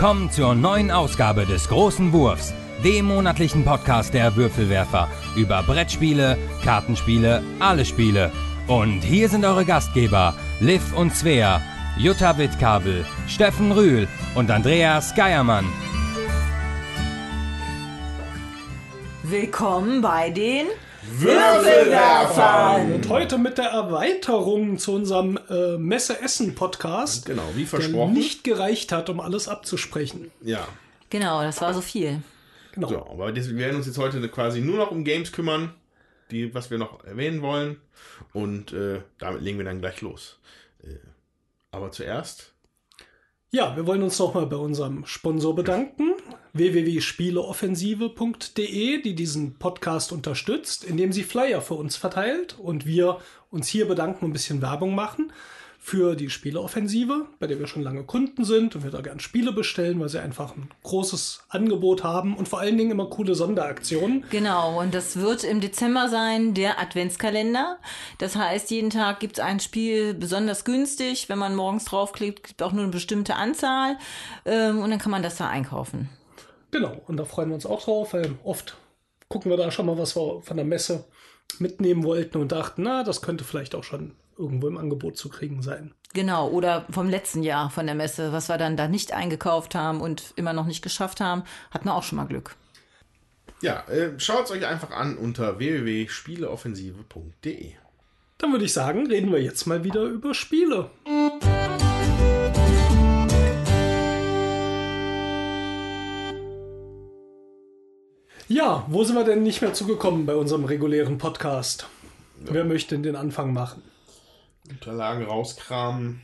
Willkommen zur neuen Ausgabe des Großen Wurfs, dem monatlichen Podcast der Würfelwerfer über Brettspiele, Kartenspiele, alle Spiele. Und hier sind eure Gastgeber, Liv und Svea, Jutta Wittkabel, Steffen Rühl und Andreas Geiermann. Willkommen bei den Würfelwerfern! Und heute mit der Erweiterung zu unserem äh, Messe-Essen-Podcast. Genau, wie Der versprochen. nicht gereicht hat, um alles abzusprechen. Ja. Genau, das war so viel. Genau. So, aber wir werden uns jetzt heute quasi nur noch um Games kümmern, die, was wir noch erwähnen wollen. Und äh, damit legen wir dann gleich los. Äh, aber zuerst. Ja, wir wollen uns nochmal bei unserem Sponsor bedanken, www.spieleoffensive.de, die diesen Podcast unterstützt, indem sie Flyer für uns verteilt und wir uns hier bedanken und ein bisschen Werbung machen für die Spieleoffensive, bei der wir schon lange Kunden sind und wir da gerne Spiele bestellen, weil sie einfach ein großes Angebot haben und vor allen Dingen immer coole Sonderaktionen. Genau, und das wird im Dezember sein, der Adventskalender. Das heißt, jeden Tag gibt es ein Spiel besonders günstig. Wenn man morgens draufklickt, gibt auch nur eine bestimmte Anzahl. Ähm, und dann kann man das da einkaufen. Genau, und da freuen wir uns auch drauf, weil oft gucken wir da schon mal, was wir von der Messe mitnehmen wollten und dachten, na, das könnte vielleicht auch schon irgendwo im Angebot zu kriegen sein. Genau, oder vom letzten Jahr von der Messe, was wir dann da nicht eingekauft haben und immer noch nicht geschafft haben, hatten wir auch schon mal Glück. Ja, äh, schaut es euch einfach an unter www.spieleoffensive.de. Dann würde ich sagen, reden wir jetzt mal wieder über Spiele. Ja, wo sind wir denn nicht mehr zugekommen bei unserem regulären Podcast? Wer möchte denn den Anfang machen? Unterlagen rauskramen.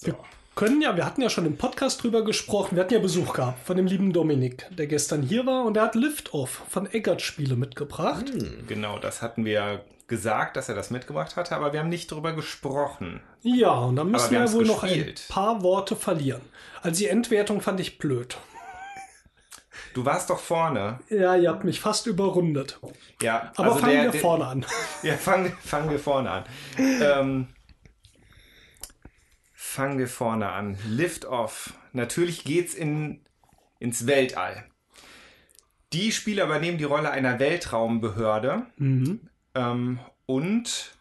Wir können ja, wir hatten ja schon im Podcast drüber gesprochen, wir hatten ja Besuch gehabt von dem lieben Dominik, der gestern hier war und der hat Lift-Off von Eggert Spiele mitgebracht. Genau, das hatten wir ja gesagt, dass er das mitgebracht hatte, aber wir haben nicht darüber gesprochen. Ja, und dann müssen wir wir, haben's wohl noch ein gespielt. paar Worte verlieren. Also die Endwertung fand ich blöd. Du warst doch vorne. Ja, ihr habt mich fast überrundet. Ja, Aber also fangen der, wir der- vorne an. Ja, fangen, fangen wir vorne an. Ähm, fangen wir vorne an. Lift Off. Natürlich geht's in, ins Weltall. Die Spieler übernehmen die Rolle einer Weltraumbehörde ähm, und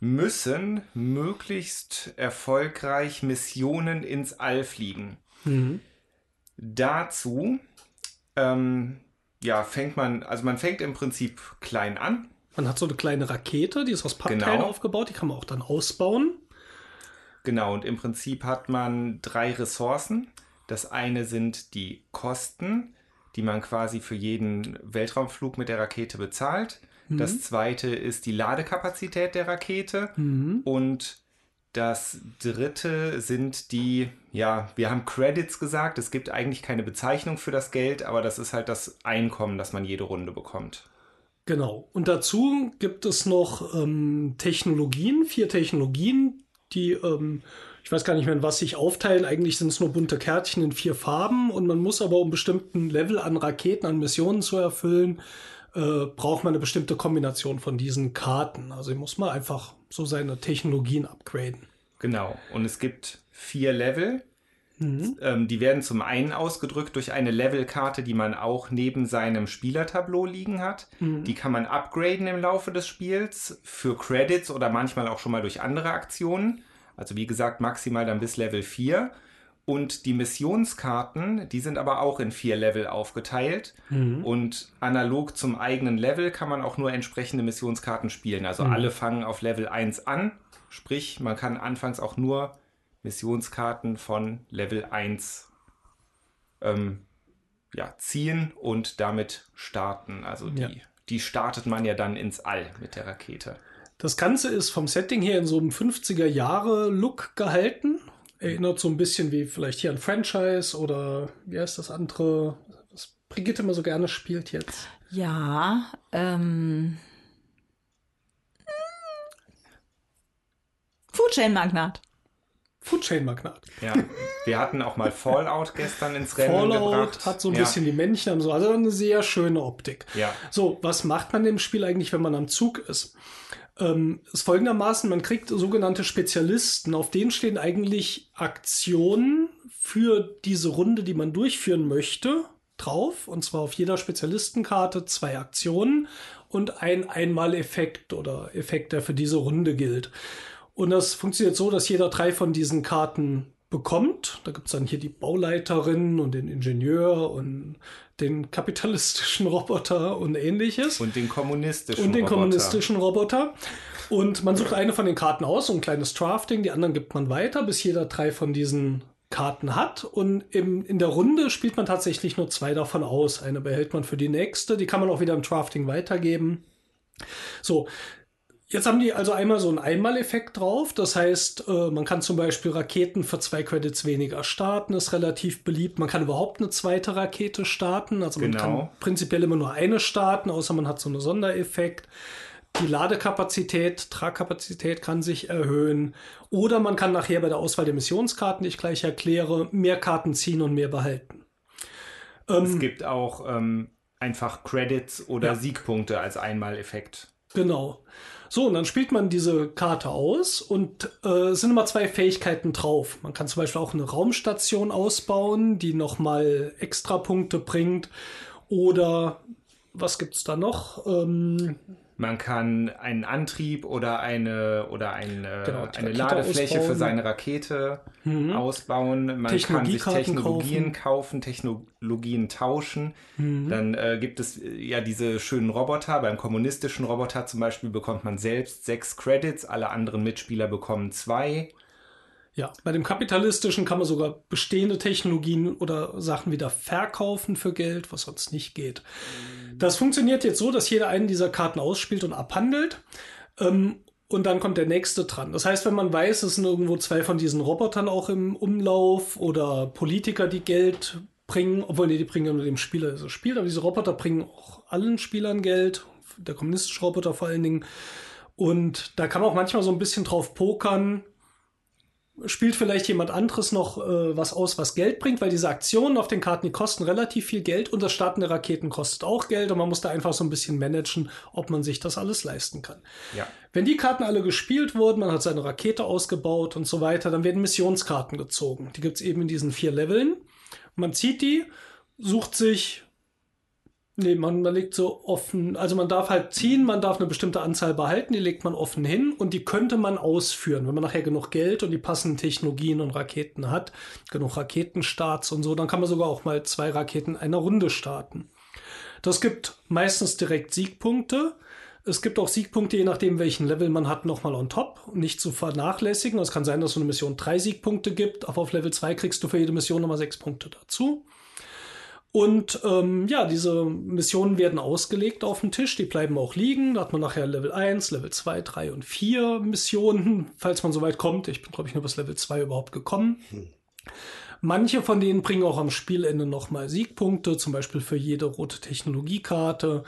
müssen möglichst erfolgreich Missionen ins All fliegen. Dazu ähm, ja, fängt man, also man fängt im Prinzip klein an. Man hat so eine kleine Rakete, die ist aus Pappteilen Genau. aufgebaut, die kann man auch dann ausbauen. Genau, und im Prinzip hat man drei Ressourcen. Das eine sind die Kosten, die man quasi für jeden Weltraumflug mit der Rakete bezahlt. Das zweite ist die Ladekapazität der Rakete. Und das dritte sind die, ja, wir haben Credits gesagt. Es gibt eigentlich keine Bezeichnung für das Geld, aber das ist halt das Einkommen, das man jede Runde bekommt. Genau. Und dazu gibt es noch ähm, Technologien, vier Technologien, die, ähm, ich weiß gar nicht mehr, in was sich aufteilen. Eigentlich sind es nur bunte Kärtchen in vier Farben und man muss aber, um bestimmten Level an Raketen, an Missionen zu erfüllen, äh, braucht man eine bestimmte Kombination von diesen Karten. Also muss man einfach so seine Technologien upgraden. Genau. Und es gibt vier Level. Ähm, die werden zum einen ausgedrückt durch eine Levelkarte, die man auch neben seinem Spielertableau liegen hat. Die kann man upgraden im Laufe des Spiels für Credits oder manchmal auch schon mal durch andere Aktionen. Also wie gesagt, maximal dann bis Level 4. Und die Missionskarten, die sind aber auch in vier Level aufgeteilt. Und analog zum eigenen Level kann man auch nur entsprechende Missionskarten spielen. Also alle fangen auf Level 1 an. Sprich, man kann anfangs auch nur Missionskarten von Level 1 ähm, ja, ziehen und damit starten. Also die, Ja. die startet man ja dann ins All mit der Rakete. Das Ganze ist vom Setting her in so einem 50er-Jahre-Look gehalten. Erinnert so ein bisschen wie vielleicht hier an Franchise oder wie heißt das andere, was Brigitte immer so gerne spielt jetzt. Ja, ähm. Foodchain-Magnat. Foodchain-Magnat. Ja, wir hatten auch mal Fallout gestern ins Rennen Fallout gebracht. hat so ein ja. bisschen die Männchen und so, also eine sehr schöne Optik. Ja. So, was macht man im Spiel eigentlich, wenn man am Zug ist? Ähm, ist folgendermaßen, man kriegt sogenannte Spezialisten, auf denen stehen eigentlich Aktionen für diese Runde, die man durchführen möchte, drauf. Und zwar auf jeder Spezialistenkarte zwei Aktionen und ein Einmaleffekt oder Effekt, der für diese Runde gilt. Und das funktioniert so, dass jeder drei von diesen Karten bekommt. Da gibt es dann hier die Bauleiterin und den Ingenieur und den kapitalistischen Roboter und ähnliches. Und den kommunistischen Und den Roboter. kommunistischen Roboter. Und man sucht eine von den Karten aus, so ein kleines Drafting, die anderen gibt man weiter, bis jeder drei von diesen Karten hat. Und im, in der Runde spielt man tatsächlich nur zwei davon aus. Eine behält man für die nächste, die kann man auch wieder im Drafting weitergeben. So, Jetzt haben die also einmal so einen Einmaleffekt drauf. Das heißt, äh, man kann zum Beispiel Raketen für zwei Credits weniger starten, ist relativ beliebt. Man kann überhaupt eine zweite Rakete starten. Also man Genau. kann prinzipiell immer nur eine starten, außer man hat so einen Sondereffekt. Die Ladekapazität, Tragkapazität kann sich erhöhen. Oder man kann nachher bei der Auswahl der Missionskarten, die ich gleich erkläre, mehr Karten ziehen und mehr behalten. Es gibt auch ähm, einfach Credits oder Ja. Siegpunkte als Einmaleffekt. Genau. So, und dann spielt man diese Karte aus und äh, es sind immer zwei Fähigkeiten drauf. Man kann zum Beispiel auch eine Raumstation ausbauen, die nochmal extra Punkte bringt. Oder was gibt's da noch? Ähm, Man kann einen Antrieb oder eine oder eine, Genau, eine Rakete Ladefläche ausbauen. für seine Rakete ausbauen. Man kann sich Technologien kaufen. Technologien tauschen. Dann äh, gibt es äh, ja diese schönen Roboter. Beim kommunistischen Roboter zum Beispiel bekommt man selbst sechs Credits, alle anderen Mitspieler bekommen zwei. Ja, bei dem kapitalistischen kann man sogar bestehende Technologien oder Sachen wieder verkaufen für Geld, was sonst nicht geht. Das funktioniert jetzt so, dass jeder einen dieser Karten ausspielt und abhandelt. Ähm, und dann kommt der nächste dran. Das heißt, wenn man weiß, es sind irgendwo zwei von diesen Robotern auch im Umlauf oder Politiker, die Geld bringen, obwohl nee, die bringen ja nur dem Spieler, der so spielt, aber diese Roboter bringen auch allen Spielern Geld, der kommunistische Roboter vor allen Dingen. Und da kann man auch manchmal so ein bisschen drauf pokern, spielt vielleicht jemand anderes noch äh, was aus, was Geld bringt, weil diese Aktionen auf den Karten, die kosten relativ viel Geld und das Starten der Raketen kostet auch Geld und man muss da einfach so ein bisschen managen, ob man sich das alles leisten kann. Ja. Wenn die Karten alle gespielt wurden, man hat seine Rakete ausgebaut und so weiter, dann werden Missionskarten gezogen. Die gibt's eben in diesen vier Leveln. Man zieht die, sucht sich Nee, man, man legt so offen, also man darf halt ziehen, man darf eine bestimmte Anzahl behalten, die legt man offen hin und die könnte man ausführen. Wenn man nachher genug Geld und die passenden Technologien und Raketen hat, genug Raketenstarts und so, dann kann man sogar auch mal zwei Raketen in einer Runde starten. Das gibt meistens direkt Siegpunkte. Es gibt auch Siegpunkte, je nachdem, welchen Level man hat, nochmal on top. Nicht zu vernachlässigen. Es kann sein, dass so eine Mission drei Siegpunkte gibt, aber auf Level 2 kriegst du für jede Mission nochmal sechs Punkte dazu. Und ähm, ja, diese Missionen werden ausgelegt auf dem Tisch, die bleiben auch liegen. Da hat man nachher Level 1, Level 2, 3 und 4 Missionen, falls man so weit kommt. Ich bin, glaube ich, nur bis Level 2 überhaupt gekommen. Manche von denen bringen auch am Spielende nochmal Siegpunkte, zum Beispiel für jede rote Technologiekarte.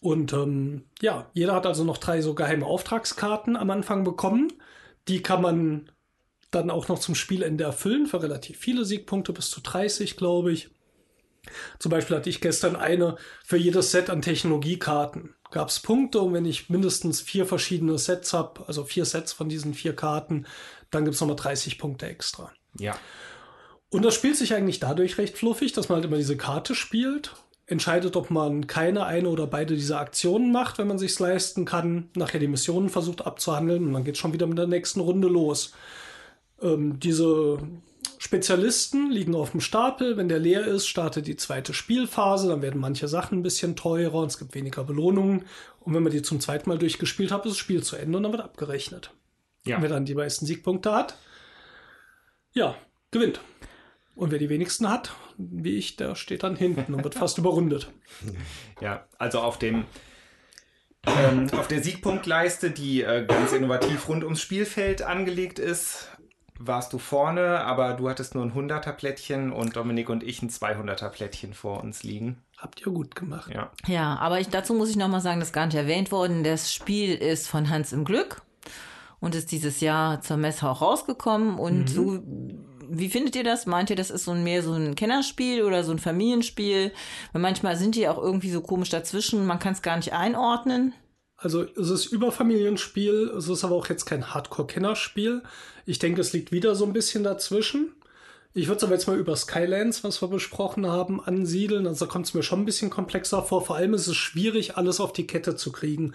Und ähm, ja, jeder hat also noch drei so geheime Auftragskarten am Anfang bekommen. Die kann man dann auch noch zum Spielende erfüllen für relativ viele Siegpunkte, bis zu 30, glaube ich. Zum Beispiel hatte ich gestern eine für jedes Set an Technologiekarten. Gab es Punkte und wenn ich mindestens vier verschiedene Sets habe, also vier Sets von diesen vier Karten, dann gibt es nochmal 30 Punkte extra. Ja. Und das spielt sich eigentlich dadurch recht fluffig, dass man halt immer diese Karte spielt, entscheidet, ob man keine, eine oder beide dieser Aktionen macht, wenn man sich's leisten kann, nachher die Missionen versucht abzuhandeln und dann geht schon wieder mit der nächsten Runde los. Ähm, diese Spezialisten liegen auf dem Stapel. Wenn der leer ist, startet die zweite Spielphase. Dann werden manche Sachen ein bisschen teurer und es gibt weniger Belohnungen. Und wenn man die zum zweiten Mal durchgespielt hat, ist das Spiel zu Ende und dann wird abgerechnet. Ja. Wer dann die meisten Siegpunkte hat, ja, gewinnt. Und wer die wenigsten hat, wie ich, der steht dann hinten und wird fast überrundet. Ja, also auf dem ähm, auf der Siegpunktleiste, die äh, ganz innovativ rund ums Spielfeld angelegt ist, warst du vorne, aber du hattest nur ein 100er Plättchen und Dominik und ich ein 200er Plättchen vor uns liegen. Habt ihr gut gemacht. Ja. Ja, aber ich, dazu muss ich nochmal sagen, das ist gar nicht erwähnt worden. Das Spiel ist von Hans im Glück und ist dieses Jahr zur Messe auch rausgekommen. Und so, wie findet ihr das? Meint ihr, das ist so ein, mehr so ein Kennerspiel oder so ein Familienspiel? Weil manchmal sind die auch irgendwie so komisch dazwischen, man kann es gar nicht einordnen. Also es ist Überfamilienspiel, es ist aber auch jetzt kein Hardcore-Kennerspiel. Ich denke, es liegt wieder so ein bisschen dazwischen. Ich würde es aber jetzt mal über Skylands, was wir besprochen haben, ansiedeln. Also da kommt es mir schon ein bisschen komplexer vor. Vor allem ist es schwierig, alles auf die Kette zu kriegen.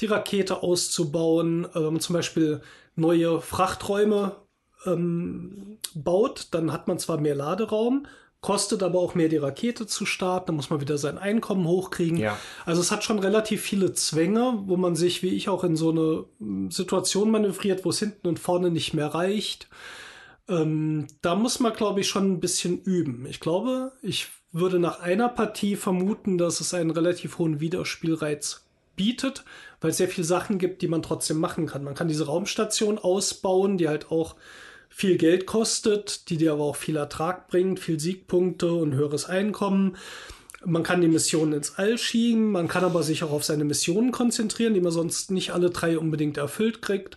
Die Rakete auszubauen, ähm, zum Beispiel neue Frachträume ähm, baut, dann hat man zwar mehr Laderaum, kostet aber auch mehr die Rakete zu starten, dann muss man wieder sein Einkommen hochkriegen. Ja. Also es hat schon relativ viele Zwänge, wo man sich, wie ich auch in so eine mm, Situation manövriert, wo es hinten und vorne nicht mehr reicht. Ähm, da muss man, glaube ich, schon ein bisschen üben. Ich glaube, ich würde nach einer Partie vermuten, dass es einen relativ hohen Wiederspielreiz bietet, weil es sehr viele Sachen gibt, die man trotzdem machen kann. Man kann diese Raumstation ausbauen, die halt auch viel Geld kostet, die dir aber auch viel Ertrag bringt, viel Siegpunkte und höheres Einkommen. Man kann die Missionen ins All schieben, man kann aber sich auch auf seine Missionen konzentrieren, die man sonst nicht alle drei unbedingt erfüllt kriegt.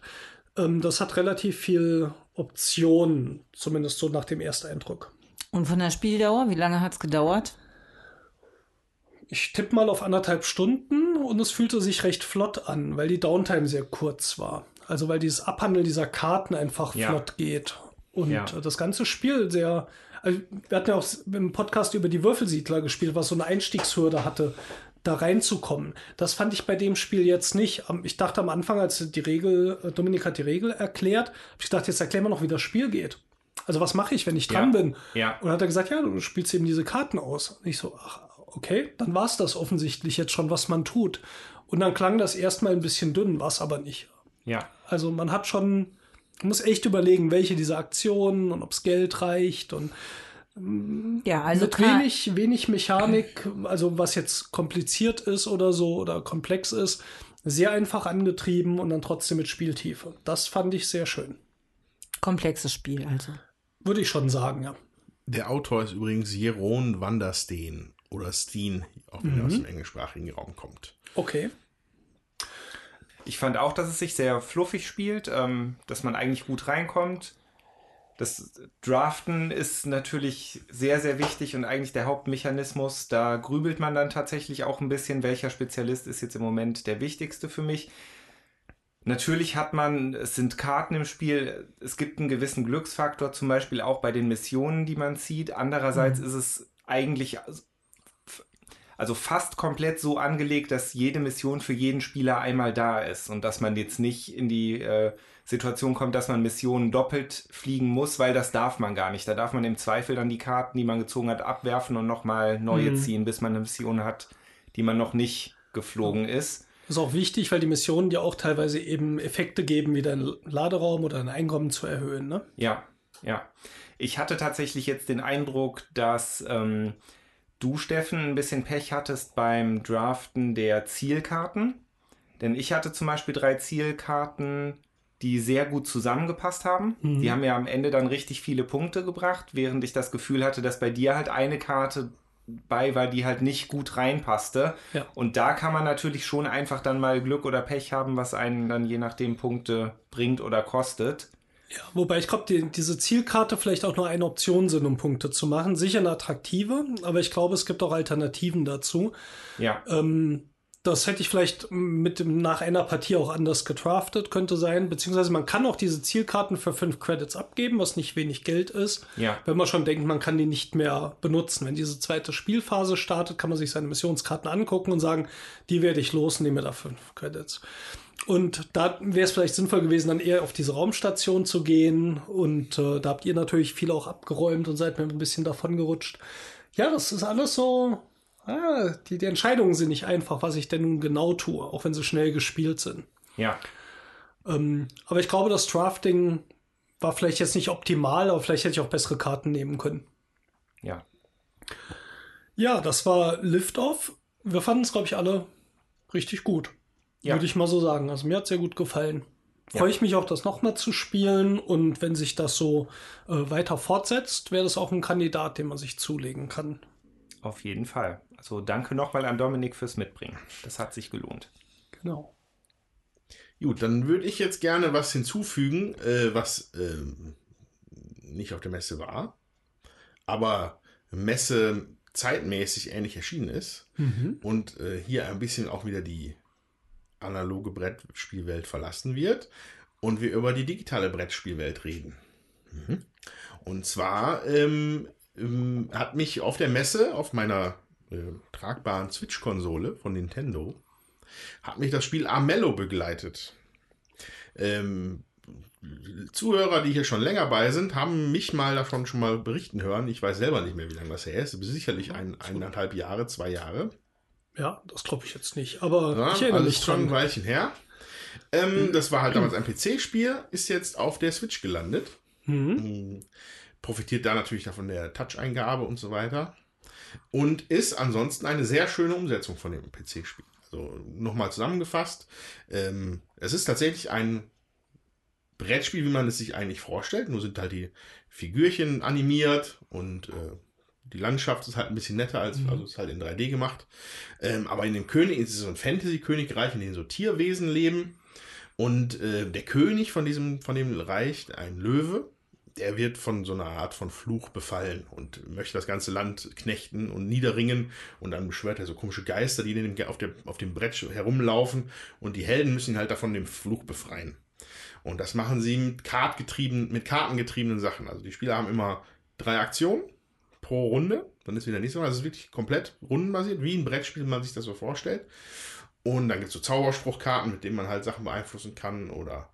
Ähm, das hat relativ viel Optionen, zumindest so nach dem Ersteindruck. Und von der Spieldauer, wie lange hat es gedauert? Ich tippe mal auf anderthalb Stunden und es fühlte sich recht flott an, weil die Downtime sehr kurz war. Also weil dieses Abhandeln dieser Karten einfach Ja. flott geht. Und Ja. das ganze Spiel sehr. Also wir hatten ja auch im Podcast über die Würfelsiedler gespielt, was so eine Einstiegshürde hatte, da reinzukommen. Das fand ich bei dem Spiel jetzt nicht. Ich dachte am Anfang, als die Regel, äh, Dominik hat die Regel erklärt, ich gedacht, jetzt erklären wir noch, wie das Spiel geht. Also was mache ich, wenn ich dran Ja. bin? Ja. Und dann hat er gesagt, ja, du spielst eben diese Karten aus. Und ich so, ach, okay, dann war es das offensichtlich jetzt schon, was man tut. Und dann klang das erstmal ein bisschen dünn, war es aber nicht. Ja. Also man hat schon, man muss echt überlegen, welche dieser Aktionen und ob's Geld reicht und Ja, also mit wenig, wenig Mechanik, also was jetzt kompliziert ist oder so oder komplex ist, sehr einfach angetrieben und dann trotzdem mit Spieltiefe. Das fand ich sehr schön. komplexes Spiel, also. Würde ich schon sagen, ja. Der Autor ist übrigens Jeroen van der Steen oder Steen, auch wenn er aus dem englischsprachigen Raum kommt. Okay. Ich fand auch, dass es sich sehr fluffig spielt, ähm, dass man eigentlich gut reinkommt. Das Draften ist natürlich sehr, sehr wichtig und eigentlich der Hauptmechanismus. Da grübelt man dann tatsächlich auch ein bisschen, welcher Spezialist ist jetzt im Moment der wichtigste für mich. Natürlich hat man, es sind Karten im Spiel, es gibt einen gewissen Glücksfaktor, zum Beispiel auch bei den Missionen, die man zieht. Andererseits ist es eigentlich also fast komplett so angelegt, dass jede Mission für jeden Spieler einmal da ist und dass man jetzt nicht in die äh, Situation kommt, dass man Missionen doppelt fliegen muss, weil das darf man gar nicht. Da darf man im Zweifel dann die Karten, die man gezogen hat, abwerfen und nochmal neue Mhm. ziehen, bis man eine Mission hat, die man noch nicht geflogen ist. Das ist auch wichtig, weil die Missionen ja auch teilweise eben Effekte geben, wie deinen Laderaum oder dein Einkommen zu erhöhen. Ne? Ja, ja. Ich hatte tatsächlich jetzt den Eindruck, dass ähm, du, Steffen, ein bisschen Pech hattest beim Draften der Zielkarten. Denn ich hatte zum Beispiel drei Zielkarten, die sehr gut zusammengepasst haben. Mhm. Die haben mir am Ende dann richtig viele Punkte gebracht, während ich das Gefühl hatte, dass bei dir halt eine Karte bei war, die halt nicht gut reinpasste. Ja. Und da kann man natürlich schon einfach dann mal Glück oder Pech haben, was einen dann je nachdem Punkte bringt oder kostet. Ja, wobei ich glaube, die, diese Zielkarte vielleicht auch nur eine Option sind, um Punkte zu machen. Sicher eine attraktive, aber ich glaube, es gibt auch Alternativen dazu. Ja. Ähm, das hätte ich vielleicht mit dem, nach einer Partie auch anders getraftet, könnte sein. Beziehungsweise man kann auch diese Zielkarten für fünf Credits abgeben, was nicht wenig Geld ist. Ja. Wenn man schon denkt, man kann die nicht mehr benutzen. Wenn diese zweite Spielphase startet, kann man sich seine Missionskarten angucken und sagen, die werde ich los, nehme da fünf Credits. Und da wäre es vielleicht sinnvoll gewesen, dann eher auf diese Raumstation zu gehen. Und äh, da habt ihr natürlich viel auch abgeräumt und seid mir ein bisschen davon gerutscht. Ja, das ist alles so. Ah, die, die Entscheidungen sind nicht einfach, was ich denn nun genau tue, auch wenn sie schnell gespielt sind. Ja. Ähm, aber ich glaube, das Drafting war vielleicht jetzt nicht optimal, aber vielleicht hätte ich auch bessere Karten nehmen können. Ja. Ja, das war Liftoff. Wir fanden es, glaube ich, alle richtig gut. Ja. Würde ich mal so sagen. Also mir hat sehr gut gefallen. Ja. Freue ich mich auch, das nochmal zu spielen. Und wenn sich das so äh, weiter fortsetzt, wäre das auch ein Kandidat, den man sich zulegen kann. Auf jeden Fall. Also danke nochmal an Dominik fürs Mitbringen. Das hat sich gelohnt. Genau. Gut, dann würde ich jetzt gerne was hinzufügen, äh, was ähm, nicht auf der Messe war, aber Messe zeitmäßig ähnlich erschienen ist und äh, hier ein bisschen auch wieder die analoge Brettspielwelt verlassen wird und wir über die digitale Brettspielwelt reden Und zwar ähm, ähm, hat mich auf der Messe, auf meiner äh, tragbaren Switch-Konsole von Nintendo, hat mich das Spiel Armello begleitet. Ähm, Zuhörer, die hier schon länger bei sind, haben mich mal davon schon mal berichten hören. Ich weiß selber nicht mehr, wie lange das her ist. Sicherlich ein, eineinhalb Jahre, zwei Jahre. Ja, das glaube ich jetzt nicht. Aber Ja, ich erinnere also mich schon ein. Weilchen her. Ähm, das war halt damals ein PC-Spiel, ist jetzt auf der Switch gelandet. Mhm. Mm, Profitiert da natürlich davon der Touch-Eingabe und so weiter. Und ist ansonsten eine sehr schöne Umsetzung von dem PC-Spiel. Also nochmal zusammengefasst. Ähm, es ist tatsächlich ein Brettspiel, wie man es sich eigentlich vorstellt. Nur sind halt die Figürchen animiert und äh, die Landschaft ist halt ein bisschen netter, als, also ist halt in 3D gemacht. Ähm, aber in dem König ist es so ein Fantasy-Königreich, in dem so Tierwesen leben. Und äh, der König von diesem, von dem Reich, ein Löwe, der wird von so einer Art von Fluch befallen und möchte das ganze Land knechten und niederringen. Und dann beschwört er so komische Geister, die dem, auf, der, auf dem Brett herumlaufen. Und die Helden müssen ihn halt davon dem Fluch befreien. Und das machen sie mit, Kartgetrieben, mit kartengetriebenen Sachen. Also die Spieler haben immer drei Aktionen pro Runde. Dann ist wieder nächste Mal. Also es ist wirklich komplett rundenbasiert, wie ein Brettspiel, man sich das so vorstellt. Und dann gibt es so Zauberspruchkarten, mit denen man halt Sachen beeinflussen kann. Oder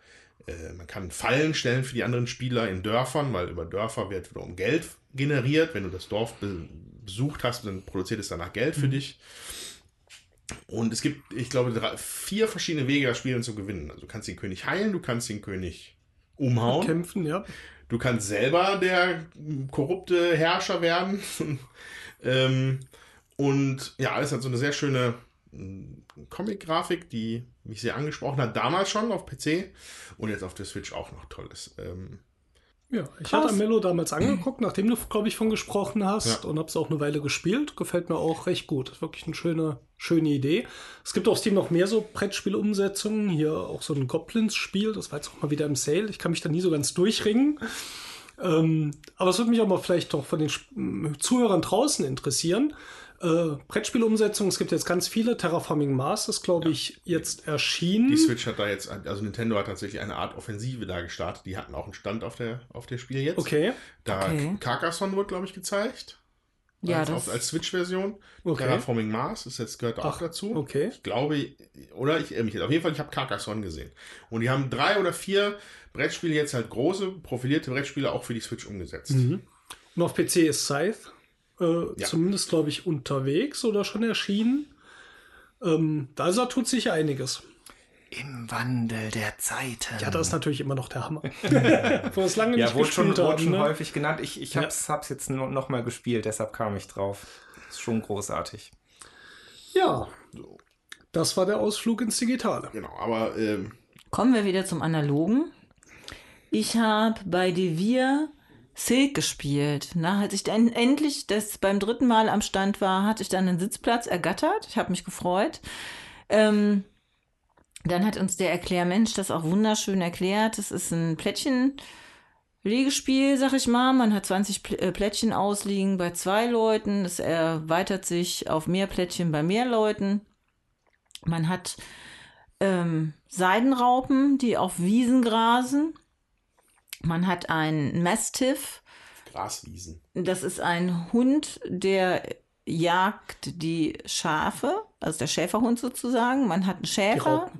äh, man kann Fallen stellen für die anderen Spieler in Dörfern, weil über Dörfer wird wiederum Geld generiert. Wenn du das Dorf be besucht hast, dann produziert es danach Geld für dich. Und es gibt, ich glaube, drei, vier verschiedene Wege, das Spiel zu gewinnen. Also du kannst den König heilen, du kannst den König umhauen. Kämpfen, ja. Du kannst selber der korrupte Herrscher werden. ähm, und ja, alles hat so eine sehr schöne mm, Comic-Grafik, die mich sehr angesprochen hat. Damals schon auf PC und jetzt auf der Switch auch noch toll ist. Ähm, Ja, ich Krass. hatte Amello damals angeguckt, nachdem du, glaube ich, von gesprochen hast Ja. und habe es auch eine Weile gespielt. Gefällt mir auch recht gut. Ist wirklich eine schöne, schöne Idee. Es gibt auf Steam noch mehr so Brettspielumsetzungen. Hier auch so ein Goblins-Spiel. Das war jetzt auch mal wieder im Sale. Ich kann mich da nie so ganz durchringen. Ähm, aber es würde mich auch mal vielleicht doch von den Zuhörern draußen interessieren. Äh, Brettspielumsetzungen, es gibt jetzt ganz viele. Terraforming Mars ist, glaube ich, jetzt erschienen. die Switch hat da jetzt, also Nintendo hat tatsächlich eine Art Offensive da gestartet. Die hatten auch einen Stand auf der, auf der Spiel jetzt. Okay. Da Okay. Carcassonne wird, glaube ich, gezeigt. Ja, als, das- als Switch-Version. Okay. Terraforming Mars ist jetzt gehört auch Ach, dazu. okay. Ich glaube, oder ich irre mich jetzt. Auf jeden Fall, ich habe Carcassonne gesehen. Und die haben drei oder vier Brettspiele jetzt halt große, profilierte Brettspiele auch für die Switch umgesetzt. Und auf PC ist Scythe äh, Ja. zumindest, glaube ich, unterwegs oder schon erschienen. Ähm, da ist, tut sich einiges. Im Wandel der Zeiten. Ja, das ist natürlich immer noch der Hammer. Wo es lange ja, nicht wurde schon, wurde schon ne? häufig genannt. Ich, ich hab's, hab's jetzt noch, noch mal gespielt, deshalb kam ich drauf. Ist schon großartig. Ja, das war der Ausflug ins Digitale. Genau, aber ähm, Kommen wir wieder zum Analogen. Ich habe bei Devir Silk gespielt. Na, als ich dann endlich das beim dritten Mal am Stand war, hatte ich dann einen Sitzplatz ergattert. Ich habe mich gefreut. Ähm, dann hat uns der Erklärmensch das auch wunderschön erklärt. Das ist ein Plättchen. Legespiel, sag ich mal. Man hat 20 Pl äh, Plättchen ausliegen bei zwei Leuten. Es erweitert sich auf mehr Plättchen bei mehr Leuten. Man hat ähm, Seidenraupen, die auf Wiesen grasen. Man hat einen Mastiff. Graswiesen. Das ist ein Hund, der jagt die Schafe, also der Schäferhund sozusagen. Man hat einen Schäfer.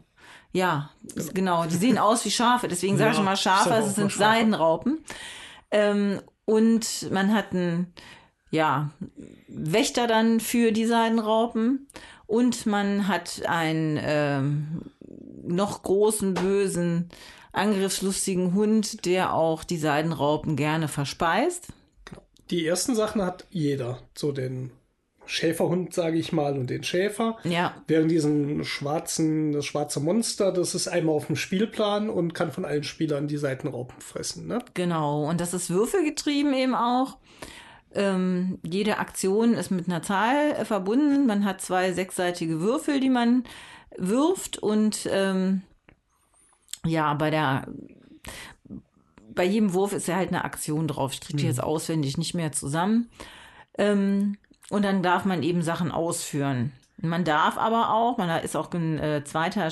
Ja, ist- genau. Die sehen aus wie Schafe. Deswegen sage Ja, ich mal Schafe, es sind Schafe. Seidenraupen. Ähm, und man hat einen, ja, Wächter dann für die Seidenraupen. Und man hat einen ähm, noch großen, bösen, angriffslustigen Hund, der auch die Seidenraupen gerne verspeist. Die ersten Sachen hat jeder. So den Schäferhund, sage ich mal, und den Schäfer. Ja, Während diesen schwarzen, das schwarze Monster, das ist einmal auf dem Spielplan und kann von allen Spielern die Seitenraupen fressen. Ne? Genau, und das ist würfelgetrieben eben auch. Ähm, jede Aktion ist mit einer Zahl äh, verbunden. Man hat zwei sechsseitige Würfel, die man wirft und ähm, ja, bei der bei jedem Wurf ist ja halt eine Aktion drauf. Ich kriege die jetzt auswendig nicht mehr zusammen. Ähm, und dann darf man eben Sachen ausführen. Man darf aber auch, man da ist auch ein äh, zweiter,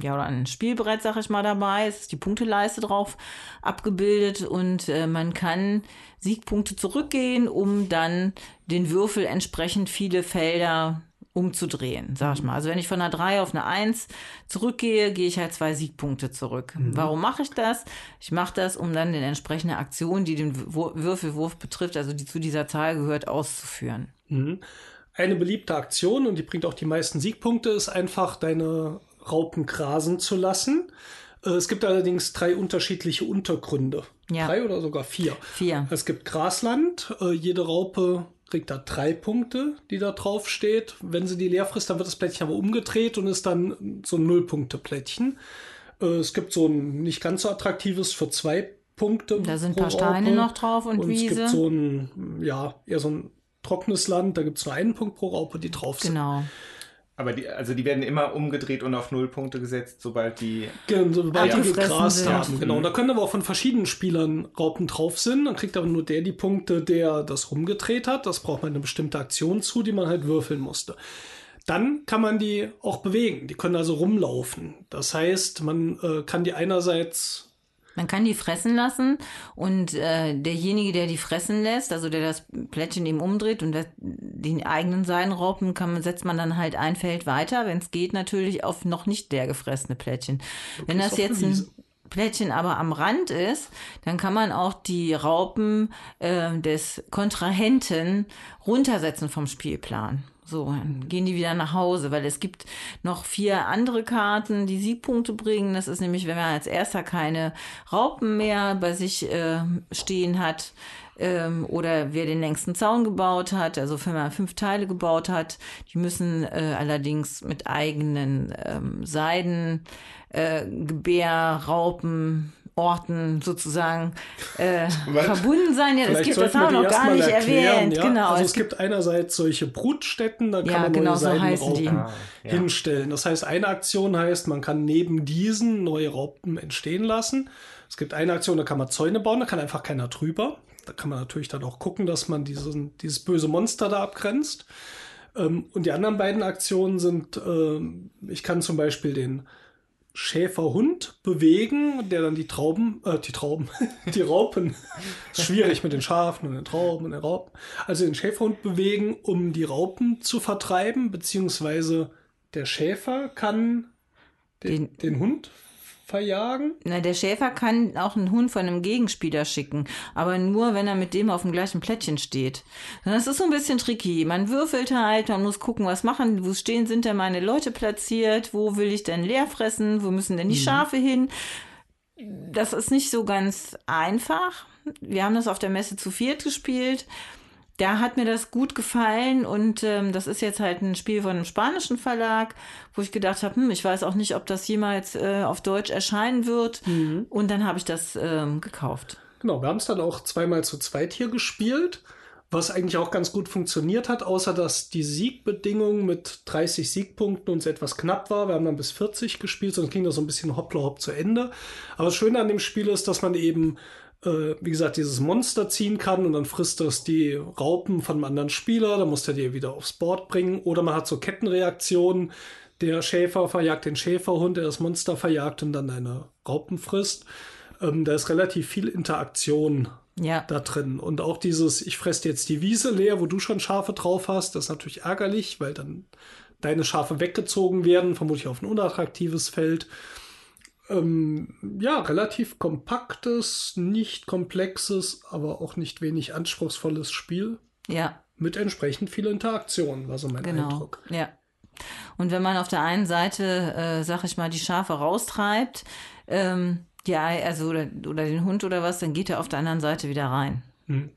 ja, oder ein Spielbrett, sag ich mal, dabei. Es ist die Punkteleiste drauf abgebildet und äh, man kann Siegpunkte zurückgehen, um dann den Würfel entsprechend viele Felder umzudrehen, sag ich mal. Also wenn ich von einer 3 auf eine 1 zurückgehe, gehe ich halt zwei Siegpunkte zurück. Mhm. Warum mache ich das? Ich mache das, um dann die entsprechende Aktion, die den Würfelwurf betrifft, also die zu dieser Zahl gehört, auszuführen. Mhm. Eine beliebte Aktion, und die bringt auch die meisten Siegpunkte, ist einfach deine Raupen grasen zu lassen. Äh, es gibt allerdings drei unterschiedliche Untergründe. Ja. Drei oder sogar vier. Vier. Es gibt Grasland. Äh, jede Raupe kriegt da drei Punkte, die da drauf steht. Wenn sie die leer frisst, dann wird das Plättchen aber umgedreht und ist dann so ein Nullpunkte-Plättchen. Äh, es gibt so ein nicht ganz so attraktives für zwei Punkte. Da sind ein paar Steine noch drauf und, und Wiese. Es gibt so ein, ja, eher so ein trockenes Land, da gibt es nur einen Punkt pro Raupe, die drauf sind. Genau. Aber die, also die werden immer umgedreht und auf Nullpunkte gesetzt, sobald die. Genau, sobald die gegrast haben. Genau. Und da können aber auch von verschiedenen Spielern Raupen drauf sind. Dann kriegt aber nur der die Punkte, der das rumgedreht hat. Das braucht man eine bestimmte Aktion zu, die man halt würfeln musste. Dann kann man die auch bewegen. Die können also rumlaufen. Das heißt, man äh, kann die einerseits man kann die fressen lassen und äh, derjenige, der die fressen lässt, also der das Plättchen eben umdreht und das, den eigenen Seidenraupen kann, setzt man dann halt ein Feld weiter, wenn es geht natürlich auf noch nicht der gefressene Plättchen. Okay, wenn das jetzt ein Plättchen aber am Rand ist, dann kann man auch die Raupen äh, des Kontrahenten runtersetzen vom Spielplan. So, dann gehen die wieder nach Hause, weil es gibt noch vier andere Karten, die Siegpunkte bringen. Das ist nämlich, wenn man als erster keine Raupen mehr bei sich äh, stehen hat, ähm, oder wer den längsten Zaun gebaut hat, also wenn man fünf Teile gebaut hat, die müssen äh, allerdings mit eigenen ähm, Seiden, äh, Gebärraupen, Orten sozusagen äh, verbunden sein. Ja, das gibt das haben wir noch gar nicht erklären, erwähnt. Ja? Genau. Also es, gibt einerseits solche Brutstätten, da kann ja, man genau neue so Seidenraupen ah, ja. hinstellen. Das heißt, eine Aktion heißt, man kann neben diesen neue Raupen entstehen lassen. Es gibt eine Aktion, da kann man Zäune bauen, da kann einfach keiner drüber. Da kann man natürlich dann auch gucken, dass man diesen, dieses böse Monster da abgrenzt. Ähm, und die anderen beiden Aktionen sind, äh, ich kann zum Beispiel den Schäferhund bewegen, der dann die Trauben, äh, die Trauben, die Raupen, ist schwierig mit den Schafen und den Trauben und den Raupen, also den Schäferhund bewegen, um die Raupen zu vertreiben, beziehungsweise der Schäfer kann den, den, den Hund verjagen? Na, der Schäfer kann auch einen Hund von einem Gegenspieler schicken, aber nur, wenn er mit dem auf dem gleichen Plättchen steht. Das ist so ein bisschen tricky. Man würfelt halt, man muss gucken, was machen, wo stehen, sind denn meine Leute platziert, wo will ich denn leer fressen, wo müssen denn die mhm. Schafe hin? Das ist nicht so ganz einfach. Wir haben das auf der Messe zu viert gespielt da hat mir das gut gefallen und ähm, das ist jetzt halt ein Spiel von einem spanischen Verlag, wo ich gedacht habe, hm, ich weiß auch nicht, ob das jemals äh, auf Deutsch erscheinen wird. Mhm. Und dann habe ich das ähm, gekauft. Genau, wir haben es dann auch zweimal zu zweit hier gespielt, was eigentlich auch ganz gut funktioniert hat, außer dass die Siegbedingung mit 30 Siegpunkten uns etwas knapp war. Wir haben dann bis 40 gespielt, sonst ging das so ein bisschen hoppla hopp zu Ende. Aber das Schöne an dem Spiel ist, dass man eben wie gesagt, dieses Monster ziehen kann und dann frisst das die Raupen von einem anderen Spieler, dann muss der die wieder aufs Board bringen. Oder man hat so Kettenreaktionen. Der Schäfer verjagt den Schäferhund, der das Monster verjagt und dann eine Raupen frisst. Ähm, da ist relativ viel Interaktion ja. da drin. Und auch dieses, ich fresse jetzt die Wiese leer, wo du schon Schafe drauf hast, das ist natürlich ärgerlich, weil dann deine Schafe weggezogen werden, vermutlich auf ein unattraktives Feld ähm, ja, relativ kompaktes, nicht komplexes, aber auch nicht wenig anspruchsvolles Spiel. Ja. Mit entsprechend viel Interaktion, war so mein genau. Eindruck. Ja. Und wenn man auf der einen Seite, äh, sag ich mal, die Schafe raustreibt, ähm, ja, also oder, oder den Hund oder was, dann geht er auf der anderen Seite wieder rein. Hm.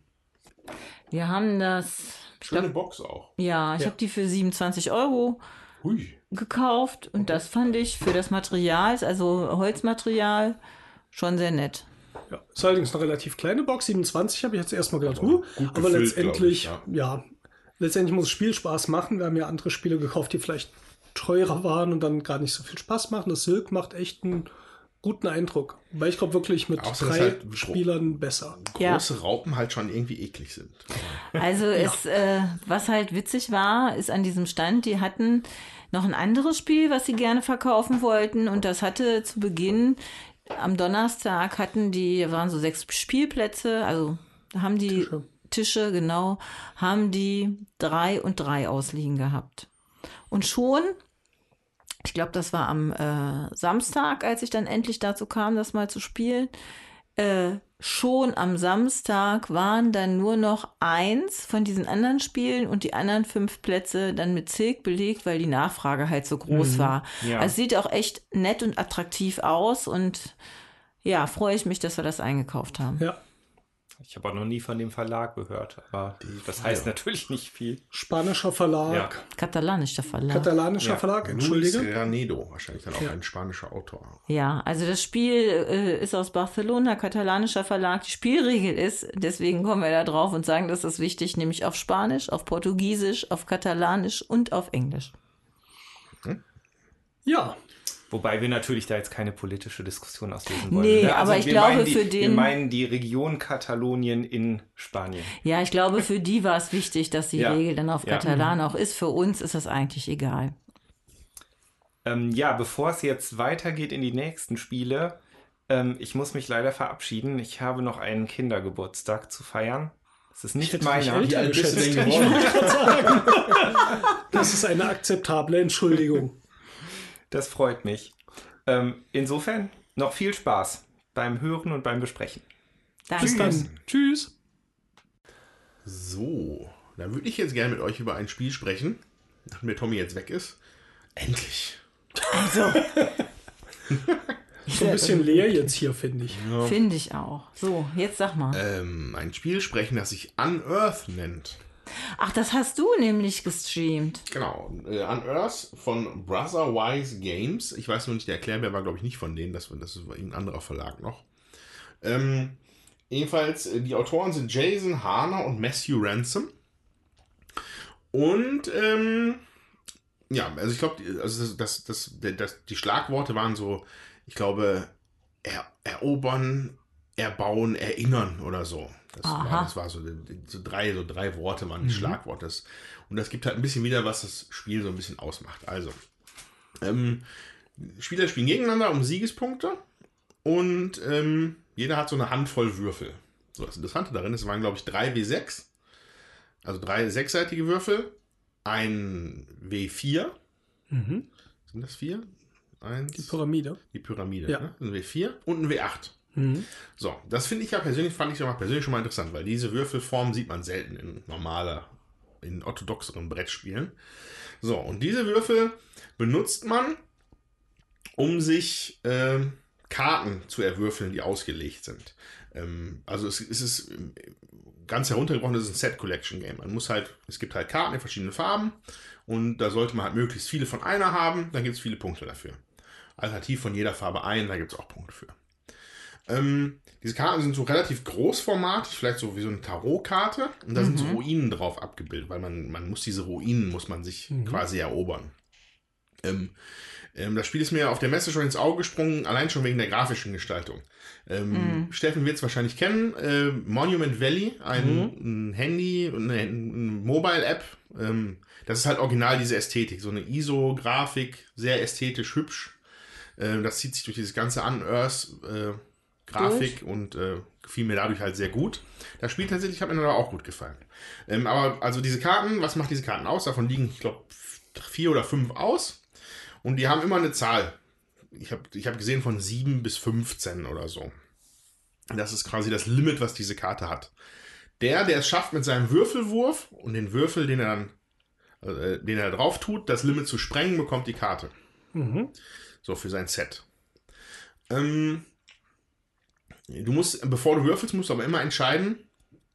Wir haben das. Schöne glaub, Box auch. Ja, ich ja. habe die für 27 Euro Hui. Gekauft und okay. das fand ich für das Material, also Holzmaterial, schon sehr nett. Ja, ist allerdings eine relativ kleine Box, 27 habe ich jetzt erstmal gedacht, uh, aber gefüllt, letztendlich, ich, ja. ja. letztendlich muss es Spielspaß machen. Wir haben ja andere Spiele gekauft, die vielleicht teurer waren und dann gar nicht so viel Spaß machen. Das Silk macht echt einen guten Eindruck. Weil ich glaube wirklich mit Außer, drei halt Spielern besser. Große ja. Raupen halt schon irgendwie eklig sind. Also ja. es, äh, was halt witzig war, ist an diesem Stand, die hatten noch ein anderes Spiel, was sie gerne verkaufen wollten. Und das hatte zu Beginn, am Donnerstag hatten die, waren so sechs Spielplätze, also haben die Tische. Tische, genau, haben die drei und drei ausliegen gehabt. Und schon, ich glaube, das war am äh, Samstag, als ich dann endlich dazu kam, das mal zu spielen, äh, schon am Samstag waren dann nur noch eins von diesen anderen Spielen und die anderen fünf Plätze dann mit Silk belegt, weil die Nachfrage halt so groß mhm. war. Ja. Also sieht auch echt nett und attraktiv aus und ja, freue ich mich, dass wir das eingekauft haben. Ja. Ich habe auch noch nie von dem Verlag gehört, aber das heißt ja. natürlich nicht viel. Spanischer Verlag. Ja. Katalanischer Verlag. Katalanischer ja. Verlag, entschuldige. Luis Granedo, wahrscheinlich dann auch ein spanischer Autor. Ja, also das Spiel äh, ist aus Barcelona, katalanischer Verlag. Die Spielregel ist, deswegen kommen wir da drauf und sagen, das ist wichtig, nämlich auf Spanisch, auf Portugiesisch, auf Katalanisch und auf Englisch. Hm? Ja, Wobei wir natürlich da jetzt keine politische Diskussion auslösen wollen. Nee, ne? also aber ich glaube die, für den. Wir meinen die Region Katalonien in Spanien. Ja, ich glaube, für die war es wichtig, dass die ja. Regel dann auf ja. Katalan auch ist. Für uns ist das eigentlich egal. Ähm, ja, bevor es jetzt weitergeht in die nächsten Spiele, ähm, ich muss mich leider verabschieden. Ich habe noch einen Kindergeburtstag zu feiern. Das ist nicht meiner. Das ist eine akzeptable Entschuldigung. Das freut mich. Ähm, insofern noch viel Spaß beim Hören und beim Besprechen. Danke. Bis dann. Tschüss. So, dann würde ich jetzt gerne mit euch über ein Spiel sprechen, nachdem der Tommy jetzt weg ist. Endlich. Also. so ein bisschen leer jetzt hier, finde ich. Ja. Finde ich auch. So, jetzt sag mal. Ähm, ein Spiel sprechen, das sich Unearth nennt. Ach, das hast du nämlich gestreamt. Genau. Äh, Unearth von Brotherwise Games. Ich weiß nur nicht, der Erklärbär war, glaube ich, nicht von denen. Das, das war ein anderer Verlag noch. Ähm, ebenfalls, äh, die Autoren sind Jason Harner und Matthew Ransom. Und, ähm, ja, also ich glaube, also das, das, das, das, die Schlagworte waren so, ich glaube, er, erobern, erbauen, erinnern oder so. Das war, das war so, so, drei, so drei Worte waren die mhm. Schlagworte. Und das gibt halt ein bisschen wieder, was das Spiel so ein bisschen ausmacht. Also, ähm, Spieler spielen gegeneinander um Siegespunkte und ähm, jeder hat so eine Handvoll Würfel. So, das Interessante darin ist, es waren, glaube ich, drei W6, also drei sechsseitige Würfel, ein W4. Mhm. Sind das vier? Eins, die Pyramide. Die Pyramide. Ja. Ne? Ein W4 und ein W8. Mhm. So, das finde ich ja persönlich, fand ich ja persönlich schon mal interessant, weil diese Würfelform sieht man selten in normaler, in orthodoxeren Brettspielen. So, und diese Würfel benutzt man, um sich äh, Karten zu erwürfeln, die ausgelegt sind. Ähm, also es, es ist ganz heruntergebrochen, das ist ein Set Collection Game. Man muss halt, es gibt halt Karten in verschiedenen Farben und da sollte man halt möglichst viele von einer haben, dann gibt es viele Punkte dafür. Alternativ von jeder Farbe ein, da gibt es auch Punkte für. Ähm, diese Karten sind so relativ großformatig, vielleicht so wie so eine Tarotkarte. Und da mhm. sind so mhm. Ruinen drauf abgebildet, weil man, man muss diese Ruinen, muss man sich mhm. quasi erobern. Ähm, ähm, das Spiel ist mir auf der Messe schon ins Auge gesprungen, allein schon wegen der grafischen Gestaltung. Ähm, mhm. Steffen wird es wahrscheinlich kennen. Äh, Monument Valley, ein, mhm. ein Handy, eine, eine Mobile-App. Ähm, das ist halt original diese Ästhetik. So eine ISO-Grafik, sehr ästhetisch hübsch. Äh, das zieht sich durch dieses ganze Unearth. Äh, Grafik durch. und äh, gefiel mir dadurch halt sehr gut. Das Spiel tatsächlich hat mir dann auch gut gefallen. Ähm, aber also diese Karten, was macht diese Karten aus? Davon liegen, ich glaube, vier oder fünf aus. Und die haben immer eine Zahl. Ich habe ich hab gesehen von sieben bis 15 oder so. Das ist quasi das Limit, was diese Karte hat. Der, der es schafft, mit seinem Würfelwurf und den Würfel, den er dann, äh, den er drauf tut, das Limit zu sprengen, bekommt die Karte. Mhm. So für sein Set. Ähm, Du musst, bevor du würfelst, musst du aber immer entscheiden,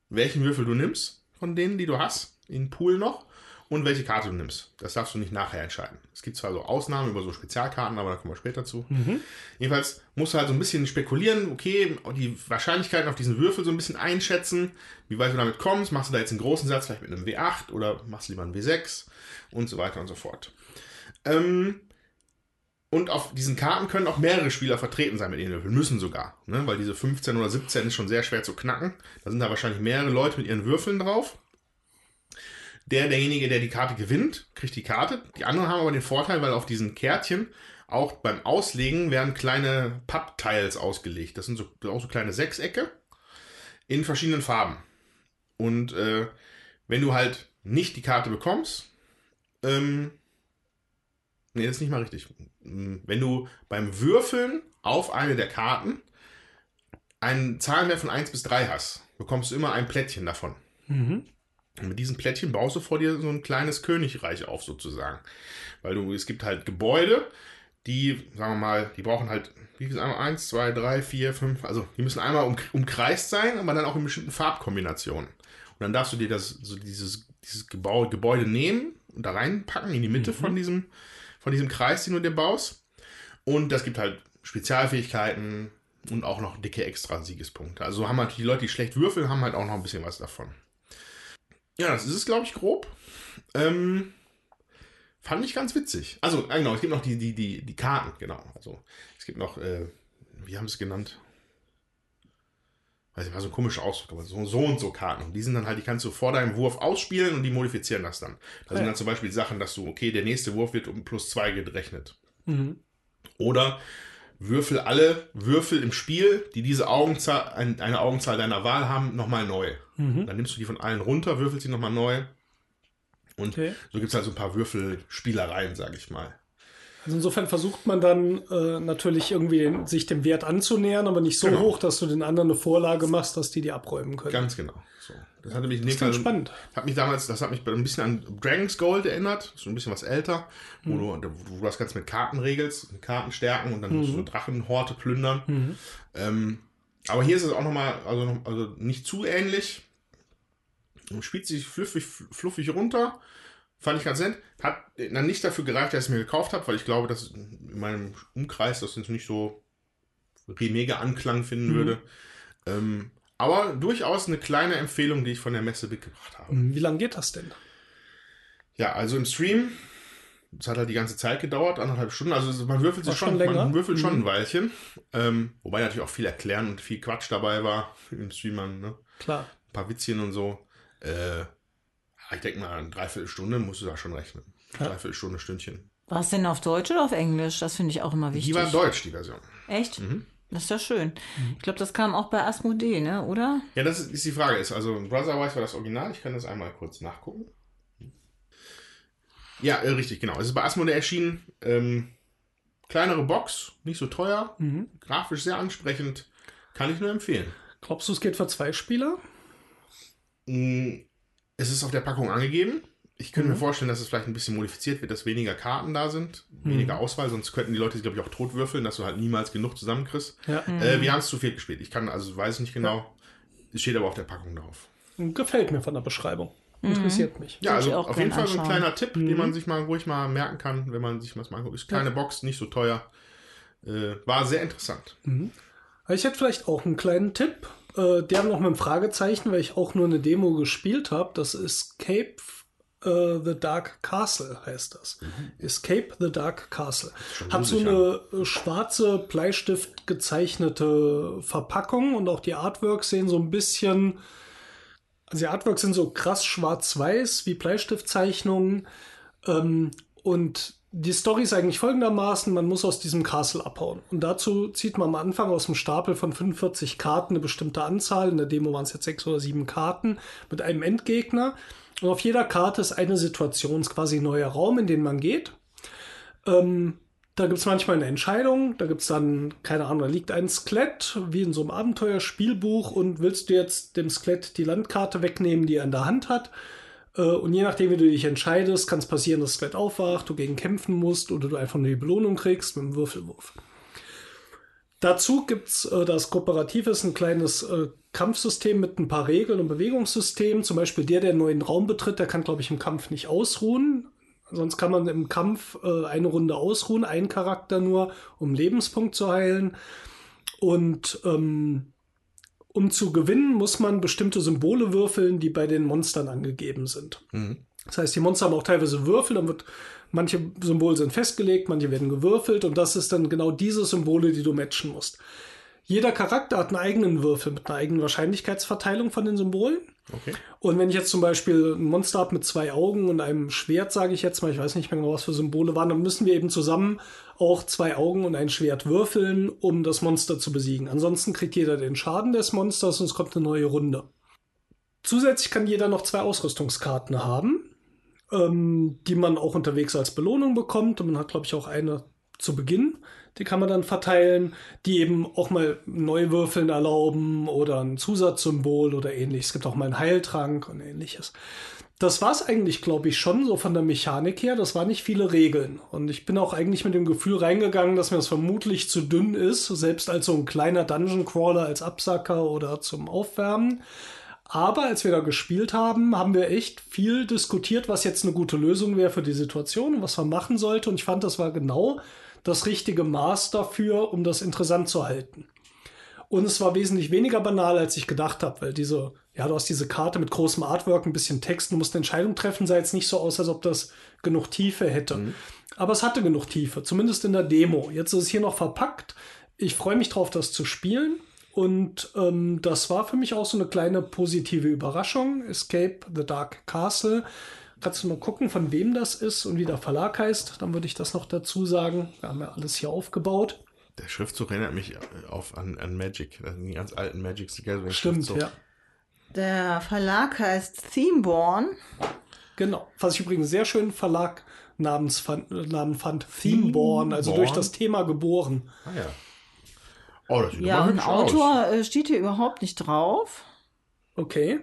welchen Würfel du nimmst von denen, die du hast, in Pool noch, und welche Karte du nimmst. Das darfst du nicht nachher entscheiden. Es gibt zwar so Ausnahmen über so Spezialkarten, aber da kommen wir später zu. Mhm. Jedenfalls musst du halt so ein bisschen spekulieren, okay, die Wahrscheinlichkeiten auf diesen Würfel so ein bisschen einschätzen, wie weit du damit kommst. Machst du da jetzt einen großen Satz, vielleicht mit einem W8 oder machst du lieber einen W6 und so weiter und so fort. Ähm, und auf diesen Karten können auch mehrere Spieler vertreten sein mit ihren Würfeln. Müssen sogar. Ne? Weil diese 15 oder 17 ist schon sehr schwer zu knacken. Da sind da wahrscheinlich mehrere Leute mit ihren Würfeln drauf. der, derjenige, der die Karte gewinnt, kriegt die Karte. Die anderen haben aber den Vorteil, weil auf diesen Kärtchen auch beim Auslegen werden kleine Pappteils ausgelegt. Das sind so, auch so kleine Sechsecke in verschiedenen Farben. Und äh, wenn du halt nicht die Karte bekommst, ähm, nee, das ist nicht mal richtig. Wenn du beim Würfeln auf eine der Karten einen Zahlenwert von 1 bis 3 hast, bekommst du immer ein Plättchen davon. Und mit diesen Plättchen baust du vor dir so ein kleines Königreich auf, sozusagen. Weil du, es gibt halt Gebäude, die, sagen wir mal, die brauchen halt, wie viel einmal? Eins, zwei, drei, vier, fünf, also die müssen einmal um, umkreist sein, aber dann auch in bestimmten Farbkombinationen. Und dann darfst du dir das, so dieses, dieses Gebäude, Gebäude nehmen und da reinpacken in die Mitte von diesem, von diesem Kreis, den du dir baust. Und das gibt halt Spezialfähigkeiten und auch noch dicke extra Siegespunkte. Also haben halt die Leute, die schlecht würfeln, haben halt auch noch ein bisschen was davon. Ja, das ist es, glaube ich, grob. Ähm, fand ich ganz witzig. Also, äh, genau, es gibt noch die, die, die, die Karten, genau. Also, es gibt noch, äh, wie haben sie es genannt? Weiß ich, war so ein komischer Ausdruck, aber so, so und so Karten. Und die sind dann halt, die kannst du vor deinem Wurf ausspielen und die modifizieren das dann. Da sind dann zum Beispiel Sachen, dass du, okay, der nächste Wurf wird um plus zwei gerechnet. Oder würfel alle Würfel im Spiel, die diese Augenzahl, ein, eine Augenzahl deiner Wahl haben, nochmal neu. Dann nimmst du die von allen runter, würfelst sie nochmal neu. Und Okay. so gibt es halt so ein paar Würfelspielereien, sage ich mal. Also insofern versucht man dann äh, natürlich irgendwie den, sich dem Wert anzunähern, aber nicht so Genau. hoch, dass du den anderen eine Vorlage machst, dass die die abräumen können. Ganz genau. So. Das hatte mich ganz Fall- spannend. Hat mich damals, das hat mich ein bisschen an Dragon's Gold erinnert, so ein bisschen was älter, Hm. wo, du, wo du das Ganze mit Karten regelst, mit Karten stärken und dann musst du so. Drachenhorte plündern. Ähm, aber hier ist es auch nochmal, also, noch- also nicht zu ähnlich. Spielt sich fluffig, fluffig runter. Fand ich ganz nett. Hat dann nicht dafür gereicht, dass ich es mir gekauft habe, weil ich glaube, dass in meinem Umkreis das jetzt nicht so mega Anklang finden Mhm. würde. Ähm, aber durchaus eine kleine Empfehlung, die ich von der Messe mitgebracht habe. Wie lange geht das denn? Ja, also im Stream, es hat halt die ganze Zeit gedauert, anderthalb Stunden. Also man würfelt sich schon, schon länger? man würfelt schon Mhm. ein Weilchen. Ähm, wobei natürlich auch viel erklären und viel Quatsch dabei war im Streamern, ne? Klar. Ein paar Witzchen und so. Äh, ich denke mal, eine Dreiviertelstunde musst du da schon rechnen. Ja. Dreiviertelstunde, Stündchen. War es denn auf Deutsch oder auf Englisch? Das finde ich auch immer wichtig. Die war deutsch, die Version. Echt? Mhm. Das ist ja schön. Ich glaube, das kam auch bei Asmodee, ne? Oder? Ja, das ist die Frage. Ist also Brotherwise war das Original. Ich kann das einmal kurz nachgucken. Ja, äh, richtig, genau. Es ist bei Asmodee erschienen. Ähm, kleinere Box, nicht so teuer, Mhm. grafisch sehr ansprechend. Kann ich nur empfehlen. Glaubst du, es geht für zwei Spieler? Mm, Es ist auf der Packung angegeben. Ich könnte Mhm. mir vorstellen, dass es vielleicht ein bisschen modifiziert wird, dass weniger Karten da sind, Mhm. weniger Auswahl, sonst könnten die Leute, glaube ich, auch tot würfeln, dass du halt niemals genug zusammenkriegst. Ja. Äh, wir haben es zu viel gespielt. Ich kann, also weiß nicht genau. Es steht aber auf der Packung drauf. Gefällt mir von der Beschreibung. Interessiert mich. Ja, also auf jeden Fall so ein kleiner Tipp, den man sich mal ruhig mal merken kann, wenn man sich was mal anguckt. Ist kleine Box, nicht so teuer. Äh, war sehr interessant. Ich hätte vielleicht auch einen kleinen Tipp. Äh, der noch mit einem Fragezeichen, weil ich auch nur eine Demo gespielt habe. Das ist Escape äh, the Dark Castle heißt das. Escape the Dark Castle. Hat so eine äh, schwarze Bleistift gezeichnete Verpackung und auch die Artworks sehen so ein bisschen. Also die Artworks sind so krass schwarz-weiß wie Bleistiftzeichnungen. Ähm, und die Story ist eigentlich folgendermaßen, man muss aus diesem Castle abhauen. Und dazu zieht man am Anfang aus dem Stapel von 45 Karten eine bestimmte Anzahl. In der Demo waren es jetzt sechs oder sieben Karten mit einem Endgegner. Und auf jeder Karte ist eine Situation, ist quasi ein neuer Raum, in den man geht. Ähm, da gibt es manchmal eine Entscheidung, da gibt es dann, keine Ahnung, da liegt ein Skelett, wie in so einem Abenteuerspielbuch, und willst du jetzt dem Skelett die Landkarte wegnehmen, die er in der Hand hat? Äh, Und je nachdem, wie du dich entscheidest, kann es passieren, dass das Skelett aufwacht, du gegen kämpfen musst oder du einfach nur die Belohnung kriegst mit einem Würfelwurf. Dazu gibt's, äh, das kooperativ ist, ein kleines äh, Kampfsystem mit ein paar Regeln und Bewegungssystemen. Zum Beispiel der, der einen neuen Raum betritt, der kann, glaube ich, im Kampf nicht ausruhen. Sonst kann man im Kampf äh, eine Runde ausruhen, einen Charakter nur, um Lebenspunkt zu heilen. Und ähm, um zu gewinnen, muss man bestimmte Symbole würfeln, die bei den Monstern angegeben sind. Das heißt, die Monster haben auch teilweise Würfel, dann wird manche Symbole sind festgelegt, manche werden gewürfelt und das ist dann genau diese Symbole, die du matchen musst. Jeder Charakter hat einen eigenen Würfel mit einer eigenen Wahrscheinlichkeitsverteilung von den Symbolen. Okay. Und wenn ich jetzt zum Beispiel ein Monster habe mit zwei Augen und einem Schwert, sage ich jetzt mal, ich weiß nicht mehr genau, was für Symbole waren, dann müssen wir eben zusammen auch zwei Augen und ein Schwert würfeln, um das Monster zu besiegen. Ansonsten kriegt jeder den Schaden des Monsters und es kommt eine neue Runde. Zusätzlich kann jeder noch zwei Ausrüstungskarten haben, ähm, die man auch unterwegs als Belohnung bekommt. Und man hat, glaube ich, auch eine zu Beginn. Die kann man dann verteilen, die eben auch mal Neuwürfeln erlauben oder ein Zusatzsymbol oder ähnliches. Es gibt auch mal einen Heiltrank und ähnliches. Das war es eigentlich, glaube ich, schon so von der Mechanik her. Das waren nicht viele Regeln. Und ich bin auch eigentlich mit dem Gefühl reingegangen, dass mir das vermutlich zu dünn ist, selbst als so ein kleiner Dungeon Crawler als Absacker oder zum Aufwärmen. Aber als wir da gespielt haben, haben wir echt viel diskutiert, was jetzt eine gute Lösung wäre für die Situation und was man machen sollte. Und ich fand, das war genau das richtige Maß dafür, um das interessant zu halten. Und es war wesentlich weniger banal, als ich gedacht habe, weil diese, ja, du hast diese Karte mit großem Artwork, ein bisschen Text, du musst eine Entscheidung treffen, sah jetzt nicht so aus, als ob das genug Tiefe hätte. Mhm. Aber es hatte genug Tiefe, zumindest in der Demo. Jetzt ist es hier noch verpackt. Ich freue mich drauf, das zu spielen. Und ähm, das war für mich auch so eine kleine positive Überraschung. Escape the Dark Castle Kannst du mal gucken, von wem das ist und wie der Verlag heißt? Dann würde ich das noch dazu sagen. Wir haben ja alles hier aufgebaut. Der Schriftzug erinnert mich auf, an, an Magic, an die ganz alten Magic. Stimmt, ja. Der Verlag heißt Themeborn. Genau. Was ich übrigens sehr schön Verlag namens fand, Namen fand. Themeborn, also durch das Thema geboren. Ah ja. Oh, das sieht ja, und Autor aus. Äh, steht hier überhaupt nicht drauf. Okay.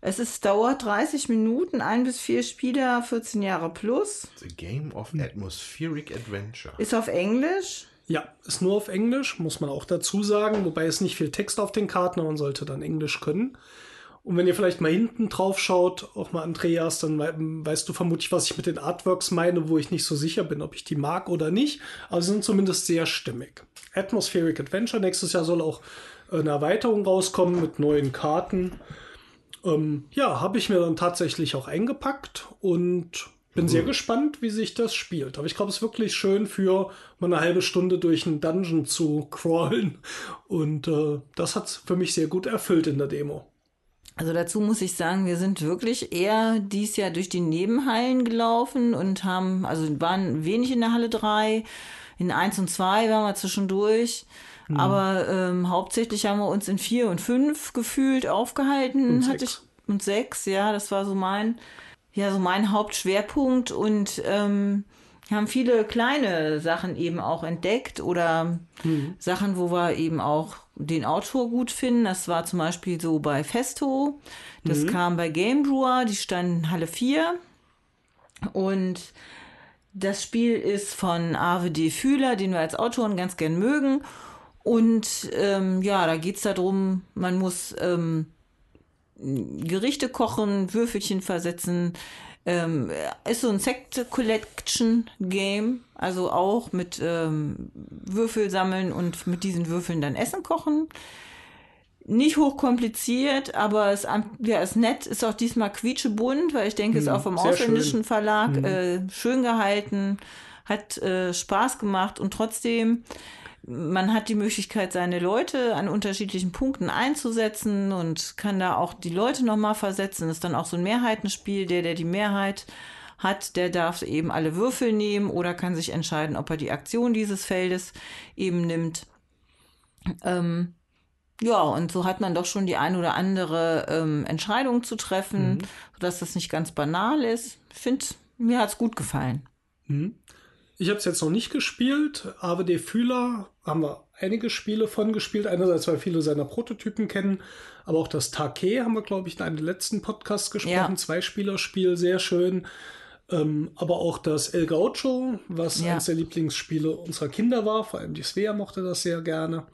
Es ist, dauert 30 Minuten, ein bis vier Spieler, 14 Jahre plus. The Game of Atmospheric Adventure. Ist auf Englisch. Ja, ist nur auf Englisch, muss man auch dazu sagen, wobei es nicht viel Text auf den Karten, aber man sollte dann Englisch können. Und wenn ihr vielleicht mal hinten drauf schaut, auch mal Andreas, dann weißt du vermutlich, was ich mit den Artworks meine, wo ich nicht so sicher bin, ob ich die mag oder nicht. Aber sie sind zumindest sehr stimmig. Atmospheric Adventure, nächstes Jahr soll auch eine Erweiterung rauskommen mit neuen Karten. Ähm, ja, habe ich mir dann tatsächlich auch eingepackt und bin mhm. sehr gespannt, wie sich das spielt. Aber ich glaube, es ist wirklich schön für mal eine halbe Stunde durch einen Dungeon zu crawlen. Und äh, das hat es für mich sehr gut erfüllt in der Demo. Also dazu muss ich sagen, wir sind wirklich eher dies Jahr durch die Nebenhallen gelaufen und haben, also waren wenig in der Halle 3. In 1 und 2 waren wir zwischendurch. Mhm. Aber ähm, hauptsächlich haben wir uns in vier und fünf gefühlt aufgehalten. Und hatte sechs. ich und sechs, ja, das war so mein, ja, so mein Hauptschwerpunkt und ähm, haben viele kleine Sachen eben auch entdeckt oder mhm. Sachen, wo wir eben auch den Autor gut finden. Das war zum Beispiel so bei Festo. Das mhm. kam bei Game Brewer, die standen Halle 4. Und das Spiel ist von Arve D. Fühler, den wir als Autoren ganz gern mögen. Und ähm, ja, da geht es darum, man muss ähm, Gerichte kochen, Würfelchen versetzen. Ähm, ist so ein Sect Collection Game, also auch mit ähm, Würfel sammeln und mit diesen Würfeln dann Essen kochen. Nicht hochkompliziert, aber es ja, ist nett, ist auch diesmal quietschebunt, weil ich denke, es ist hm, auch vom ausländischen schön. Verlag mhm. äh, schön gehalten, hat äh, Spaß gemacht und trotzdem man hat die Möglichkeit, seine Leute an unterschiedlichen Punkten einzusetzen und kann da auch die Leute nochmal versetzen. Das ist dann auch so ein Mehrheitenspiel. Der, der die Mehrheit hat, der darf eben alle Würfel nehmen oder kann sich entscheiden, ob er die Aktion dieses Feldes eben nimmt. Ähm, ja, und so hat man doch schon die ein oder andere ähm, Entscheidung zu treffen, mhm. sodass das nicht ganz banal ist. Ich finde, mir hat es gut gefallen. Mhm. Ich habe es jetzt noch nicht gespielt. AWD Fühler haben wir einige Spiele von gespielt. Einerseits, weil viele seiner Prototypen kennen, aber auch das Take haben wir, glaube ich, in einem letzten Podcast gesprochen. Ja. Zwei-Spieler-Spiel, sehr schön. Ähm, aber auch das El Gaucho, was ja. eines der Lieblingsspiele unserer Kinder war. Vor allem die Svea mochte das sehr gerne.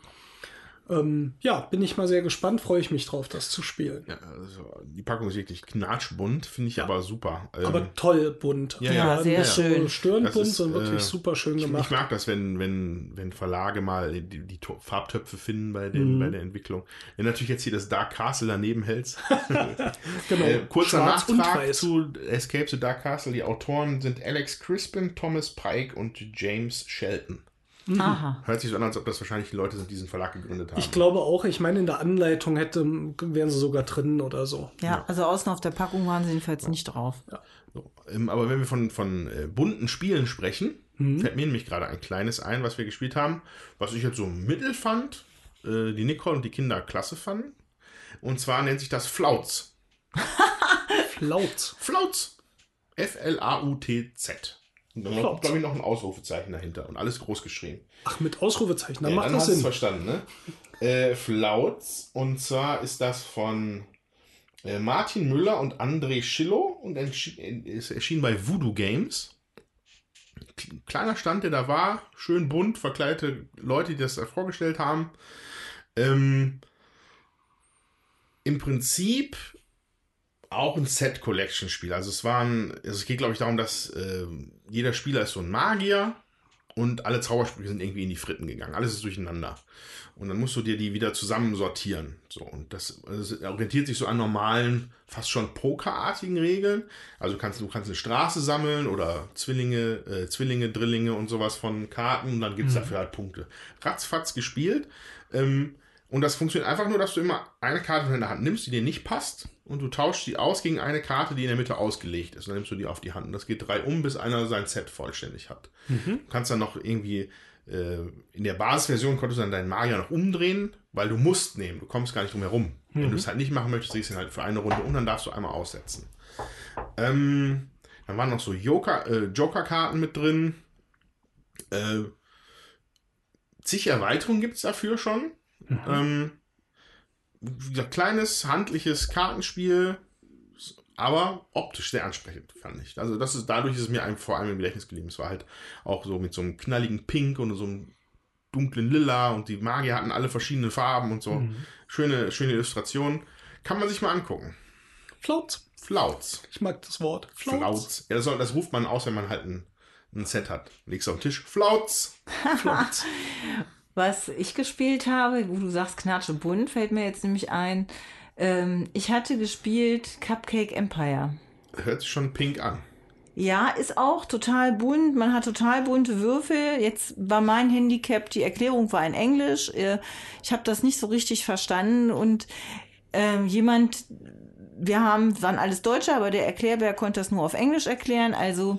Ähm, ja, bin ich mal sehr gespannt, freue ich mich drauf, das zu spielen. Ja, also die Packung ist wirklich knatschbunt, finde ich ja. aber super. Ähm, aber toll bunt. Ja, ja, ja sehr schön. So störend bunt, sondern wirklich äh, super schön gemacht. Ich mag das, wenn, wenn, wenn Verlage mal die, die Farbtöpfe finden bei, den, mhm. bei der Entwicklung. Wenn natürlich jetzt hier das Dark Castle daneben hältst. genau. Äh, kurzer Schwarz Nachtrag zu Escape to Dark Castle. Die Autoren sind Alex Crispin, Thomas Pike und James Shelton. Aha. Hört sich so an, als ob das wahrscheinlich die Leute sind, die diesen Verlag gegründet haben. Ich glaube auch, ich meine, in der Anleitung hätte, wären sie sogar drin oder so. Ja, also außen auf der Packung waren sie jedenfalls nicht drauf. So, ähm, aber wenn wir von, von äh, bunten Spielen sprechen, Mhm. fällt mir nämlich gerade ein kleines ein, was wir gespielt haben, was ich jetzt so mittel fand, äh, die Nicole und die Kinder klasse fanden. Und zwar nennt sich das Flautz. Flaut. Flautz. F-L-A-U-T-Z. Und dann Flautz. glaube ich, noch ein Ausrufezeichen dahinter und alles groß geschrieben. Ach, mit Ausrufezeichen, dann Ja, macht dann das hast Sinn. verstanden, ne? Äh, Flautz. Und zwar ist das von äh, Martin Müller und André Schillo und entschi- äh, es erschien bei Voodoo Games. Kleiner Stand, der da war, schön bunt, verkleidete Leute, die das da vorgestellt haben. Ähm, Im Prinzip auch ein Set-Collection-Spiel. Also es waren, also es geht glaube ich darum, dass äh, jeder Spieler ist so ein Magier und alle Zaubersprüche sind irgendwie in die Fritten gegangen. Alles ist durcheinander. Und dann musst du dir die wieder zusammen sortieren. So, und das, das orientiert sich so an normalen, fast schon pokerartigen Regeln. Also du kannst, du kannst eine Straße sammeln oder Zwillinge, äh, Zwillinge, Drillinge und sowas von Karten und dann gibt es dafür halt Punkte. Ratzfatz gespielt. Ähm, und das funktioniert einfach nur, dass du immer eine Karte in deine Hand nimmst, die dir nicht passt, und du tauschst die aus gegen eine Karte, die in der Mitte ausgelegt ist. Und dann nimmst du die auf die Hand. Und das geht drei um, bis einer sein Set vollständig hat. Du kannst dann noch irgendwie äh, in der Basisversion konntest du dann deinen Magier noch umdrehen, weil du musst nehmen. Du kommst gar nicht drum herum. Wenn du es halt nicht machen möchtest, drehst du ihn halt für eine Runde um, dann darfst du einmal aussetzen. Ähm, dann waren noch so Joker, äh, Joker-Karten mit drin. Äh, zig Erweiterungen gibt es dafür schon. Ähm, gesagt, kleines, handliches Kartenspiel, aber optisch sehr ansprechend, fand ich. Also das ist, dadurch ist es mir einem, vor allem im Gedächtnis geblieben. Es war halt auch so mit so einem knalligen Pink und so einem dunklen Lila und die Magier hatten alle verschiedene Farben und so. Schöne, schöne Illustrationen. Kann man sich mal angucken. Flaut. Flautz. Ich mag das Wort. Flaut. Flautz. Ja, das, soll, das ruft man aus, wenn man halt ein, ein Set hat. Legst auf den Tisch. Flautz. Flaut. Was ich gespielt habe, wo du sagst Knatsche bunt, fällt mir jetzt nämlich ein. Ähm, ich hatte gespielt Cupcake Empire. Hört sich schon pink an. Ja, ist auch total bunt. Man hat total bunte Würfel. Jetzt war mein Handicap, die Erklärung war in Englisch. Äh, Ich habe das nicht so richtig verstanden. Und ähm, jemand, wir haben, waren alles Deutsche, aber der Erklärbär konnte das nur auf Englisch erklären. Also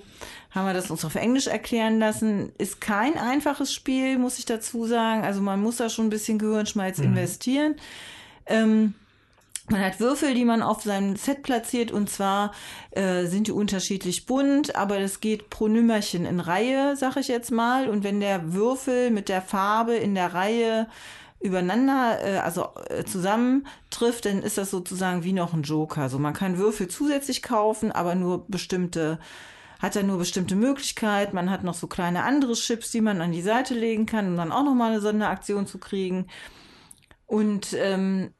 haben wir das uns auf Englisch erklären lassen. Ist kein einfaches Spiel, muss ich dazu sagen. Also man muss da schon ein bisschen Gehirnschmalz investieren. Ähm, man hat Würfel, die man auf seinem Set platziert und zwar äh, sind die unterschiedlich bunt, aber das geht pro Nümmerchen in Reihe, sag ich jetzt mal. Und wenn der Würfel mit der Farbe in der Reihe übereinander, äh, also äh, zusammentrifft, dann ist das sozusagen wie noch ein Joker. Also man kann Würfel zusätzlich kaufen, aber nur bestimmte hat er nur bestimmte Möglichkeiten. Man hat noch so kleine andere Chips, die man an die Seite legen kann, um dann auch noch mal eine Sonderaktion zu kriegen. Und ähm,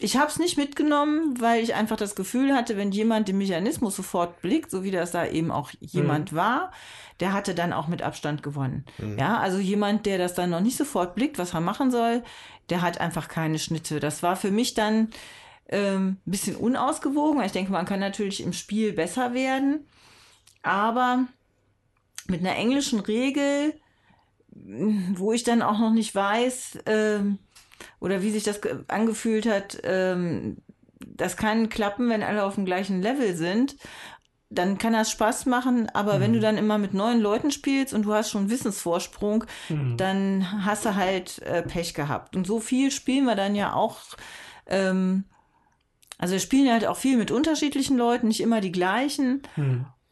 ich habe es nicht mitgenommen, weil ich einfach das Gefühl hatte, wenn jemand den Mechanismus sofort blickt, so wie das da eben auch jemand war, der hatte dann auch mit Abstand gewonnen. Ja, also jemand, der das dann noch nicht sofort blickt, was er machen soll, der hat einfach keine Schnitte. Das war für mich dann ähm, ein bisschen unausgewogen. Ich denke, man kann natürlich im Spiel besser werden, aber mit einer englischen Regel, wo ich dann auch noch nicht weiß, ähm, oder wie sich das ge- angefühlt hat, ähm, das kann klappen, wenn alle auf dem gleichen Level sind. Dann kann das Spaß machen, aber wenn du dann immer mit neuen Leuten spielst und du hast schon Wissensvorsprung, dann hast du halt äh, Pech gehabt. Und so viel spielen wir dann ja auch. Ähm, also wir spielen halt auch viel mit unterschiedlichen Leuten, nicht immer die gleichen.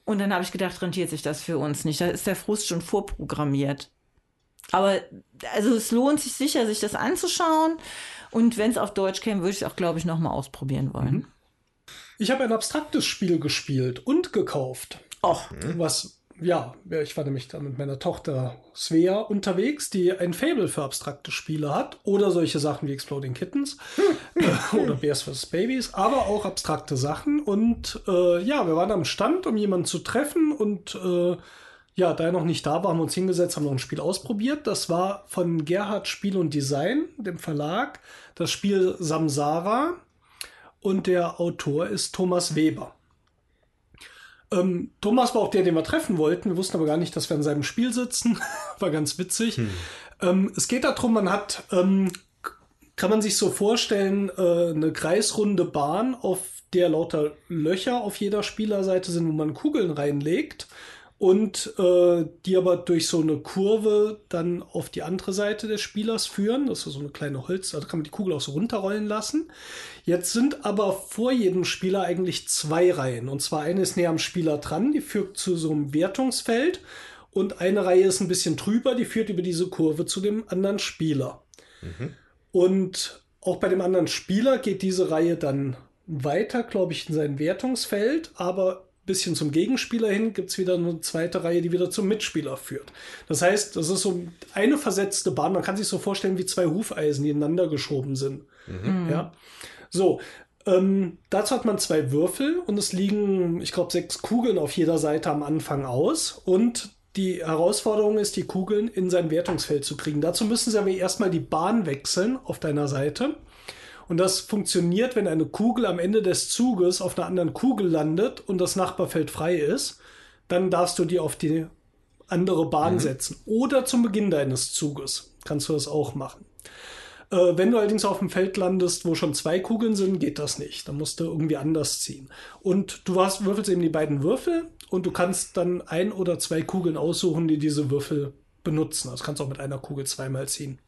Und dann habe ich gedacht, rentiert sich das für uns nicht. Da ist der Frust schon vorprogrammiert. Aber also es lohnt sich sicher, sich das anzuschauen. Und wenn es auf Deutsch käme, würde ich es auch, glaube ich, nochmal ausprobieren wollen. Ich habe ein abstraktes Spiel gespielt und gekauft. Och, Was, ja, ich war nämlich da mit meiner Tochter Svea unterwegs, die ein Fable für abstrakte Spiele hat. Oder solche Sachen wie Exploding Kittens äh, oder Bears vs. Babies, aber auch abstrakte Sachen. Und äh, ja, wir waren am Stand, um jemanden zu treffen. Und äh, ja, da er noch nicht da war, haben wir uns hingesetzt, haben noch ein Spiel ausprobiert. Das war von Gerhard Spiel und Design, dem Verlag, das Spiel Samsara. Und der Autor ist Thomas Weber. Ähm, Thomas war auch der, den wir treffen wollten. Wir wussten aber gar nicht, dass wir in seinem Spiel sitzen. war ganz witzig. Hm. Ähm, es geht darum, man hat, ähm, kann man sich so vorstellen, äh, eine kreisrunde Bahn, auf der lauter Löcher auf jeder Spielerseite sind, wo man Kugeln reinlegt und äh, die aber durch so eine Kurve dann auf die andere Seite des Spielers führen. Das ist so eine kleine Holz, da kann man die Kugel auch so runterrollen lassen. Jetzt sind aber vor jedem Spieler eigentlich zwei Reihen. Und zwar eine ist näher am Spieler dran, die führt zu so einem Wertungsfeld. Und eine Reihe ist ein bisschen trüber, die führt über diese Kurve zu dem anderen Spieler. Mhm. Und auch bei dem anderen Spieler geht diese Reihe dann weiter, glaube ich, in sein Wertungsfeld, aber bisschen zum Gegenspieler hin gibt es wieder eine zweite Reihe, die wieder zum Mitspieler führt. Das heißt, das ist so eine versetzte Bahn. Man kann sich so vorstellen wie zwei Hufeisen, die ineinander geschoben sind. Mhm. Ja. So. Ähm, dazu hat man zwei Würfel und es liegen, ich glaube, sechs Kugeln auf jeder Seite am Anfang aus. Und die Herausforderung ist, die Kugeln in sein Wertungsfeld zu kriegen. Dazu müssen sie aber erstmal die Bahn wechseln auf deiner Seite. Und das funktioniert, wenn eine Kugel am Ende des Zuges auf einer anderen Kugel landet und das Nachbarfeld frei ist. Dann darfst du die auf die andere Bahn mhm. setzen. Oder zum Beginn deines Zuges kannst du das auch machen. Äh, wenn du allerdings auf dem Feld landest, wo schon zwei Kugeln sind, geht das nicht. Dann musst du irgendwie anders ziehen. Und du hast, würfelst eben die beiden Würfel und du kannst dann ein oder zwei Kugeln aussuchen, die diese Würfel benutzen. Das kannst du auch mit einer Kugel zweimal ziehen.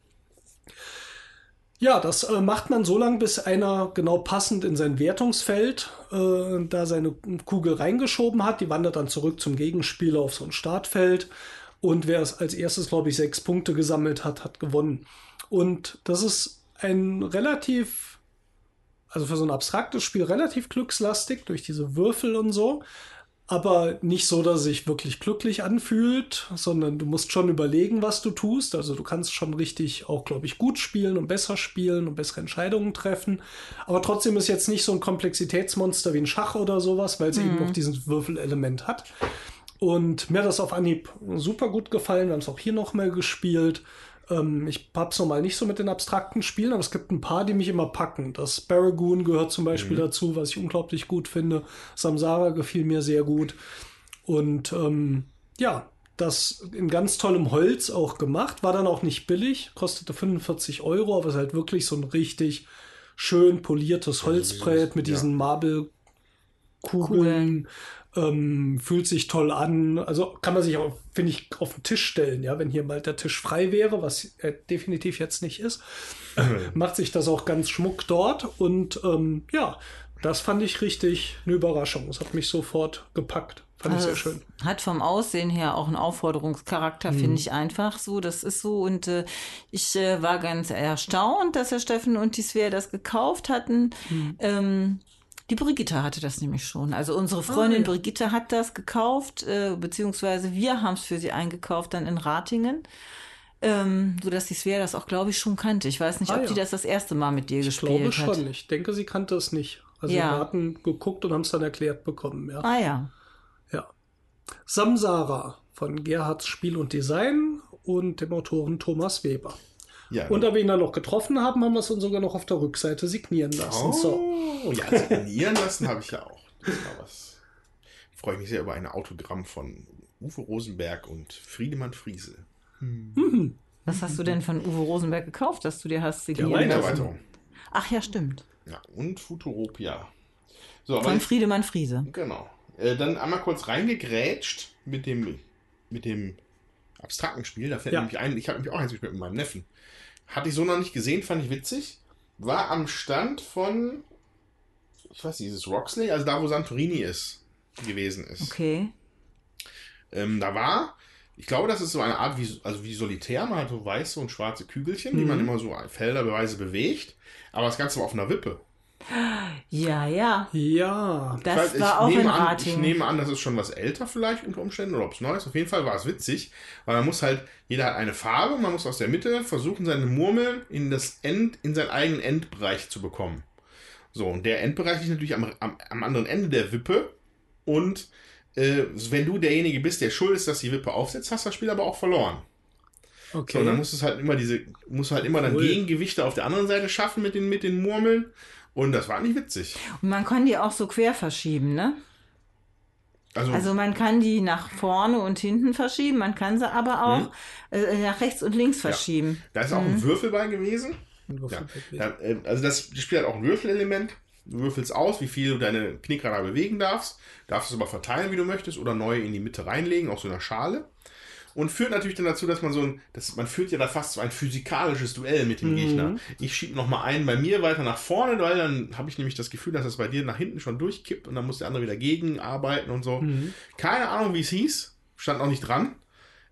Ja, das äh, macht man so lange, bis einer genau passend in sein Wertungsfeld äh, da seine Kugel reingeschoben hat. Die wandert dann zurück zum Gegenspieler auf so ein Startfeld. Und wer es als erstes, glaube ich, sechs Punkte gesammelt hat, hat gewonnen. Und das ist ein relativ, also für so ein abstraktes Spiel relativ glückslastig durch diese Würfel und so aber nicht so, dass es sich wirklich glücklich anfühlt, sondern du musst schon überlegen, was du tust. Also du kannst schon richtig auch, glaube ich, gut spielen und besser spielen und bessere Entscheidungen treffen. Aber trotzdem ist jetzt nicht so ein Komplexitätsmonster wie ein Schach oder sowas, weil es mhm. eben noch dieses Würfelelement hat. Und mir hat das auf Anhieb super gut gefallen. Wir haben es auch hier nochmal gespielt. Ähm, ich hab's normal nicht so mit den abstrakten Spielen, aber es gibt ein paar, die mich immer packen. Das Barragoon gehört zum Beispiel mhm. dazu, was ich unglaublich gut finde. Samsara gefiel mir sehr gut. Und ähm, ja, das in ganz tollem Holz auch gemacht, war dann auch nicht billig, kostete 45 Euro, aber es ist halt wirklich so ein richtig schön poliertes Holzbrett mit diesen ja. Marble-Kugeln ähm, fühlt sich toll an. Also kann man sich auch, finde ich, auf den Tisch stellen, ja, wenn hier mal der Tisch frei wäre, was er definitiv jetzt nicht ist, macht sich das auch ganz schmuck dort. Und ähm, ja, das fand ich richtig eine Überraschung. Es hat mich sofort gepackt. Fand also ich sehr schön. Hat vom Aussehen her auch einen Aufforderungscharakter, mhm. finde ich einfach so. Das ist so. Und äh, ich äh, war ganz erstaunt, dass Herr Steffen und die Svea das gekauft hatten. Mhm. Ähm, die Brigitte hatte das nämlich schon. Also unsere Freundin oh, ja. Brigitte hat das gekauft, äh, beziehungsweise wir haben es für sie eingekauft dann in Ratingen. Ähm, so dass die Svea das auch, glaube ich, schon kannte. Ich weiß nicht, ah, ob ja. die das das erste Mal mit dir ich gespielt hat. Ich glaube schon. Ich denke, sie kannte es nicht. Also ja. wir hatten geguckt und haben es dann erklärt bekommen. Ja. Ah ja. Ja. Samsara von Gerhards Spiel und Design und dem Autoren Thomas Weber. Ja, und da wir ihn dann noch getroffen haben, haben wir es uns sogar noch auf der Rückseite signieren lassen. Oh, so. ja, signieren lassen habe ich ja auch. Das war was. Freue mich sehr über ein Autogramm von Uwe Rosenberg und Friedemann Friese. Hm. Mhm. Was hast du denn von Uwe Rosenberg gekauft, dass du dir hast signieren ja, lassen? Ach ja, stimmt. Ja, und Futuropia. So, von Friedemann Friese. Genau. Äh, dann einmal kurz reingegrätscht mit dem, mit dem abstrakten Spiel. Da fällt ja. nämlich ein, ich habe nämlich auch eins gespielt mit meinem Neffen. Hatte ich so noch nicht gesehen, fand ich witzig. War am Stand von, ich weiß nicht, ist es Roxley? Also da, wo Santorini ist, gewesen ist. Okay. Ähm, da war, ich glaube, das ist so eine Art wie, also wie Solitär. Man hat so weiße und schwarze Kügelchen, mhm. die man mhm. immer so felderweise bewegt. Aber das Ganze war auf einer Wippe. Ja, ja. Ja. Das weiß, war auch in Rating. Ich nehme an, das ist schon was älter vielleicht unter Umständen oder ob es neu ist. Auf jeden Fall war es witzig, weil man muss halt, jeder hat eine Farbe, man muss aus der Mitte versuchen, seine Murmel in das End, in seinen eigenen Endbereich zu bekommen. So, und der Endbereich ist natürlich am, am, am anderen Ende der Wippe und äh, wenn du derjenige bist, der schuld ist, dass die Wippe aufsetzt, hast das Spiel aber auch verloren. Okay. So, dann musst du halt immer diese, musst halt immer dann. Gegengewichte auf der anderen Seite schaffen mit den, mit den Murmeln. Und das war nicht witzig. Und man kann die auch so quer verschieben, ne? Also, Also man kann die nach vorne und hinten verschieben, man kann sie aber auch äh, nach rechts und links verschieben. da ist auch Mhm. ein Würfel bei gewesen. Ja. Da, äh, also das Spiel hat auch ein Würfelelement. Du würfelst aus, wie viel du deine Knickradar bewegen darfst. Darfst es aber verteilen, wie du möchtest, oder neu in die Mitte reinlegen, auf so einer Schale. Und führt natürlich dann dazu, dass man so ein, das, man führt ja da fast so ein physikalisches Duell mit dem Gegner. Ich schiebe nochmal einen bei mir weiter nach vorne, weil dann habe ich nämlich das Gefühl, dass das bei dir nach hinten schon durchkippt und dann muss der andere wieder gegenarbeiten und so. Keine Ahnung, wie es hieß. Stand auch nicht dran.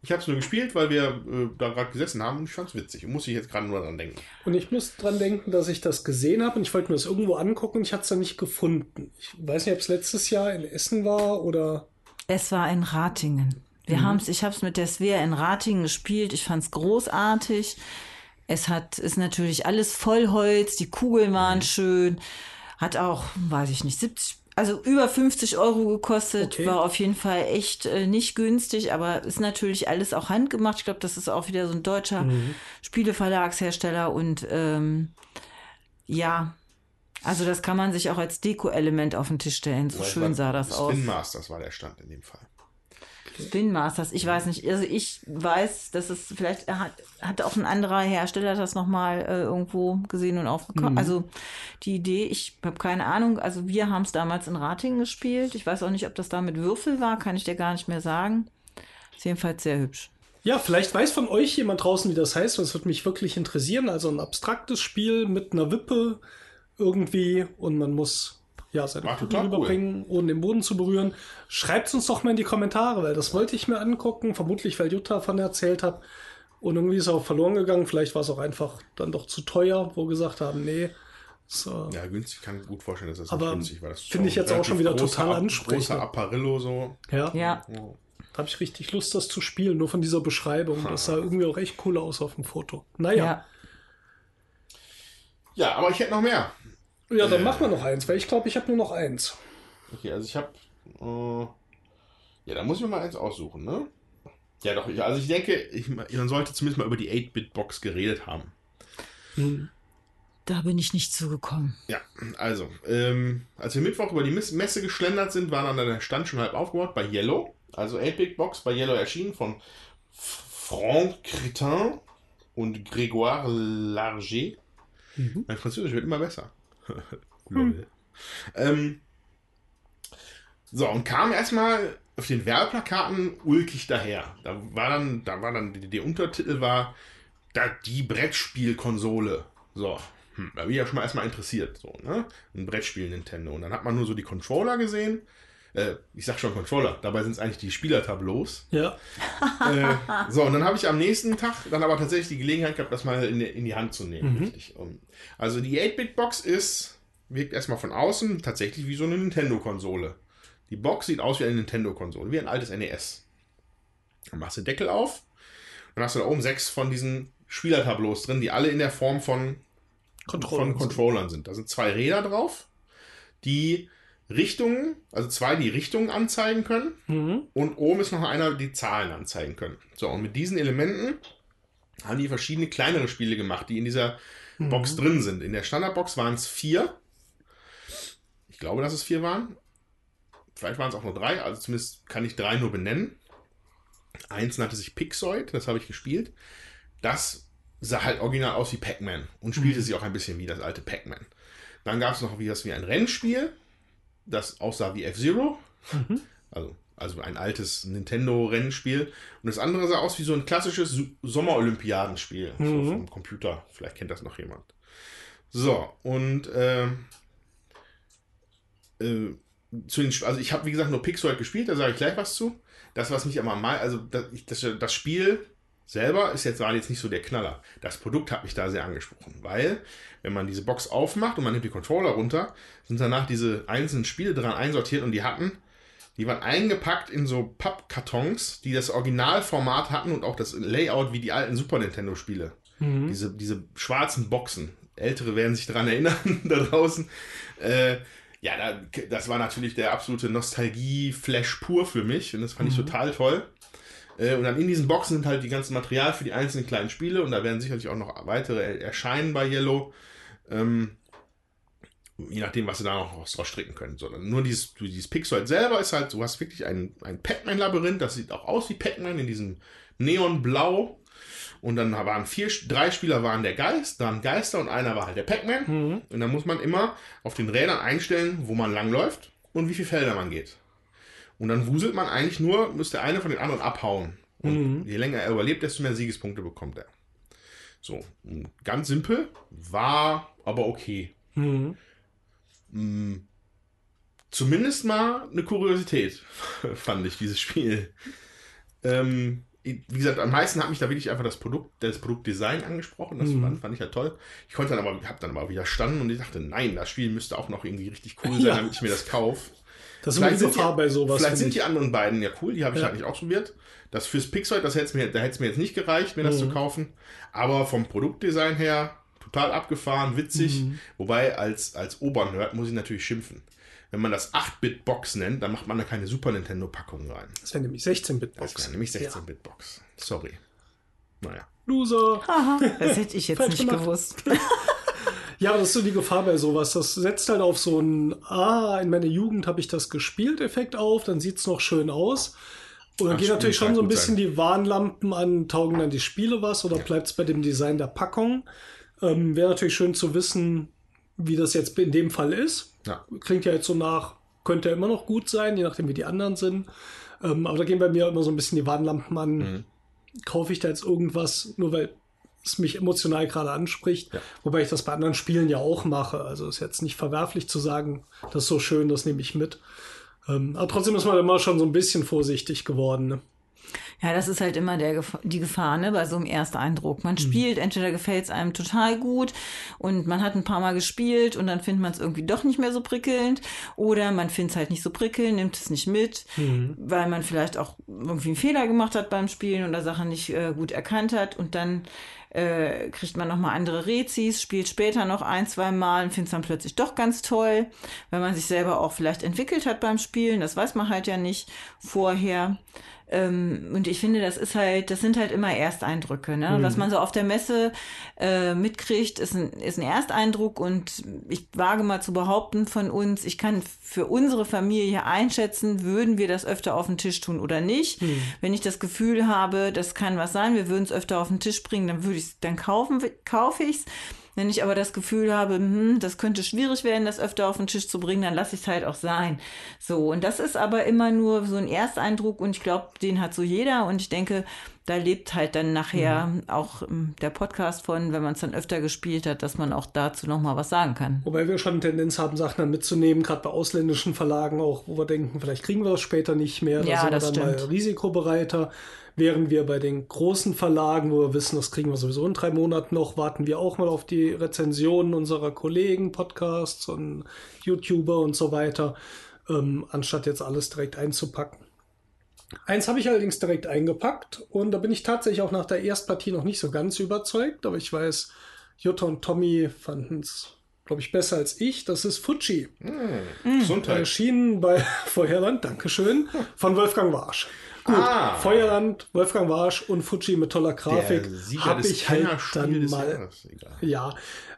Ich habe es nur gespielt, weil wir äh, da gerade gesessen haben und ich fand es witzig. Und muss ich jetzt gerade nur dran denken. Und ich muss dran denken, dass ich das gesehen habe und ich wollte mir das irgendwo angucken und ich hatte es dann nicht gefunden. Ich weiß nicht, ob es letztes Jahr in Essen war oder. Es war in Ratingen. Wir haben's, ich habe es mit der Svea in Ratingen gespielt. Ich fand's großartig. Es hat ist natürlich alles Vollholz. Die Kugeln waren schön. Hat auch, weiß ich nicht, 70, also über 50 Euro gekostet. Okay. War auf jeden Fall echt äh, nicht günstig, aber ist natürlich alles auch handgemacht. Ich glaube, das ist auch wieder so ein deutscher Spieleverlagshersteller und ähm, ja. Also das kann man sich auch als Deko-Element auf den Tisch stellen. So es schön sah das aus. Spin Masters war der Stand in dem Fall. Spin Masters, ich weiß nicht. Also ich weiß, dass es vielleicht hat, hat auch ein anderer Hersteller das nochmal äh, irgendwo gesehen und aufgekommen. Also die Idee, ich habe keine Ahnung. Also wir haben es damals in Ratingen gespielt. Ich weiß auch nicht, ob das da mit Würfel war, kann ich dir gar nicht mehr sagen. Ist jedenfalls sehr hübsch. Ja, vielleicht weiß von euch jemand draußen, wie das heißt. Das würde mich wirklich interessieren. Also ein abstraktes Spiel mit einer Wippe irgendwie und man muss ja seine War Kugel total cool. überbringen, ohne den Boden zu berühren. Schreibt uns doch mal in die Kommentare, weil das wollte ich mir angucken. Vermutlich, weil Jutta davon erzählt hat. Und irgendwie ist er auch verloren gegangen. Vielleicht war es auch einfach dann doch zu teuer, wo wir gesagt haben, nee. So. Ja, günstig kann ich gut vorstellen, dass das Aber nicht günstig war. Finde ich jetzt auch schon wieder total ansprechend. Großer Apparillo so. Ja. Ja, Da habe ich richtig Lust, das zu spielen, nur von dieser Beschreibung. Das sah irgendwie auch echt cool aus auf dem Foto. Naja. ja. Ja, aber ich hätte noch mehr. Ja, dann Äh. machen wir noch eins, weil ich glaube, ich habe nur noch eins. Okay, also ich habe. Äh, ja, da muss ich mir mal eins aussuchen, ne? Ja, doch. Also ich denke, ich, man sollte zumindest mal über die 8-Bit-Box geredet haben. Da bin ich nicht zugekommen. Ja, also, ähm, als wir Mittwoch über die Messe geschlendert sind, war dann der Stand schon halb aufgebaut bei Yellow. Also 8-Bit-Box bei Yellow erschienen von Franck Crétin und Grégoire Larger. Mein Französisch wird immer besser. Ähm, so, und kam erstmal auf den Werbeplakaten ulkig daher. Da war dann, da war dann, der Untertitel war da die Brettspielkonsole. So, hm, da bin ich ja schon mal erstmal interessiert. So, ne? Ein Brettspiel Nintendo. Und dann hat man nur so die Controller gesehen. Äh, ich sag schon Controller, dabei sind es eigentlich die Spielertableaus. Ja. äh, so, und dann habe ich am nächsten Tag dann aber tatsächlich die Gelegenheit gehabt, das mal in, die- in die Hand zu nehmen. Richtig. Um, also die 8-Bit-Box ist, wirkt erstmal von außen tatsächlich wie so eine Nintendo-Konsole. Die Box sieht aus wie eine Nintendo-Konsole, wie ein altes NES. Dann machst du den Deckel auf, dann hast du da oben sechs von diesen Spielertableaus drin, die alle in der Form von Controller. von Controllern sind. Da sind zwei Räder drauf, die Richtungen, also zwei, die Richtungen anzeigen können. Mhm. Und oben ist noch einer, die Zahlen anzeigen können. So, und mit diesen Elementen haben die verschiedene kleinere Spiele gemacht, die in dieser Box drin sind. In der Standardbox waren es vier. Ich glaube, dass es vier waren. Vielleicht waren es auch nur drei, also zumindest kann ich drei nur benennen. Eins nannte sich Pixoid, das habe ich gespielt. Das sah halt original aus wie Pac-Man und spielte sich auch ein bisschen wie das alte Pac-Man. Dann gab es noch wie das wie ein Rennspiel, das aussah wie F-Zero. Also, also ein altes Nintendo-Rennspiel. Und das andere sah aus wie so ein klassisches Sommerolympiadenspiel. So Mhm. vom Computer. Vielleicht kennt das noch jemand. So, und ähm, äh, zu den, also ich habe wie gesagt nur Pixel gespielt, da sage ich gleich was zu. Das, was mich aber mal, also das, das Spiel selber ist jetzt, war jetzt nicht so der Knaller. Das Produkt hat mich da sehr angesprochen, weil wenn man diese Box aufmacht und man nimmt die Controller runter, sind danach diese einzelnen Spiele dran einsortiert und die hatten, die waren eingepackt in so Pappkartons, die das Originalformat hatten und auch das Layout wie die alten Super Nintendo Spiele. Diese, diese schwarzen Boxen. Ältere werden sich daran erinnern da draußen. Äh, ja, da, das war natürlich der absolute Nostalgie-Flash pur für mich und das fand ich total toll. Äh, und dann in diesen Boxen sind halt die ganzen Material für die einzelnen kleinen Spiele und da werden sicherlich auch noch weitere er- erscheinen bei Yellow. Ähm, je nachdem, was sie da noch rausstricken können. Sondern nur dieses, dieses Pixel selber ist halt, du hast wirklich ein, ein Pac-Man-Labyrinth, das sieht auch aus wie Pac-Man in diesem Neonblau. Und dann waren vier, drei Spieler waren der Geist, dann Geister und einer war halt der Pac-Man. Mhm. Und dann muss man immer auf den Rädern einstellen, wo man langläuft und wie viele Felder man geht. Und dann wuselt man eigentlich nur, muss der eine von den anderen abhauen. Und je länger er überlebt, desto mehr Siegespunkte bekommt er. So, ganz simpel, war aber okay. Mhm. Mm, Zumindest mal eine Kuriosität, fand ich, dieses Spiel. Ähm, wie gesagt, am meisten hat mich da wirklich einfach das Produkt, das Produktdesign angesprochen. Das Mhm. fand, ich ja toll. Ich konnte dann aber, habe dann aber widerstanden und ich dachte, nein, das Spiel müsste auch noch irgendwie richtig cool sein, Ja. damit ich mir das kaufe. Das ist sind Gefahr die, bei sowas. Vielleicht sind ich. die anderen beiden ja cool, die habe ich Ja. halt nicht ausprobiert. Das fürs Pixel, das hätte mir, da hätte es mir jetzt nicht gereicht, mir das zu Mhm. kaufen. Aber vom Produktdesign her total abgefahren, witzig. Mhm. Wobei als, als Obernerd muss ich natürlich schimpfen. Wenn man das 8-Bit-Box nennt, dann macht man da keine Super Nintendo-Packung rein. Das wäre nämlich 16-Bit-Box. Das wäre nämlich 16-Bit-Box. Sorry. Naja. Loser. Aha, das hätte ich jetzt nicht gemacht. gewusst. Ja, das ist so die Gefahr bei sowas. Das setzt halt auf so ein, ah, in meiner Jugend habe ich das gespielt, Effekt auf, dann sieht's noch schön aus. Und dann Ach, geht natürlich schon so ein bisschen sein. die Warnlampen an, taugen dann die Spiele was oder bleibt's bei dem Design der Packung? Ähm, Wäre natürlich schön zu wissen, wie das jetzt in dem Fall ist. Ja. Klingt ja jetzt so nach, könnte ja immer noch gut sein, je nachdem wie die anderen sind. Ähm, aber da gehen bei mir immer so ein bisschen die Warnlampen an. Mhm. Kaufe ich da jetzt irgendwas, nur weil es mich emotional gerade anspricht, Ja. wobei ich das bei anderen Spielen ja auch mache. Also ist jetzt nicht verwerflich zu sagen, das ist so schön, das nehme ich mit. Ähm, aber trotzdem ist man immer schon so ein bisschen vorsichtig geworden. Ne? Ja, das ist halt immer der, Gef- die Gefahr, ne, bei so einem Ersteindruck. Man spielt, entweder gefällt es einem total gut und man hat ein paar Mal gespielt und dann findet man es irgendwie doch nicht mehr so prickelnd oder man findet es halt nicht so prickelnd, nimmt es nicht mit, weil man vielleicht auch irgendwie einen Fehler gemacht hat beim Spielen oder Sachen nicht äh, gut erkannt hat und dann äh, kriegt man nochmal andere Rezis, spielt später noch ein, zwei Mal und findet es dann plötzlich doch ganz toll, weil man sich selber auch vielleicht entwickelt hat beim Spielen. Das weiß man halt ja nicht vorher. Ähm, und ich finde, das ist halt, das sind halt immer Ersteindrücke. Ne? Was man so auf der Messe äh, mitkriegt, ist ein, ist ein Ersteindruck und ich wage mal zu behaupten von uns, ich kann für unsere Familie einschätzen, würden wir das öfter auf den Tisch tun oder nicht. Wenn ich das Gefühl habe, das kann was sein, wir würden es öfter auf den Tisch bringen, dann würde ich dann kaufen, kaufe ich es. Wenn ich aber das Gefühl habe, hm, das könnte schwierig werden, das öfter auf den Tisch zu bringen, dann lasse ich es halt auch sein. So, und das ist aber immer nur so ein Ersteindruck und ich glaube, den hat so jeder und ich denke, da lebt halt dann nachher auch ähm, der Podcast von, wenn man es dann öfter gespielt hat, dass man auch dazu nochmal was sagen kann. Wobei wir schon eine Tendenz haben, Sachen dann mitzunehmen, gerade bei ausländischen Verlagen auch, wo wir denken, vielleicht kriegen wir das später nicht mehr. Da Ja, sind wir das dann mal stimmt. risikobereiter. Während wir bei den großen Verlagen, wo wir wissen, das kriegen wir sowieso in drei Monaten noch, warten wir auch mal auf die Rezensionen unserer Kollegen, Podcasts und YouTuber und so weiter, ähm, anstatt jetzt alles direkt einzupacken. Eins habe ich allerdings direkt eingepackt und da bin ich tatsächlich auch nach der Erstpartie noch nicht so ganz überzeugt, aber ich weiß, Jutta und Tommy fanden es, glaube ich, besser als ich. Das ist Fuji. Gesundheit. Erschienen bei Feuerland, Dankeschön, von Wolfgang Warsch. Gut, Ah. Feuerland, Wolfgang Warsch und Fuji mit toller Grafik habe ich halt dann mal ja,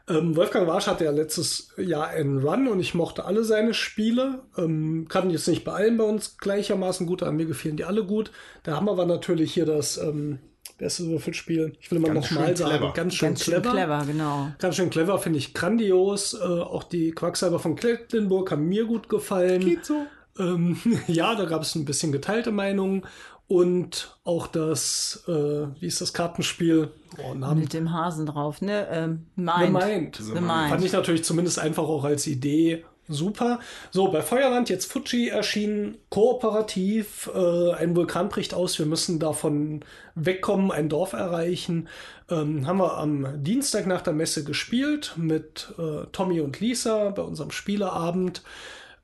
ähm, Wolfgang Warsch hatte ja letztes Jahr einen Run und ich mochte alle seine Spiele. Ähm, kann jetzt nicht bei allen bei uns gleichermaßen gut, aber mir gefielen die alle gut. Da haben wir aber natürlich hier das ähm, beste Würfelspiel. Ich will mal Ganz nochmal sagen, clever. ganz schön Ganz schön clever. clever, genau. Ganz schön clever, finde ich grandios. Äh, auch die Quacksalber von Klettlenburg haben mir gut gefallen. Geht so. Ähm, ja, da gab es ein bisschen geteilte Meinungen. Und auch das, äh, wie ist das Kartenspiel? Oh, Namen Mit dem Hasen drauf, ne? Ähm, The Mind. Mind. The Mind. Fand ich natürlich zumindest einfach auch als Idee super. So, bei Feuerland jetzt Fuji erschienen, kooperativ. Äh, ein Vulkan bricht aus, wir müssen davon wegkommen, ein Dorf erreichen. Ähm, haben wir am Dienstag nach der Messe gespielt mit äh, Tommy und Lisa bei unserem Spieleabend.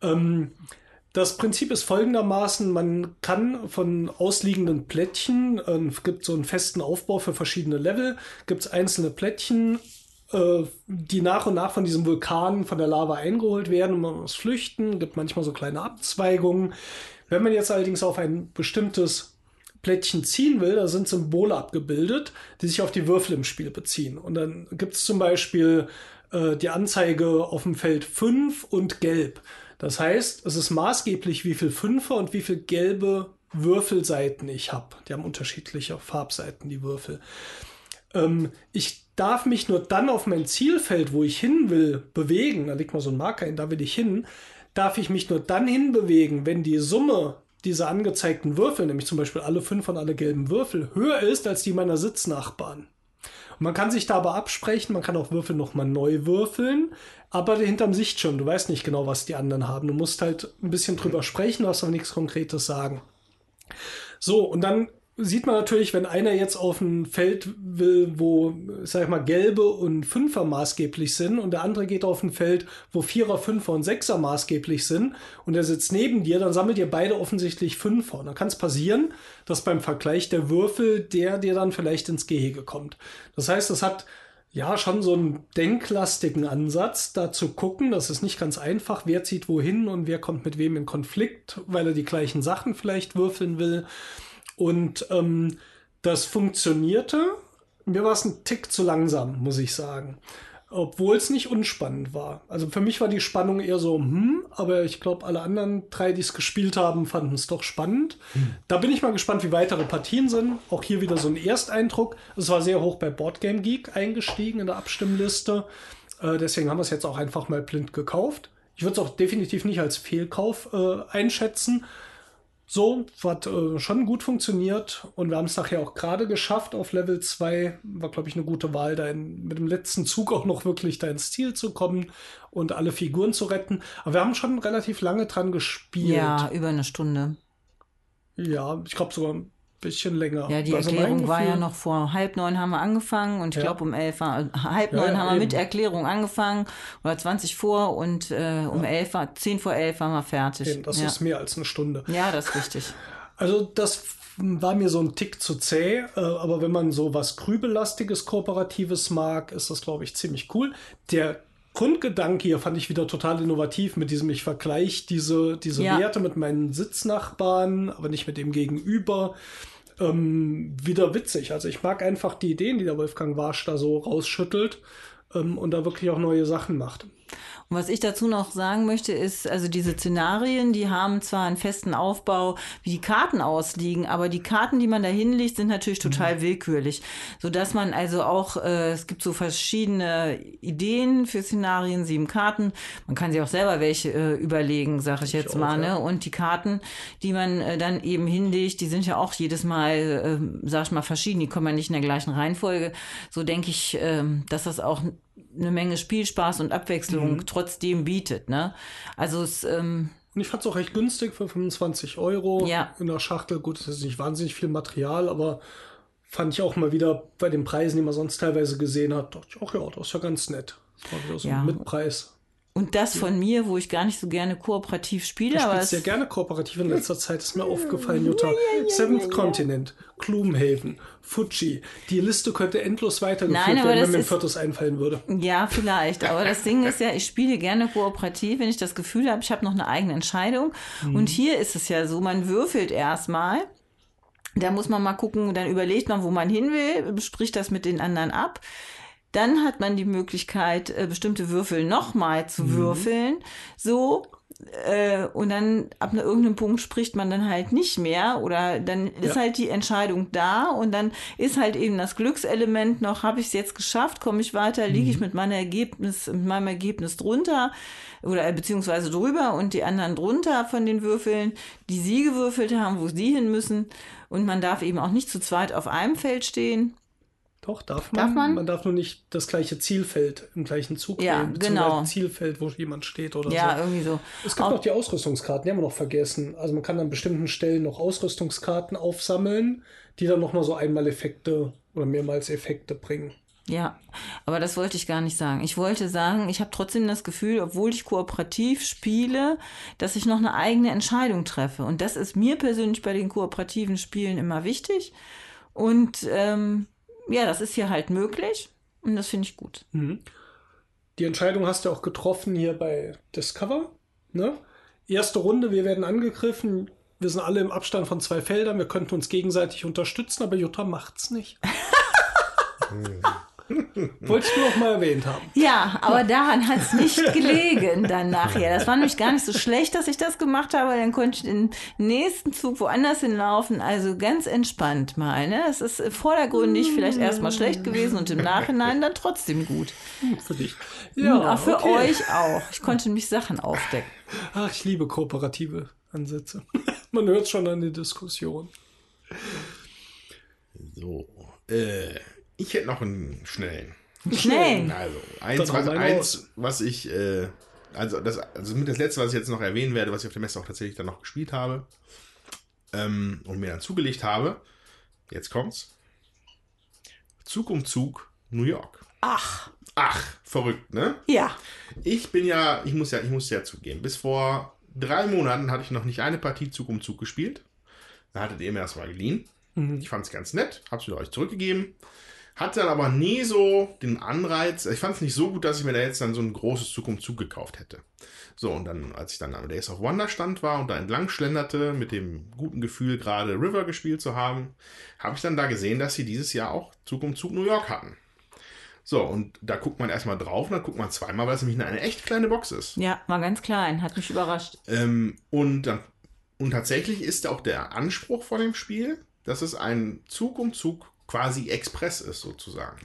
Ähm, das Prinzip ist folgendermaßen, man kann von ausliegenden Plättchen, äh, es gibt so einen festen Aufbau für verschiedene Level, gibt es einzelne Plättchen, äh, die nach und nach von diesem Vulkan, von der Lava eingeholt werden und man muss flüchten, gibt manchmal so kleine Abzweigungen. Wenn man jetzt allerdings auf ein bestimmtes Plättchen ziehen will, da sind Symbole abgebildet, die sich auf die Würfel im Spiel beziehen. Und dann gibt es zum Beispiel äh, die Anzeige auf dem Feld 5 und gelb. Das heißt, es ist maßgeblich, wie viel Fünfer und wie viel gelbe Würfelseiten ich habe. Die haben unterschiedliche Farbseiten, die Würfel. Ähm, ich darf mich nur dann auf mein Zielfeld, wo ich hin will, bewegen. Da liegt mal so ein Marker hin, da will ich hin. Darf ich mich nur dann hinbewegen, wenn die Summe dieser angezeigten Würfel, nämlich zum Beispiel alle fünf und alle gelben Würfel, höher ist als die meiner Sitznachbarn. Und man kann sich da aber absprechen, man kann auch Würfel nochmal neu würfeln, aber hinterm Sichtschirm, du weißt nicht genau, was die anderen haben. Du musst halt ein bisschen drüber sprechen, du hast aber nichts Konkretes sagen. So, und dann sieht man natürlich, wenn einer jetzt auf ein Feld will, wo, sag ich mal, gelbe und Fünfer maßgeblich sind und der andere geht auf ein Feld, wo Vierer, Fünfer und Sechser maßgeblich sind und er sitzt neben dir, dann sammelt ihr beide offensichtlich Fünfer. Und dann kann es passieren, dass beim Vergleich der Würfel der dir dann vielleicht ins Gehege kommt. Das heißt, es hat ja schon so einen denklastigen Ansatz, da zu gucken. Das ist nicht ganz einfach, wer zieht wohin und wer kommt mit wem in Konflikt, weil er die gleichen Sachen vielleicht würfeln will. Und ähm, das funktionierte. Mir war es ein Tick zu langsam, muss ich sagen. Obwohl es nicht unspannend war. Also für mich war die Spannung eher so, hm, aber ich glaube, alle anderen drei, die es gespielt haben, fanden es doch spannend. Hm. Da bin ich mal gespannt, wie weitere Partien sind. Auch hier wieder so ein Ersteindruck. Es war sehr hoch bei Boardgame Geek eingestiegen in der Abstimmliste. Äh, deswegen haben wir es jetzt auch einfach mal blind gekauft. Ich würde es auch definitiv nicht als Fehlkauf äh, einschätzen. So, hat äh, schon gut funktioniert und wir haben es nachher auch gerade geschafft auf Level 2. War, glaube ich, eine gute Wahl, da in, mit dem letzten Zug auch noch wirklich da ins Ziel zu kommen und alle Figuren zu retten. Aber wir haben schon relativ lange dran gespielt. Ja, über eine Stunde. Ja, ich glaube sogar bisschen länger. Ja, die also Erklärung war ja noch vor halb neun haben wir angefangen und ich ja. glaube um elf war, halb neun ja, haben wir mit Erklärung angefangen oder 20 vor und äh, um elf zehn vor elf waren wir fertig. Eben, das ist mehr als eine Stunde. Ja, das ist richtig. Also das war mir so ein Tick zu zäh, äh, aber wenn man so was Grübelastiges, Kooperatives mag, ist das, glaube ich, ziemlich cool. Der Grundgedanke hier fand ich wieder total innovativ mit diesem, ich vergleiche diese, diese ja. Werte mit meinen Sitznachbarn, aber nicht mit dem Gegenüber. Ähm, wieder witzig. Also ich mag einfach die Ideen, die der Wolfgang Warsch da so rausschüttelt ähm, und da wirklich auch neue Sachen macht. Und was ich dazu noch sagen möchte, ist, also diese Szenarien, die haben zwar einen festen Aufbau, wie die Karten ausliegen, aber die Karten, die man da hinlegt, sind natürlich total mhm. willkürlich. Sodass man also auch, äh, es gibt so verschiedene Ideen für Szenarien, sieben Karten. Man kann sich auch selber welche äh, überlegen, sag ich, ich jetzt auch, mal. Ne? Und die Karten, die man äh, dann eben hinlegt, die sind ja auch jedes Mal, äh, sag ich mal, verschieden. Die kommen ja nicht in der gleichen Reihenfolge. So denke ich, äh, dass das auch eine Menge Spielspaß und Abwechslung mhm. trotzdem bietet. Ne? Also es ähm, und ich fand es auch recht günstig für 25 Euro ja. in der Schachtel. Gut, das ist nicht wahnsinnig viel Material, aber fand ich auch mal wieder bei den Preisen, die man sonst teilweise gesehen hat, dachte ich, ach ja, das ist ja ganz nett. Das war wieder so ja. ein Mitpreis. Und das von mir, wo ich gar nicht so gerne kooperativ spiele. Du aber spielst sehr gerne kooperativ in letzter Zeit, ist mir aufgefallen, Jutta. Seventh Continent, Gloomhaven, Fuji. Die Liste könnte endlos weitergeführt Nein, werden, wenn mir ein viertes einfallen würde. Ja, vielleicht. Aber das Ding ist ja, ich spiele gerne kooperativ, wenn ich das Gefühl habe, ich habe noch eine eigene Entscheidung. Mhm. Und hier ist es ja so, man würfelt erstmal. Da muss man mal gucken, dann überlegt man, wo man hin will, bespricht das mit den anderen ab. Dann hat man die Möglichkeit, äh, bestimmte Würfel nochmal zu mhm. würfeln. So, äh, und dann ab irgendeinem Punkt spricht man dann halt nicht mehr oder dann ist ja. halt die Entscheidung da und dann ist halt eben das Glückselement noch, habe ich es jetzt geschafft, komme ich weiter, liege ich mhm. mit meinem Ergebnis, mit meinem Ergebnis drunter oder äh, beziehungsweise drüber und die anderen drunter von den Würfeln, die sie gewürfelt haben, wo sie hin müssen und man darf eben auch nicht zu zweit auf einem Feld stehen. Doch, darf man. Darf man? Man darf nur nicht das gleiche Zielfeld im gleichen Zug ja, nehmen. Genau. Zielfeld, wo jemand steht oder ja, so. Ja, irgendwie so. Es gibt Auch noch die Ausrüstungskarten, die haben wir noch vergessen. Also man kann an bestimmten Stellen noch Ausrüstungskarten aufsammeln, die dann nochmal so einmal Effekte oder mehrmals Effekte bringen. Ja, aber das wollte ich gar nicht sagen. Ich wollte sagen, ich habe trotzdem das Gefühl, obwohl ich kooperativ spiele, dass ich noch eine eigene Entscheidung treffe. Und das ist mir persönlich bei den kooperativen Spielen immer wichtig. Und ähm, ja, das ist hier halt möglich und das finde ich gut. Mhm. Die Entscheidung hast du auch getroffen hier bei Discover. Ne? Erste Runde, wir werden angegriffen. Wir sind alle im Abstand von zwei Feldern. Wir könnten uns gegenseitig unterstützen, aber Jutta macht's nicht. Wollte ich nur noch mal erwähnt haben. Ja, aber daran hat es nicht gelegen dann nachher. Das war nämlich gar nicht so schlecht, dass ich das gemacht habe. Dann konnte ich den nächsten Zug woanders hinlaufen. Also ganz entspannt mal. Ne? Es ist vordergründig vielleicht erstmal schlecht gewesen und im Nachhinein dann trotzdem gut. Für dich. Ja, auch für okay. euch auch. Ich konnte nämlich Sachen aufdecken. Ach, ich liebe kooperative Ansätze. Man hört schon an der Diskussion. So. Äh, ich hätte noch einen schnellen. Schnell. Also, eins, was, eins, was ich, äh, also das, also mit das letzte, was ich jetzt noch erwähnen werde, was ich auf der Messe auch tatsächlich dann noch gespielt habe ähm, und mir dann zugelegt habe. Jetzt kommt's. Zug um Zug New York. Ach, Ach, verrückt, ne? ja. Ich bin ja, ich muss ja, ich muss ja zugeben, bis vor drei Monaten hatte ich noch nicht eine Partie Zug um Zug gespielt. Da hattet ihr mir das mal geliehen. Ich fand es ganz nett, hab's wieder euch zurückgegeben. Hatte dann aber nie so den Anreiz, ich fand es nicht so gut, dass ich mir da jetzt dann so ein großes Zug um Zug gekauft hätte. So, und dann, als ich dann am Days of Wonder stand war und da entlang schlenderte, mit dem guten Gefühl, gerade River gespielt zu haben, habe ich dann da gesehen, dass sie dieses Jahr auch Zug um Zug New York hatten. So, und da guckt man erstmal drauf und dann guckt man zweimal, weil es nämlich eine echt kleine Box ist. Ja, war ganz klein, hat mich überrascht. Ähm, und, dann, und tatsächlich ist auch der Anspruch von dem Spiel, dass es ein Zug um Zug quasi Express ist, sozusagen.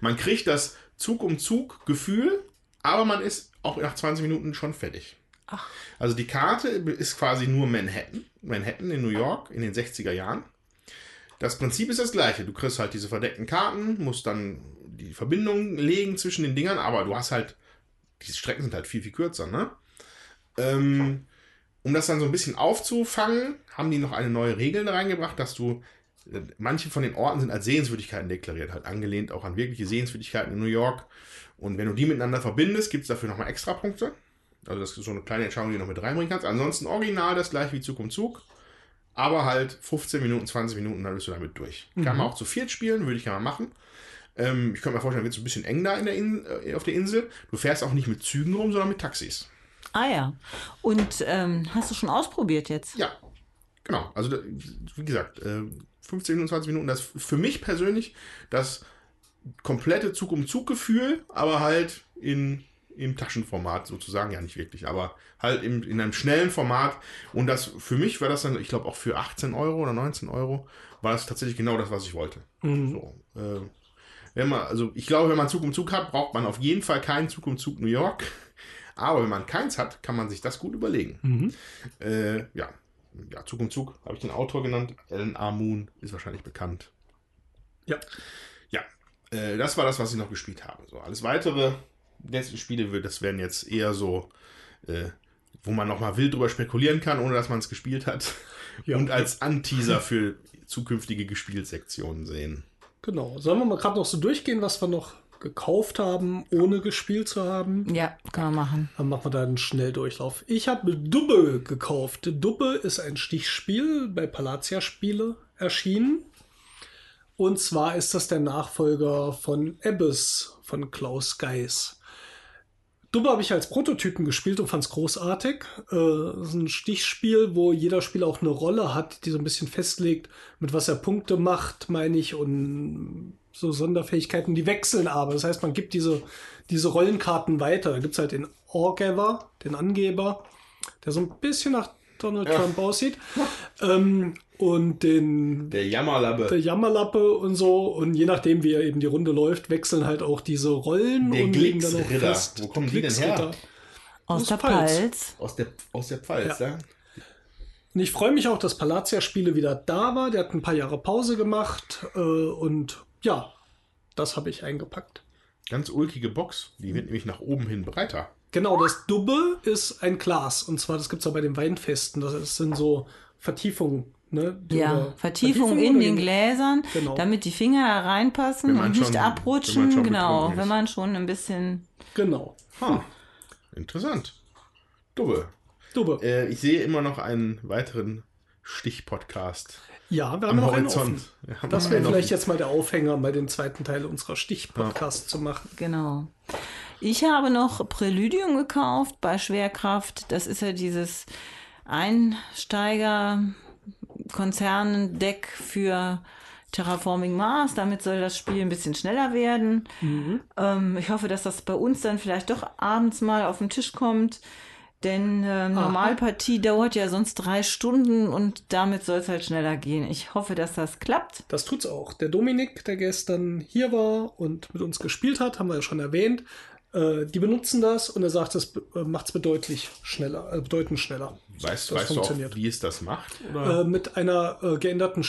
Man kriegt das Zug um Zug Gefühl, aber man ist auch nach 20 Minuten schon fertig. Also die Karte ist quasi nur Manhattan, Manhattan in New York in den 60er Jahren. Das Prinzip ist das gleiche. Du kriegst halt diese verdeckten Karten, musst dann die Verbindung legen zwischen den Dingern, aber du hast halt, diese Strecken sind halt viel, viel kürzer, ne? Ähm, um das dann so ein bisschen aufzufangen, haben die noch eine neue Regel reingebracht, dass du, manche von den Orten sind als Sehenswürdigkeiten deklariert, halt angelehnt auch an wirkliche Sehenswürdigkeiten in New York. Und wenn du die miteinander verbindest, gibt es dafür nochmal extra Punkte. Also das ist so eine kleine Entscheidung, die du noch mit reinbringen kannst. Ansonsten original das gleiche wie Zug um Zug. Aber halt 15 Minuten, 20 Minuten, dann bist du damit durch. Kann man auch zu viert spielen, würde ich gerne mal machen. Ähm, ich könnte mir vorstellen, wird es ein bisschen eng da in der In äh, auf der Insel. Du fährst auch nicht mit Zügen rum, sondern mit Taxis. Ah ja. Und ähm, hast du schon ausprobiert jetzt? Ja, genau. Also wie gesagt, äh, 15 Minuten, 20 Minuten, das für mich persönlich das komplette Zug um Zug Gefühl, aber halt in im Taschenformat sozusagen, ja nicht wirklich, aber halt im, in einem schnellen Format. Und das für mich war das dann, ich glaube auch für 18 Euro oder 19 Euro, war das tatsächlich genau das, was ich wollte. So, äh, wenn man, also ich glaube, wenn man Zug um Zug hat, braucht man auf jeden Fall keinen Zug um Zug New York. Aber wenn man keins hat, kann man sich das gut überlegen. Äh, ja. Ja, Zug um Zug habe ich den Autor genannt. Alan A. Moon ist wahrscheinlich bekannt. Ja. Ja, äh, das war das, was ich noch gespielt habe. So, alles weitere letzten Spiele, das werden jetzt eher so, äh, wo man nochmal wild drüber spekulieren kann, ohne dass man es gespielt hat. Ja. Und als Anteaser für zukünftige Gespielsektionen sehen. Genau. Sollen wir mal gerade noch so durchgehen, was wir noch gekauft haben, ohne gespielt zu haben? Ja, kann man machen. Dann machen wir da einen Schnelldurchlauf. Ich habe Dubbe gekauft. Dubbe ist ein Stichspiel bei Palatia Spiele erschienen. Und zwar ist das der Nachfolger von Abyss von Klaus Geis. Dubbe habe ich als Prototypen gespielt und fand es großartig. Äh, ist ein Stichspiel, wo jeder Spieler auch eine Rolle hat, die so ein bisschen festlegt, mit was er Punkte macht, meine ich, und so Sonderfähigkeiten, die wechseln aber. Das heißt, man gibt diese, diese Rollenkarten weiter. Da gibt es halt den Orgever, den Angeber, der so ein bisschen nach Donald Trump aussieht. Ähm, und den Der Jammerlappe. der Jammerlappe und so. Und je nachdem, wie er eben die Runde läuft, wechseln halt auch diese Rollen Der und legen dann auch fest. Wo kommen die denn her? Aus Aus der Pfalz. Pfalz. Aus der, aus der Pfalz, ja. Ja. Und ich freue mich auch, dass Palatia-Spiele wieder da war. Der hat ein paar Jahre Pause gemacht. Äh, und ja, das habe ich eingepackt. Ganz ulkige Box. Die wird nämlich nach oben hin breiter. Genau, das Dubbe ist ein Glas. Und zwar, das gibt es ja bei den Weinfesten. Das sind so Vertiefungen. Ne? Ja, oder- Vertiefung in den Gläsern, Genau. damit die Finger da reinpassen Wenn und nicht schon- wenn abrutschen. schon genau, wenn man schon ein bisschen. Genau. Ha. Interessant. Dubbe. Dubbe. Äh, ich sehe immer noch einen weiteren Stich-Podcast Ja, wir am haben noch einen Horizont. offen. Wir haben Das wäre einen vielleicht offen. jetzt mal der Aufhänger, mal den zweiten Teil unserer Stich-Podcast zu machen. Genau. Ich habe noch Präludium gekauft bei Schwerkraft. Das ist ja dieses Einsteiger-Konzerndeck für Terraforming Mars. Damit soll das Spiel ein bisschen schneller werden. Ähm, ich hoffe, dass das bei uns dann vielleicht doch abends mal auf den Tisch kommt. Denn äh, Normalpartie dauert ja sonst drei Stunden und damit soll es halt schneller gehen. Ich hoffe, dass das klappt. Das tut's auch. Der Dominik, der gestern hier war und mit uns gespielt hat, haben wir ja schon erwähnt, äh, die benutzen das und er sagt, das äh, macht es bedeutlich schneller, äh, bedeutend schneller. Weißt, Das weißt du auch, funktioniert. wie es das macht? Oder? Äh, mit einer äh, geänderten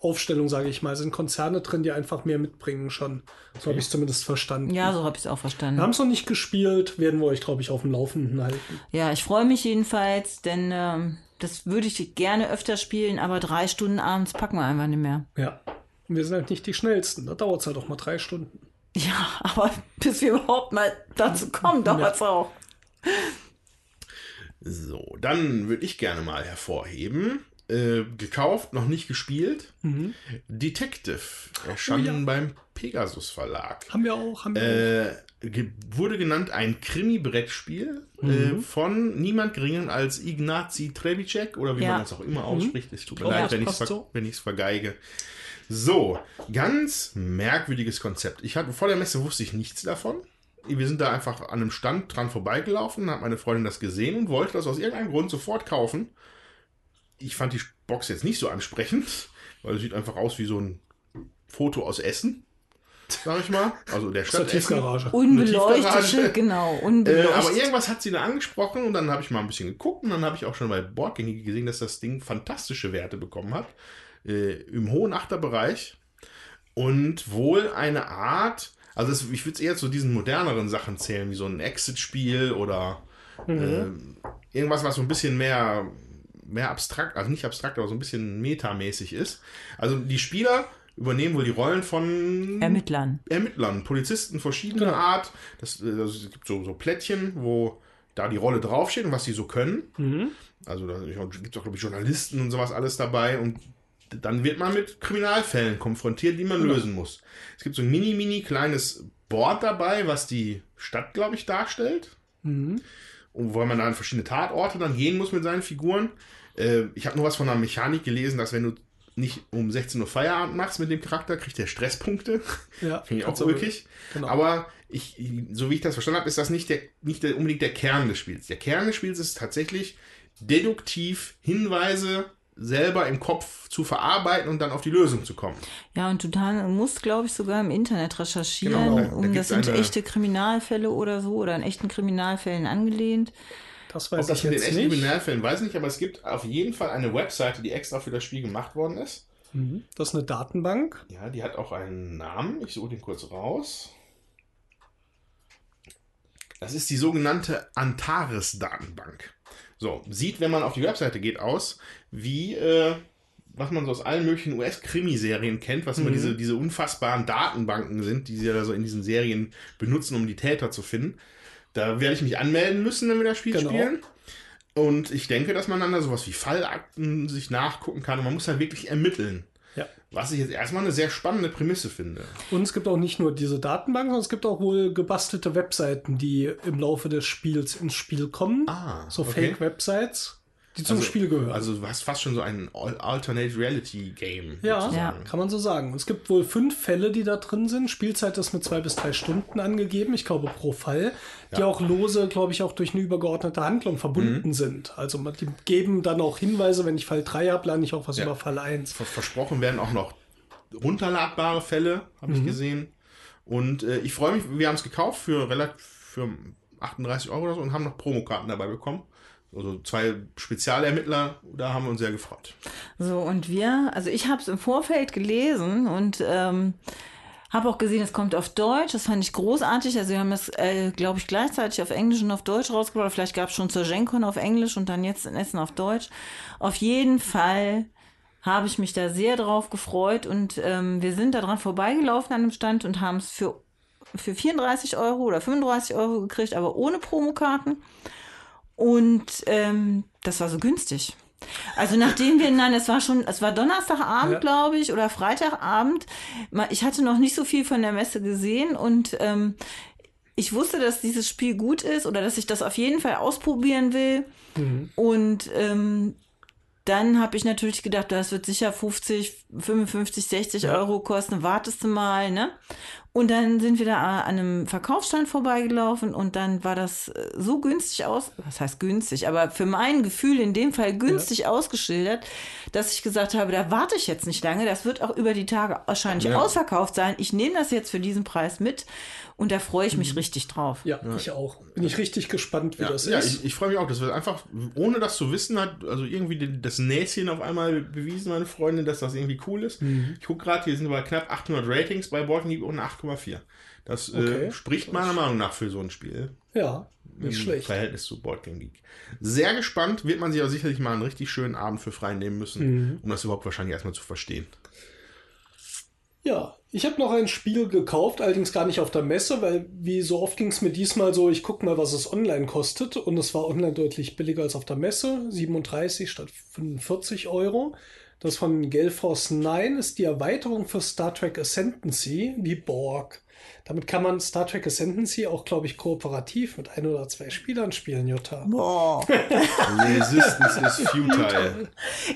Startaufstellung, sage ich mal, sind Konzerne drin, die einfach mehr mitbringen schon. So habe ich es zumindest verstanden. Ja, so habe ich es auch Wir verstanden. haben es noch nicht gespielt, werden wir euch, glaube ich, auf dem Laufenden halten. Ja, ich freue mich jedenfalls, denn ähm, das würde ich gerne öfter spielen, aber drei Stunden abends packen wir einfach nicht mehr. Ja. Und wir sind halt nicht die schnellsten. Da dauert es halt auch mal drei Stunden. Ja, aber bis wir überhaupt mal dazu kommen, dauert es auch. So, dann würde ich gerne mal hervorheben. Äh, gekauft, noch nicht gespielt. Detective erschienen Oh ja. beim Pegasus Verlag. Haben wir auch, haben wir Äh, ge wurde genannt ein Krimi-Brettspiel Mhm. äh, von niemand geringen als Ignazi Trevicek oder wie Ja. man das auch immer ausspricht. Es tut mir Oh, leid, wenn ich es ver so. wenn ich's vergeige. So, ganz merkwürdiges Konzept. Ich hatte vor der Messe wusste ich nichts davon. Wir sind da einfach an einem Stand dran vorbeigelaufen, hat meine Freundin das gesehen und wollte das aus irgendeinem Grund sofort kaufen. Ich fand die Box jetzt nicht so ansprechend, weil es sieht einfach aus wie so ein Foto aus Essen, sag ich mal. Also der Stadt Essen. Tiefgarage. Unbeleuchtete, genau, Äh, unbeleuchtet. aber irgendwas hat sie da angesprochen und dann habe ich mal ein bisschen geguckt und dann habe ich auch schon bei Boardgänge gesehen, dass das Ding fantastische Werte bekommen hat. Äh, Im hohen Achterbereich und wohl eine Art, also es, ich würde es eher zu diesen moderneren Sachen zählen, wie so ein Exit-Spiel oder äh, irgendwas, was so ein bisschen mehr, mehr abstrakt, also nicht abstrakt, aber so ein bisschen metamäßig ist. Also die Spieler übernehmen wohl die Rollen von Ermittlern. Ermittlern, Polizisten verschiedener Genau. Art. Das, äh, das, es gibt so, so Plättchen, wo da die Rolle draufsteht und was sie so können. Mhm. Also da gibt es auch, glaube ich, Journalisten und sowas alles dabei. Und dann wird man mit Kriminalfällen konfrontiert, die man Genau. lösen muss. Es gibt so ein mini, mini kleines Board dabei, was die Stadt, glaube ich, darstellt. Mhm. Und wo man dann an verschiedene Tatorte dann gehen muss mit seinen Figuren. Äh, ich habe nur was von einer Mechanik gelesen, dass wenn du nicht um 16 Uhr Feierabend machst mit dem Charakter, kriegt der Stresspunkte. Ja, Finde ich auch ulkig. genau. Aber ich, so wie ich das verstanden habe, ist das nicht, der, nicht der, unbedingt der Kern des Spiels. Der Kern des Spiels ist tatsächlich deduktiv Hinweise selber im Kopf zu verarbeiten und dann auf die Lösung zu kommen. Ja, und du dann musst, glaube ich, sogar im Internet recherchieren, Genau, da- da um das sind echte Kriminalfälle oder so oder an echten Kriminalfällen angelehnt. Das Ob weiß das ich mit den echten. Kriminalfällen weiß ich nicht, aber es gibt auf jeden Fall eine Webseite, die extra für das Spiel gemacht worden ist. Mhm. Das ist eine Datenbank. Ja, die hat auch einen Namen. Ich suche den kurz raus. Das ist die sogenannte Antares-Datenbank. So, sieht, wenn man auf die Webseite geht, aus, wie, äh, was man so aus allen möglichen US-Krimiserien kennt, was immer diese, diese unfassbaren Datenbanken sind, die sie ja so in diesen Serien benutzen, um die Täter zu finden. Da werde ich mich anmelden müssen, wenn wir das Spiel Genau. spielen. Und ich denke, dass man dann da sowas wie Fallakten sich nachgucken kann und man muss da wirklich ermitteln. Ja. Was ich jetzt erstmal eine sehr spannende Prämisse finde. Und es gibt auch nicht nur diese Datenbank, sondern es gibt auch wohl gebastelte Webseiten, die im Laufe des Spiels ins Spiel kommen. Ah, so okay. Fake-Websites, die zum Also- Spiel gehören. Also du hast fast schon so ein Al- Alternate Reality Game. ja, sozusagen. kann man so sagen. Es gibt wohl fünf Fälle, die da drin sind. Spielzeit ist mit zwei bis drei Stunden angegeben, ich glaube pro Fall, die auch lose, glaube ich, auch durch eine übergeordnete Handlung verbunden Mhm. sind. Also die geben dann auch Hinweise, wenn ich Fall 3 habe, lerne ich auch was Ja. über Fall 1. Ver- Versprochen werden auch noch runterladbare Fälle, habe Mhm. ich gesehen. Und äh, ich freue mich, wir haben es gekauft für relativ für 38 Euro oder so und haben noch Promokarten dabei bekommen. Also zwei Spezialermittler, da haben wir uns sehr gefreut. So, und wir, also ich habe es im Vorfeld gelesen und ähm, habe auch gesehen, es kommt auf Deutsch. Das fand ich großartig. Also wir haben es, äh, glaube ich, gleichzeitig auf Englisch und auf Deutsch rausgebracht. Vielleicht gab es schon zur Gencon auf Englisch und dann jetzt in Essen auf Deutsch. Auf jeden Fall habe ich mich da sehr drauf gefreut und ähm, wir sind da dran vorbeigelaufen an dem Stand und haben es für, für 34 Euro oder 35 Euro gekriegt, aber ohne Promokarten. Und ähm, das war so günstig. Also nachdem wir, nein, es war schon, es war Donnerstagabend, Ja. glaube ich, oder Freitagabend. Ich hatte noch nicht so viel von der Messe gesehen und ähm, ich wusste, dass dieses Spiel gut ist oder dass ich das auf jeden Fall ausprobieren will. Und ähm, dann habe ich natürlich gedacht, das wird sicher 50, 55, 60 Euro kosten, wartest du mal, ne? Und dann sind wir da an einem Verkaufsstand vorbeigelaufen und dann war das äh, so günstig aus, was heißt günstig, aber für mein Gefühl in dem Fall günstig ausgeschildert, dass ich gesagt habe, da warte ich jetzt nicht lange, das wird auch über die Tage wahrscheinlich Ja. ausverkauft sein. Ich nehme das jetzt für diesen Preis mit und da freue ich mich richtig drauf. Ja, ich auch. Bin ich richtig gespannt, wie Ja, das ja ist. ich, ich freue mich auch. Das wird einfach, ohne das zu wissen, hat also irgendwie das Näschen auf einmal bewiesen, meine Freundin, dass das irgendwie cool ist. Mhm. Ich gucke gerade, hier sind wir bei knapp 800 Ratings bei Boarding und 8,4. Das Okay. äh, spricht meiner Meinung nach für so ein Spiel. ja, nicht im schlecht. Verhältnis zu Board Game Geek. Sehr gespannt, wird man sich aber sicherlich mal einen richtig schönen Abend für frei nehmen müssen, Mhm. um das überhaupt wahrscheinlich erstmal zu verstehen. Ja, ich habe noch ein Spiel gekauft, allerdings gar nicht auf der Messe, weil wie so oft ging es mir diesmal so, ich gucke mal, was es online kostet und es war online deutlich billiger als auf der Messe, 37 statt 45 Euro. Das von Galeforce 9 ist die Erweiterung für Star Trek Ascendancy, die Borg. Damit kann man Star Trek Ascendancy auch, glaube ich, kooperativ mit ein oder zwei Spielern spielen, Jutta. Boah. Resistance is futile.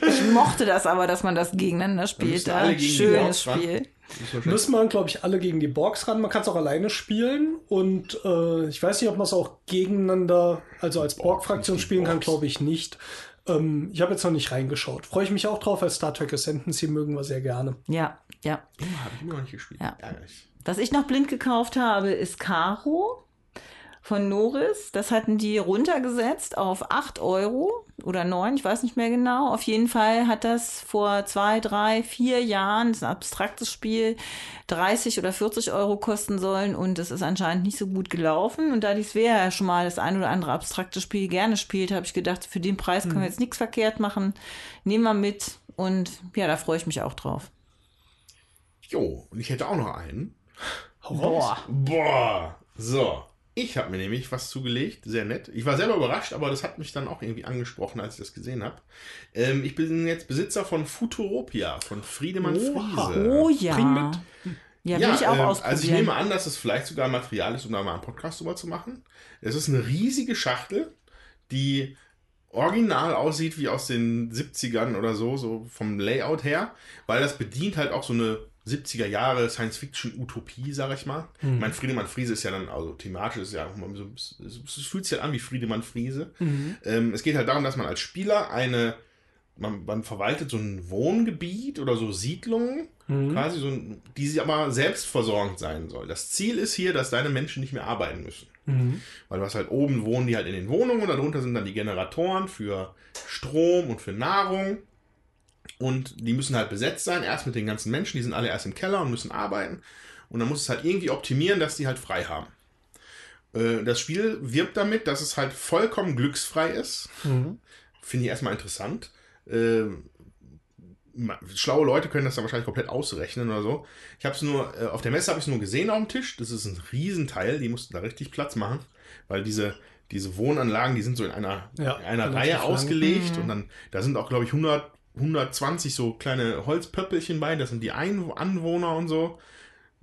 Ich mochte das aber, dass man das gegeneinander spielt. Da. alle gegen die Schönes. Spiel. Müssen man, glaube ich, alle gegen die Borgs ran. Man kann es auch alleine spielen. Und äh, ich weiß nicht, ob man es auch gegeneinander, also als Borg-Fraktion spielen kann, glaube ich nicht. Ähm, ich habe jetzt noch nicht reingeschaut. Freue ich mich auch drauf, weil Star Trek Ascendancy mögen wir sehr gerne. Ja, ja. Habe ich immer noch nicht gespielt. Ja. Ärgerlich. Was ich noch blind gekauft habe, ist Caro von Norris. Das hatten die runtergesetzt auf 8 Euro oder 9, ich weiß nicht mehr genau. Auf jeden Fall hat das vor zwei, drei, vier Jahren, das ist ein abstraktes Spiel, 30 oder 40 Euro kosten sollen und es ist anscheinend nicht so gut gelaufen. Und da die Svea ja schon mal das ein oder andere abstrakte Spiel gerne spielt, habe ich gedacht, für den Preis können wir jetzt nichts verkehrt machen. Nehmen wir mit und ja, da freue ich mich auch drauf. Jo, und ich hätte auch noch einen. Boah. Boah. So. Ich habe mir nämlich was zugelegt, sehr nett. Ich war selber überrascht, aber das hat mich dann auch irgendwie angesprochen, als ich das gesehen habe. Ähm, ich bin jetzt Besitzer von Futuropia, von Friedemann Oha. Friese. Oh ja. Bring mit. Ja, will ich auch ähm, ausprobieren. Also ich nehme an, dass es vielleicht sogar Material ist, um da mal einen Podcast drüber zu machen. Es ist eine riesige Schachtel, die original aussieht wie aus den 70ern oder so, so vom Layout her, weil das bedient halt auch so eine 70er Jahre Science-Fiction-Utopie, sag ich mal. Mhm. Mein Friedemann Friese ist ja dann, also thematisch ist ja auch mal so, es fühlt sich halt an wie Friedemann Friese. Mhm. Ähm, es geht halt darum, dass man als Spieler eine, man, man verwaltet so ein Wohngebiet oder so Siedlungen, quasi so, ein- die sie aber selbstversorgend sein soll. Das Ziel ist hier, dass deine Menschen nicht mehr arbeiten müssen. Weil du hast halt oben wohnen die halt in den Wohnungen und darunter sind dann die Generatoren für Strom und für Nahrung. Und die müssen halt besetzt sein, erst mit den ganzen Menschen, die sind alle erst im Keller und müssen arbeiten. Und dann muss es halt irgendwie optimieren, dass die halt frei haben. Äh, Das Spiel wirbt damit, dass es halt vollkommen glücksfrei ist. Finde ich erstmal interessant. Ähm, Schlaue Leute können das dann wahrscheinlich komplett ausrechnen oder so. Ich habe es nur, äh, auf der Messe habe ich es nur gesehen auf dem Tisch. Das ist ein Riesenteil, die mussten da richtig Platz machen, weil diese, diese Wohnanlagen, die sind so in einer, Ja, in einer Reihe ausgelegt und dann, da sind auch, glaube ich, 100, 120 so kleine Holzpöppelchen bei, das sind die Ein Anwohner und so.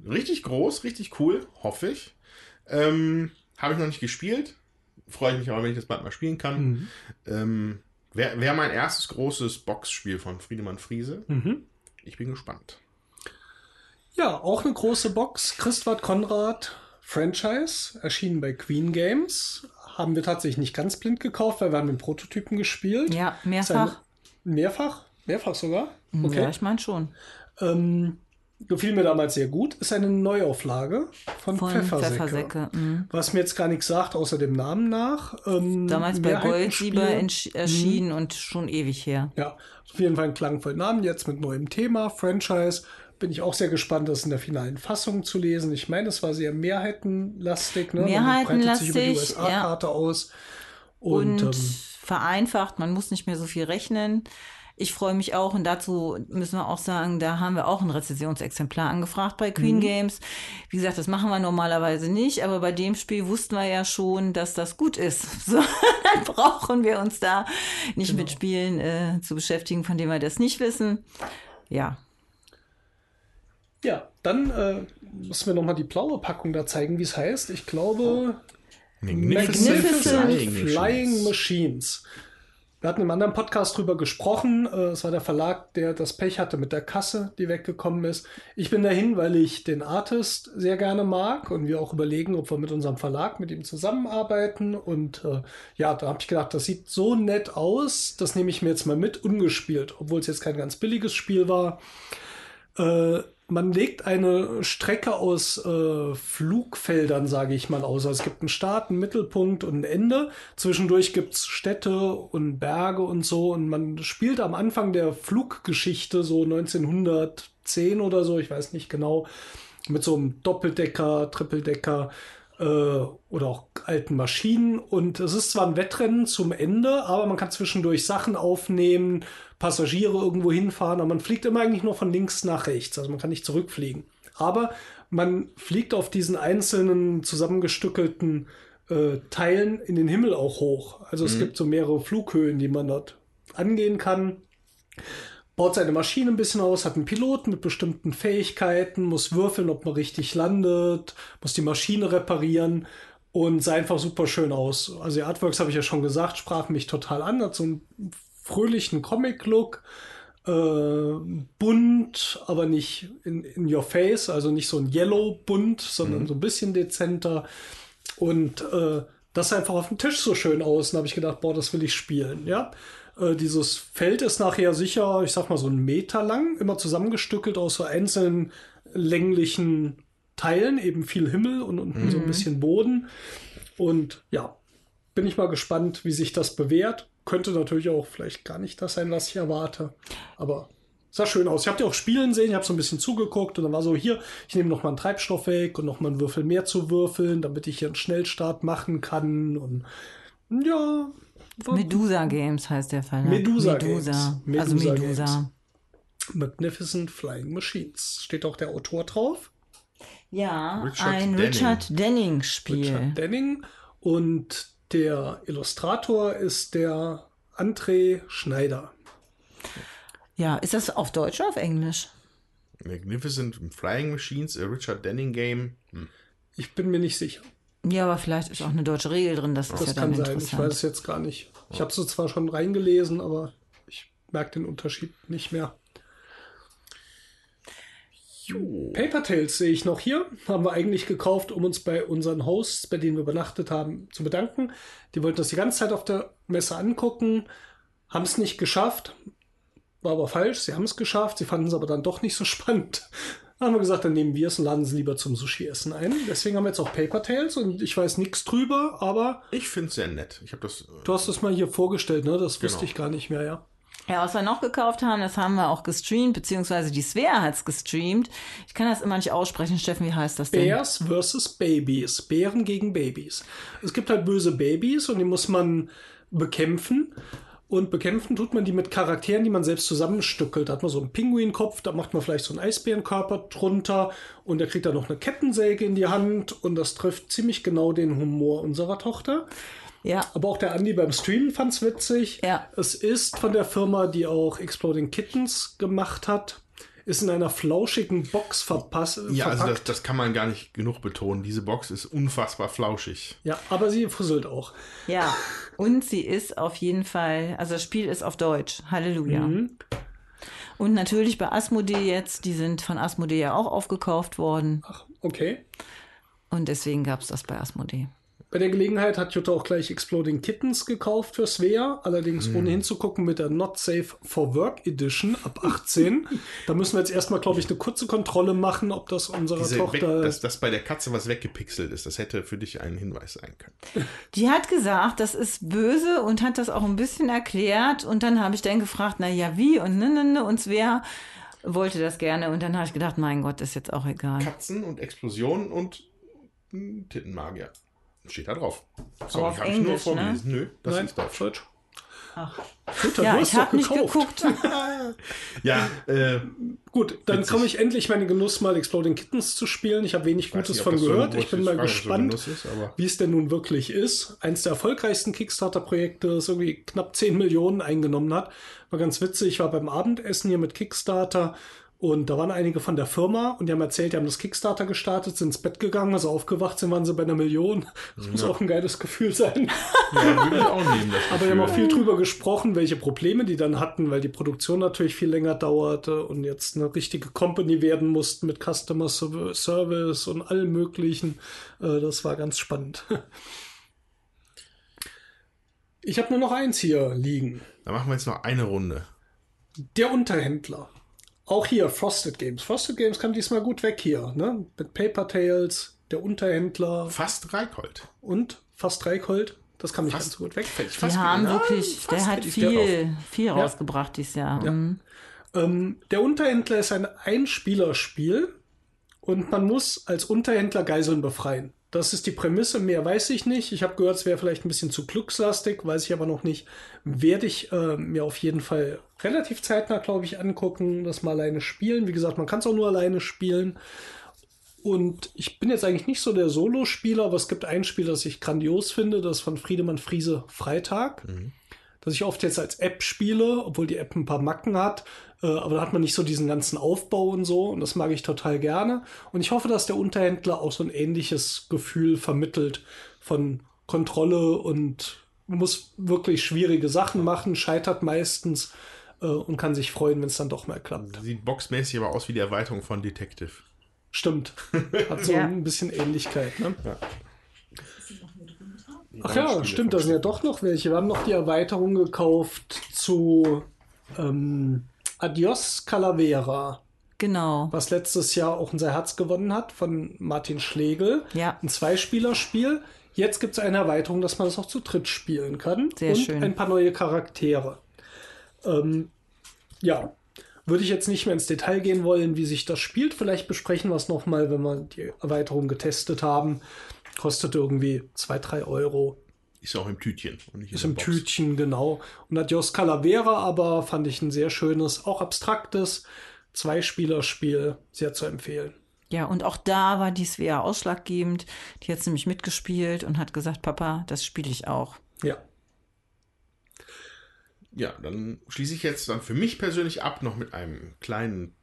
Richtig groß, richtig cool, hoffe ich. Ähm, habe ich noch nicht gespielt. Freue ich mich aber, wenn ich das bald mal spielen kann. Mhm. Ähm, Wäre wär mein erstes großes Boxspiel von Friedemann Friese. Mhm. Ich bin gespannt. Ja, auch eine große Box. Christwart Konrad Franchise, erschienen bei Queen Games. Haben wir tatsächlich nicht ganz blind gekauft, weil wir haben den Prototypen gespielt. Ja, mehrfach. Mehrfach? Mehrfach sogar? Ja, ich meine schon. Ähm, gefiel mir damals sehr gut. Ist eine Neuauflage von, Von Pfeffersäcke. Pfeffersäcke. mhm. Was mir jetzt gar nichts sagt, außer dem Namen nach. Ähm, Damals bei. Goldsieber entsch- erschienen und schon ewig her. Ja, auf jeden Fall ein klangvollen Namen. Jetzt mit neuem Thema, Franchise. Bin ich auch sehr gespannt, das in der finalen Fassung zu lesen. Ich meine, es war sehr mehrheitenlastig. Ne? Man breitet sich über die Mehrheitenlastig, USA-Karte aus. Und, Und, ähm, vereinfacht, man muss nicht mehr so viel rechnen. Ich freue mich auch und dazu müssen wir auch sagen, da haben wir auch ein Rezessionsexemplar angefragt bei Queen Mhm. Games. Wie gesagt, das machen wir normalerweise nicht, aber bei dem Spiel wussten wir ja schon, dass das gut ist. So, dann brauchen wir uns da nicht Genau. mit Spielen äh, zu beschäftigen, von denen wir das nicht wissen. Ja, ja, dann äh, müssen wir nochmal die blaue Packung da zeigen, wie es heißt. Ich glaube, Magnificent Flying Machines. Machines. Wir hatten im anderen Podcast drüber gesprochen. Äh, es war der Verlag, der das Pech hatte mit der Kasse, die weggekommen ist. Ich bin dahin, weil ich den Artist sehr gerne mag und wir auch überlegen, ob wir mit unserem Verlag mit ihm zusammenarbeiten. Und äh, ja, da habe ich gedacht, das sieht so nett aus. Das nehme ich mir jetzt mal mit, ungespielt, obwohl es jetzt kein ganz billiges Spiel war. Äh, man legt eine Strecke aus äh, Flugfeldern, sage ich mal, aus. Also es gibt einen Start, einen Mittelpunkt und ein Ende. Zwischendurch gibt's Städte und Berge und so. Und man spielt am Anfang der Fluggeschichte, so 1910 oder so, ich weiß nicht genau, mit so einem Doppeldecker, Trippeldecker äh, oder auch alten Maschinen. Und es ist zwar ein Wettrennen zum Ende, aber man kann zwischendurch Sachen aufnehmen, Passagiere irgendwo hinfahren, aber man fliegt immer eigentlich nur von links nach rechts. Also man kann nicht zurückfliegen. Aber man fliegt auf diesen einzelnen zusammengestückelten äh, Teilen in den Himmel auch hoch. Also es Mhm. gibt so mehrere Flughöhen, die man dort angehen kann. Baut seine Maschine ein bisschen aus, hat einen Piloten mit bestimmten Fähigkeiten, muss würfeln, ob man richtig landet, muss die Maschine reparieren und sah einfach super schön aus. Also die Artworks habe ich ja schon gesagt, sprachen mich total an, hat so einen fröhlichen Comic-Look, äh, bunt, aber nicht in, in your face, also nicht so ein Yellow bunt, sondern so ein bisschen dezenter. Und äh, das sah einfach auf dem Tisch so schön aus. Und habe ich gedacht, boah, das will ich spielen, ja. Äh, dieses Feld ist nachher sicher, ich sag mal, so einen Meter lang, immer zusammengestückelt aus so einzelnen länglichen Teilen, eben viel Himmel und unten so ein bisschen Boden. Und ja, bin ich mal gespannt, wie sich das bewährt. Könnte natürlich auch vielleicht gar nicht das sein, was ich erwarte. Aber sah schön aus. Ich habe die auch spielen sehen, ich habe so ein bisschen zugeguckt und dann war so, hier, ich nehme noch mal einen Treibstoff weg und noch mal einen Würfel mehr zu würfeln, damit ich hier einen Schnellstart machen kann. Und ja, Medusa Games heißt der Verlag. Medusa Medusa. Games. Also Medusa Medusa. Games. Magnificent Flying Machines. Steht auch der Autor drauf. Ja, Richard ein Denning. Richard Denning Spiel. Richard Denning. Und der Illustrator ist der André Schneider. Ja, ist das auf Deutsch oder auf Englisch? Magnificent Flying Machines, a Richard Denning Game. Hm. Ich bin mir nicht sicher. Ja, aber vielleicht ist auch eine deutsche Regel drin, das ist Das ja dann kann sein. Ich interessant. weiß es jetzt gar nicht. Ich habe es zwar schon reingelesen, aber ich merke den Unterschied nicht mehr. Paper Tales sehe ich noch hier. Haben wir eigentlich gekauft, um uns bei unseren Hosts, bei denen wir übernachtet haben, zu bedanken. Die wollten das die ganze Zeit auf der Messe angucken, haben es nicht geschafft. War aber falsch. Sie haben es geschafft. Sie fanden es aber dann doch nicht so spannend. Dann haben wir gesagt, dann nehmen wir es und laden sie lieber zum Sushi-Essen ein. Deswegen haben wir jetzt auch Paper Tales und ich weiß nichts drüber, aber Ich finde es sehr nett. Ich habe das. äh, Du hast es mal hier vorgestellt, ne? Das wusste Genau. ich gar nicht mehr, ja. Ja, was wir noch gekauft haben, das haben wir auch gestreamt, beziehungsweise die Svea hat's gestreamt. Ich kann das immer nicht aussprechen. Steffen, wie heißt das denn? Bears versus Babies. Bären gegen Babys. Es gibt halt böse Babys und die muss man bekämpfen. Und bekämpfen tut man die mit Charakteren, die man selbst zusammenstückelt. Da hat man so einen Pinguinkopf, da macht man vielleicht so einen Eisbärenkörper drunter und der kriegt dann noch eine Kettensäge in die Hand und das trifft ziemlich genau den Humor unserer Tochter. Ja, Aber auch der Andi beim Streamen fand's witzig. Ja. Es ist von der Firma, die auch Exploding Kittens gemacht hat. Ist in einer flauschigen Box verpasst. Ja, also das, verpackt. das kann man gar nicht genug betonen. Diese Box ist unfassbar flauschig. ja, aber sie fusselt auch. ja. Und sie ist auf jeden Fall, also das Spiel ist auf Deutsch. Halleluja. Mhm. Und natürlich bei Asmodee jetzt, die sind von Asmodee ja auch aufgekauft worden. Ach, okay. Und deswegen gab's das bei Asmodee. Bei der Gelegenheit hat Jutta auch gleich Exploding Kittens gekauft für Svea, allerdings Mhm. ohne hinzugucken mit der Not Safe for Work Edition ab 18. da müssen wir jetzt erstmal, glaube ich, eine kurze Kontrolle machen, ob das unserer Diese weg, Tochter. dass, dass bei der Katze was weggepixelt ist, das hätte für dich ein Hinweis sein können. Die hat gesagt, das ist böse und hat das auch ein bisschen erklärt. Und dann habe ich dann gefragt, na ja, wie und ne, ne, ne, und Svea wollte das gerne. Und dann habe ich gedacht, mein Gott, ist jetzt auch egal. Katzen und Explosionen und Tittenmagier. Steht da drauf. auf Sorry, habe ich nur Englisch, vorgelesen. Nö, das Nein, ist Deutsch. Deutsch. Ach. Jutta, Ja, du hast ich doch habe nicht gekauft. geguckt. Ja, äh, Gut, dann komme ich endlich meine Genuss mal Exploding Kittens zu spielen. Ich habe wenig weiß Gutes nicht, von so- gehört. wo ich bin ich mal frage, so gespannt, Genuss ist, aber- wie es denn nun wirklich ist. Eins der erfolgreichsten Kickstarter-Projekte, das irgendwie knapp 10 Millionen eingenommen hat. War ganz witzig. Ich war beim Abendessen hier mit Kickstarter Und da waren einige von der Firma und die haben erzählt, die haben das Kickstarter gestartet, sind ins Bett gegangen, also aufgewacht sind, waren sie bei einer Million. Das muss auch ein geiles Gefühl sein. Ja, ich auch nehmen. Das Aber wir haben auch viel drüber gesprochen, welche Probleme die dann hatten, weil die Produktion natürlich viel länger dauerte und jetzt eine richtige Company werden mussten mit Customer Serv- Service und allem möglichen. Äh, Das war ganz spannend. Ich habe nur noch eins hier liegen. Dann machen wir jetzt noch eine Runde. Der Unterhändler. Auch hier Frosted Games. Frosted Games kam diesmal gut weg hier, ne? Mit Paper Tales, der Unterhändler Fast Reikold. und fast Reikold. Das kam nicht Fast- ganz so gut weg. Fast haben wieder- wirklich, fast der hat viel, viel rausgebracht dieses Jahr. Mhm. Ähm, der Unterhändler ist ein Einspielerspiel und man muss als Unterhändler Geiseln befreien. Das ist die Prämisse, mehr weiß ich nicht. Ich habe gehört, es wäre vielleicht ein bisschen zu glückslastig, weiß ich aber noch nicht. Werde ich äh, mir auf jeden Fall relativ zeitnah, glaube ich, angucken, das mal alleine spielen. Wie gesagt, man kann es auch nur alleine spielen. Und ich bin jetzt eigentlich nicht so der Solo-Spieler, aber es gibt ein Spiel, das ich grandios finde, das von Friedemann Friese Freitag das ich oft jetzt als App spiele, obwohl die App ein paar Macken hat. Äh, aber da hat man nicht so diesen ganzen Aufbau und so. Und das mag ich total gerne. Und ich hoffe, dass der Unterhändler auch so ein ähnliches Gefühl vermittelt von Kontrolle und muss wirklich schwierige Sachen machen, scheitert meistens äh, und kann sich freuen, wenn es dann doch mal klappt. Sieht boxmäßig aber aus wie die Erweiterung von Detective. Stimmt. Hat so Ja. ein bisschen Ähnlichkeit. Ne? Ach Rollenspiele ja, stimmt, da sind ja doch noch welche. Wir haben noch die Erweiterung gekauft zu ähm, Adios Calavera, Genau. was letztes Jahr auch unser Herz gewonnen hat von Martin Schlegel. Ja. Ein Zweispielerspiel. Jetzt gibt es eine Erweiterung, dass man das auch zu dritt spielen kann. Sehr und schön. ein paar neue Charaktere. Ähm, ja, würde ich jetzt nicht mehr ins Detail gehen wollen, wie sich das spielt. Vielleicht besprechen wir es nochmal, wenn wir die Erweiterung getestet haben. Kostet irgendwie 2, 3 Euro. Ist auch im Tütchen. Und nicht Ist im Box. Tütchen, genau. Und Adios Calavera aber fand ich ein sehr schönes, auch abstraktes Zweispielerspiel. Sehr zu empfehlen. Ja, und auch da war die Svea ausschlaggebend. Die hat nämlich mitgespielt und hat gesagt, Papa, das spiele ich auch. Ja. Ja, dann schließe ich jetzt dann für mich persönlich ab noch mit einem kleinen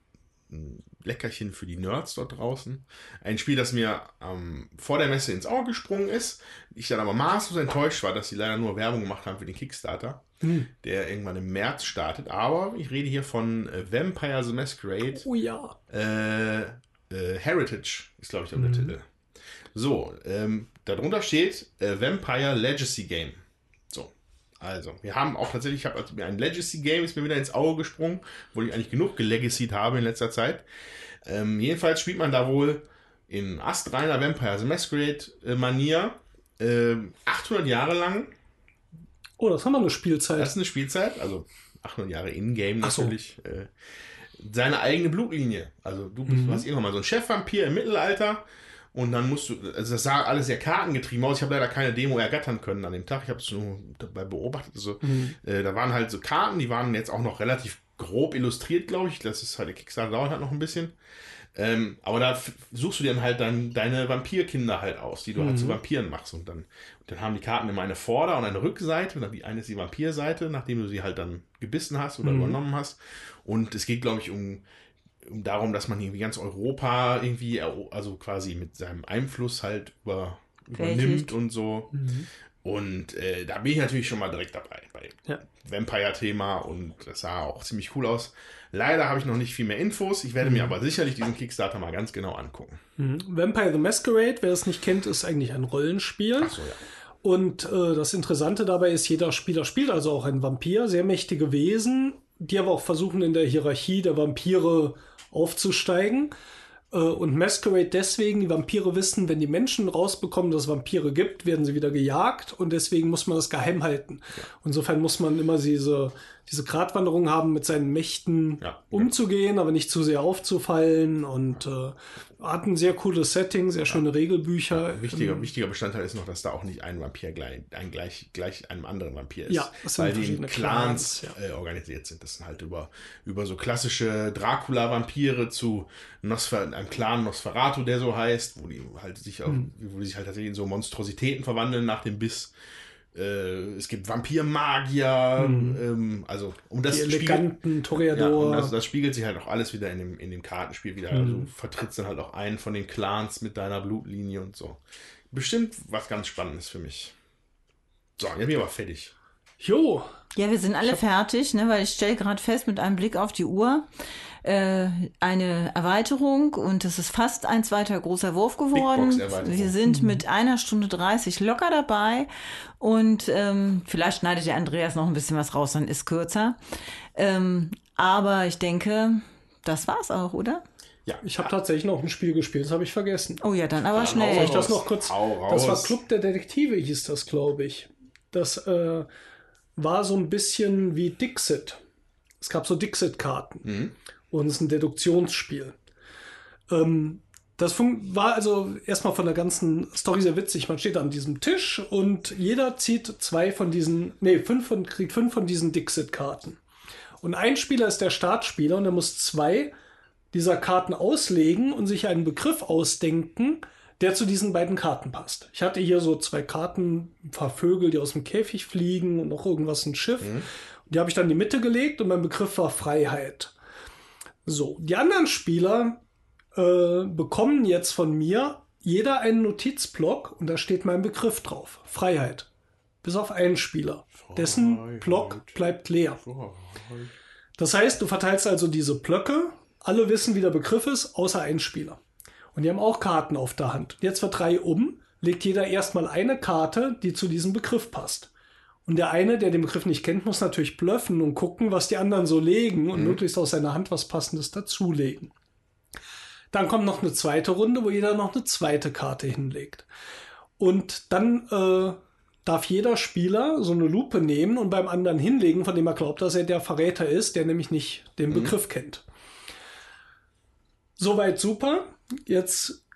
mm, Leckerchen für die Nerds dort draußen. Ein Spiel, das mir ähm, vor der Messe ins Auge gesprungen ist. Ich dann aber maßlos enttäuscht war, dass sie leider nur Werbung gemacht haben für den Kickstarter, der irgendwann im März startet. Aber ich rede hier von äh, Vampire the Masquerade Oh ja. äh, äh, Heritage ist, glaube ich, der Titel. So, ähm, darunter steht äh, Vampire Legacy Game. So, also, wir haben auch tatsächlich, ich habe also mir ein Legacy Game, ist mir wieder ins Auge gesprungen, wo ich eigentlich genug gelegacyt habe in letzter Zeit. Ähm, jedenfalls spielt man da wohl in astreiner Vampire the Masquerade äh, Manier ähm, 800 Jahre lang Oh, das haben wir eine Spielzeit. das ist eine Spielzeit, also 800 Jahre in-game Ach so. natürlich. Äh, seine eigene Blutlinie. Also du bist, Mhm. du hast irgendwann mal so einen Chefvampir im Mittelalter und dann musst du, also das sah alles sehr kartengetrieben aus. Ich habe leider keine Demo ergattern können an dem Tag. Ich habe es nur dabei beobachtet. Also, Mhm. äh, da waren halt so Karten, die waren jetzt auch noch relativ grob illustriert, glaube ich. Das ist halt, der Kickstarter dauert halt noch ein bisschen. Ähm, aber da suchst du dir dann halt dann deine Vampirkinder halt aus, die du halt zu Vampiren machst. Und dann, dann haben die Karten immer eine Vorder- und eine Rückseite. Und dann die eine ist die Vampirseite, nachdem du sie halt dann gebissen hast oder übernommen hast. Und es geht, glaube ich, um darum, dass man irgendwie ganz Europa irgendwie, also quasi mit seinem Einfluss halt über, übernimmt und so. Und äh, da bin ich natürlich schon mal direkt dabei bei Ja. Vampire-Thema und das sah auch ziemlich cool aus. Leider habe ich noch nicht viel mehr Infos. Ich werde mir aber sicherlich diesen Kickstarter mal ganz genau angucken. Mhm. Vampire the Masquerade, wer es nicht kennt, ist eigentlich ein Rollenspiel. Achso, ja. Und äh, das Interessante dabei ist, jeder Spieler spielt also auch ein Vampir, sehr mächtige Wesen, die aber auch versuchen, in der Hierarchie der Vampire aufzusteigen. Äh, und Masquerade deswegen, die Vampire wissen, wenn die Menschen rausbekommen, dass es Vampire gibt, werden sie wieder gejagt und deswegen muss man das geheim halten. Insofern muss man immer diese, diese Gratwanderung haben, mit seinen Mächten Ja. umzugehen, aber nicht zu sehr aufzufallen und äh, hat ein sehr cooles Setting, sehr schöne Regelbücher. Wichtiger, Ähm, wichtiger Bestandteil ist noch, dass da auch nicht ein Vampir gleich, ein gleich, gleich einem anderen Vampir ist. Ja, das weil die in Clans, Clans, äh, organisiert sind. Das sind halt über, über so klassische Dracula-Vampire zu Nosfer einem Clan Nosferatu, der so heißt, wo die halt sich, auch, Mhm. wo die sich halt tatsächlich in so Monstrositäten verwandeln nach dem Biss. Äh, es gibt Vampir-Magier, ähm, also um das Die spiegelt, eleganten ja, Toreador. und das, das spiegelt sich halt auch alles wieder in dem, in dem Kartenspiel wieder. Also du vertrittst dann halt auch einen von den Clans mit deiner Blutlinie und so. Bestimmt was ganz Spannendes für mich. So, jetzt bin ich aber fertig. jo, Ja, wir sind alle fertig, ne, weil ich stelle gerade fest mit einem Blick auf die Uhr, äh, eine Erweiterung und es ist fast ein zweiter großer Wurf geworden. Wir sind mit einer Stunde 30 locker dabei und ähm, vielleicht schneidet der Andreas noch ein bisschen was raus, dann ist kürzer. Ähm, aber ich denke, das war's auch, oder? Ja, ich habe tatsächlich noch ein Spiel gespielt, das habe ich vergessen. Oh ja, dann aber Dann schnell. Soll ich das noch kurz? Das war. Club der Detektive, hieß das, glaube ich. Das äh, war so ein bisschen wie Dixit. Es gab so Dixit-Karten. Mhm. Und es ist ein Deduktionsspiel. Ähm, das war also erstmal von der ganzen Story sehr witzig. Man steht an diesem Tisch und jeder zieht zwei von diesen, nee, fünf von, kriegt fünf von diesen Dixit-Karten. Und ein Spieler ist der Startspieler und er muss zwei dieser Karten auslegen und sich einen Begriff ausdenken, der zu diesen beiden Karten passt. Ich hatte hier so zwei Karten, ein paar Vögel, die aus dem Käfig fliegen und noch irgendwas, ein Schiff. Und die habe ich dann in die Mitte gelegt und mein Begriff war Freiheit. So, die anderen Spieler äh, bekommen jetzt von mir jeder einen Notizblock und da steht mein Begriff drauf. Freiheit. Bis auf einen Spieler. Dessen Block bleibt leer. Das heißt, du verteilst also diese Blöcke. Alle wissen, wie der Begriff ist, außer ein Spieler. Und die haben auch Karten auf der Hand. Jetzt wird drei um, legt jeder erstmal eine Karte, die zu diesem Begriff passt. Und der eine, der den Begriff nicht kennt, muss natürlich blöffen und gucken, was die anderen so legen und möglichst aus seiner Hand was Passendes dazulegen. Dann kommt noch eine zweite Runde, wo jeder noch eine zweite Karte hinlegt. Und dann äh, darf jeder Spieler so eine Lupe nehmen und beim anderen hinlegen, von dem er glaubt, dass er der Verräter ist, der nämlich nicht den Begriff kennt. Soweit super. Jetzt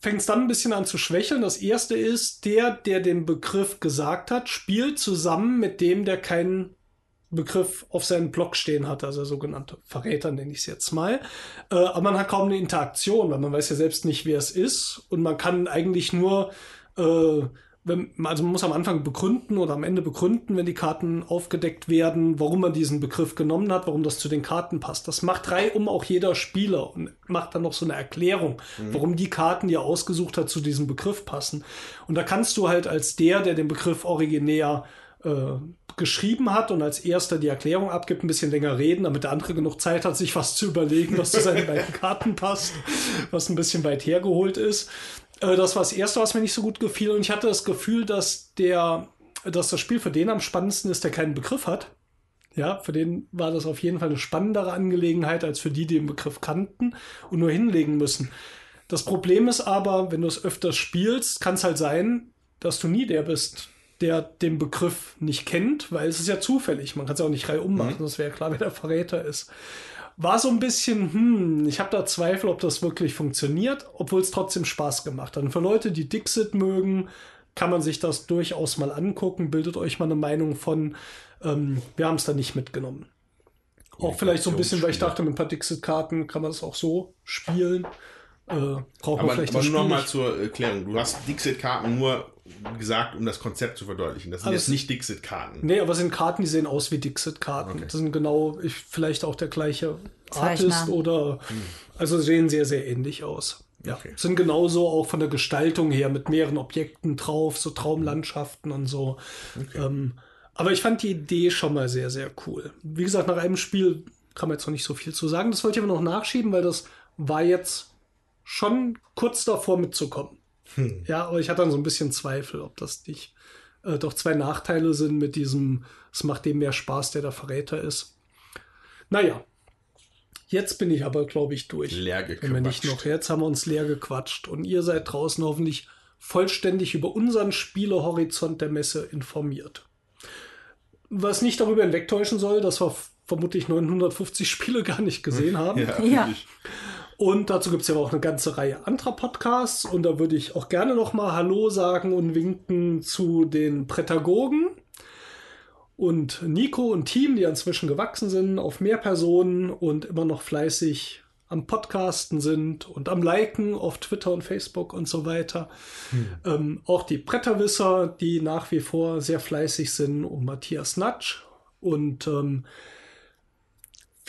fängt es dann ein bisschen an zu schwächeln. Das erste ist, der, der den Begriff gesagt hat, spielt zusammen mit dem, der keinen Begriff auf seinem Block stehen hat, also sogenannte Verräter nenne ich es jetzt mal. Äh, aber man hat kaum eine Interaktion, weil man weiß ja selbst nicht, wer es ist und man kann eigentlich nur, äh, wenn, also man muss am Anfang begründen oder am Ende begründen, wenn die Karten aufgedeckt werden, warum man diesen Begriff genommen hat, warum das zu den Karten passt. Das macht drei um auch jeder Spieler und macht dann noch so eine Erklärung, warum die Karten, die er ausgesucht hat, zu diesem Begriff passen. Und da kannst du halt als der, der den Begriff originär äh, geschrieben hat und als erster die Erklärung abgibt, ein bisschen länger reden, damit der andere genug Zeit hat, sich was zu überlegen, was zu seinen beiden Karten passt, was ein bisschen weit hergeholt ist. Äh, das war das erste, was mir nicht so gut gefiel. Und ich hatte das Gefühl, dass der, dass das Spiel für den am spannendsten ist, der keinen Begriff hat. Ja, für den war das auf jeden Fall eine spannendere Angelegenheit als für die, die den Begriff kannten und nur hinlegen müssen. Das Problem ist aber, wenn du es öfters spielst, kann es halt sein, dass du nie der bist, der den Begriff nicht kennt, weil es ist ja zufällig. Man kann es ja auch nicht reihum machen, das wäre ja klar, wer der Verräter ist. War so ein bisschen, hm, ich habe da Zweifel, ob das wirklich funktioniert, obwohl es trotzdem Spaß gemacht hat. Und für Leute, die Dixit mögen, kann man sich das durchaus mal angucken, bildet euch mal eine Meinung von. Ähm, wir haben es da nicht mitgenommen. Auch vielleicht so ein bisschen, weil ich dachte, mit ein paar Dixit-Karten kann man das auch so spielen. Äh, braucht man Aber, vielleicht aber nur noch Spiel mal nicht. zur Erklärung. Du hast Dixit-Karten nur gesagt, um das Konzept zu verdeutlichen. Das sind Aber jetzt nicht Dixit-Karten. Nee, aber es sind Karten, die sehen aus wie Dixit-Karten. Okay. Das sind genau, ich, vielleicht auch der gleiche Zeichner. Artist oder, also sehen sehr, sehr ähnlich aus. Ja, Okay. sind genauso auch von der Gestaltung her mit mehreren Objekten drauf, so Traumlandschaften und so. Ähm, aber ich fand die Idee schon mal sehr, sehr cool. Wie gesagt, nach einem Spiel kann man jetzt noch nicht so viel zu sagen. Das wollte ich aber noch nachschieben, weil das war jetzt schon kurz davor mitzukommen. Ja, aber ich hatte dann so ein bisschen Zweifel, ob das nicht äh, doch zwei Nachteile sind mit diesem, es macht dem mehr Spaß, der der Verräter ist. Naja, jetzt bin ich aber, glaube ich, durch. Leer Wenn wir nicht gequatscht. noch, jetzt haben wir uns leer gequatscht und ihr seid draußen hoffentlich vollständig über unseren Spielehorizont der Messe informiert. Was nicht darüber hinwegtäuschen soll, dass wir vermutlich 950 Spiele gar nicht gesehen haben. Ja, Ja. Und dazu gibt es ja auch eine ganze Reihe anderer Podcasts. Und da würde ich auch gerne noch mal Hallo sagen und winken zu den Prätagogen und Nico und Team, die inzwischen gewachsen sind auf mehr Personen und immer noch fleißig am Podcasten sind und am Liken auf Twitter und Facebook und so weiter. Hm. Ähm, auch die Bretterwisser, die nach wie vor sehr fleißig sind, und Matthias Natsch. Und ähm,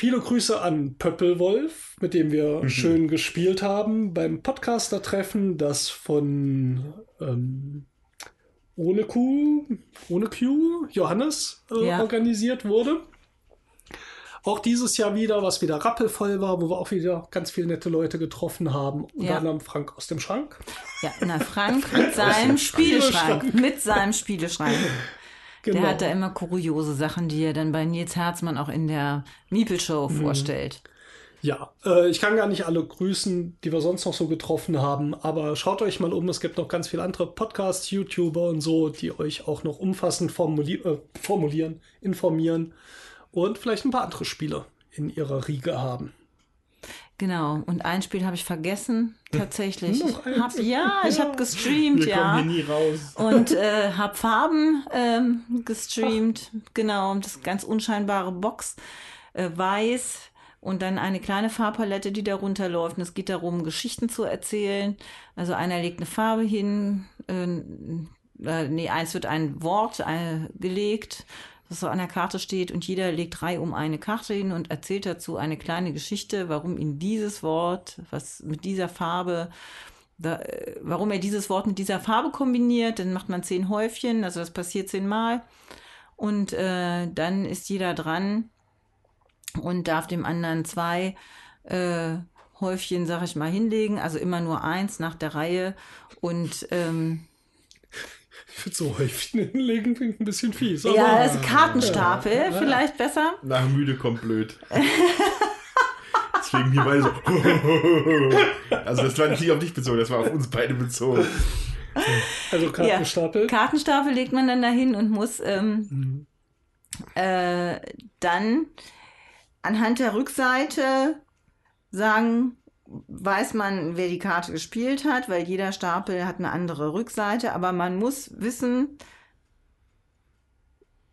viele Grüße an Pöppelwolf, mit dem wir mhm. schön gespielt haben beim Podcaster-Treffen, das von ähm, ohne Q, ohne Q, Johannes äh, ja. organisiert wurde. Auch dieses Jahr wieder, was wieder rappelvoll war, wo wir auch wieder ganz viele nette Leute getroffen haben. Unter ja. anderem Frank aus dem Schrank. Ja, na Frank mit seinem Spieleschrank. Mit seinem Spieleschrank. Genau. Der hat da immer kuriose Sachen, die er dann bei Nils Herzmann auch in der Miepel-Show mhm. vorstellt. Ja, äh, ich kann gar nicht alle grüßen, die wir sonst noch so getroffen haben, aber schaut euch mal um, es gibt noch ganz viele andere Podcasts, YouTuber und so, die euch auch noch umfassend formuli äh, formulieren, informieren und vielleicht ein paar andere Spiele in ihrer Riege haben. Genau, und ein Spiel habe ich vergessen, tatsächlich. Ich hab, ja, ich habe gestreamt, Wir ja. Kommen hier nie raus. Und äh, habe Farben ähm, gestreamt, Ach. genau, das ganz unscheinbare Box, äh, weiß, und dann eine kleine Farbpalette, die darunter läuft. Und es geht darum, Geschichten zu erzählen. Also einer legt eine Farbe hin, äh, äh, nee, eins wird ein Wort äh, gelegt, das so an der Karte steht und jeder legt drei um eine Karte hin und erzählt dazu eine kleine Geschichte, warum ihn dieses Wort, was mit dieser Farbe da, äh, warum er dieses Wort mit dieser Farbe kombiniert, dann macht man zehn Häufchen, also das passiert zehnmal. Und äh, dann ist jeder dran und darf dem anderen zwei äh, Häufchen, sag ich mal, hinlegen, also immer nur eins nach der Reihe. Und ähm, ich würde so Häufchen hinlegen, klingt ein bisschen fies. ja, also Kartenstapel, ja, vielleicht besser. Nach müde kommt blöd. Deswegen hier beide so. also das war nicht auf dich bezogen, das war auf uns beide bezogen. Also Kartenstapel. Ja, Kartenstapel legt man dann dahin und muss ähm, mhm. äh, dann anhand der Rückseite sagen, weiß man, wer die Karte gespielt hat, weil jeder Stapel hat eine andere Rückseite, aber man muss wissen,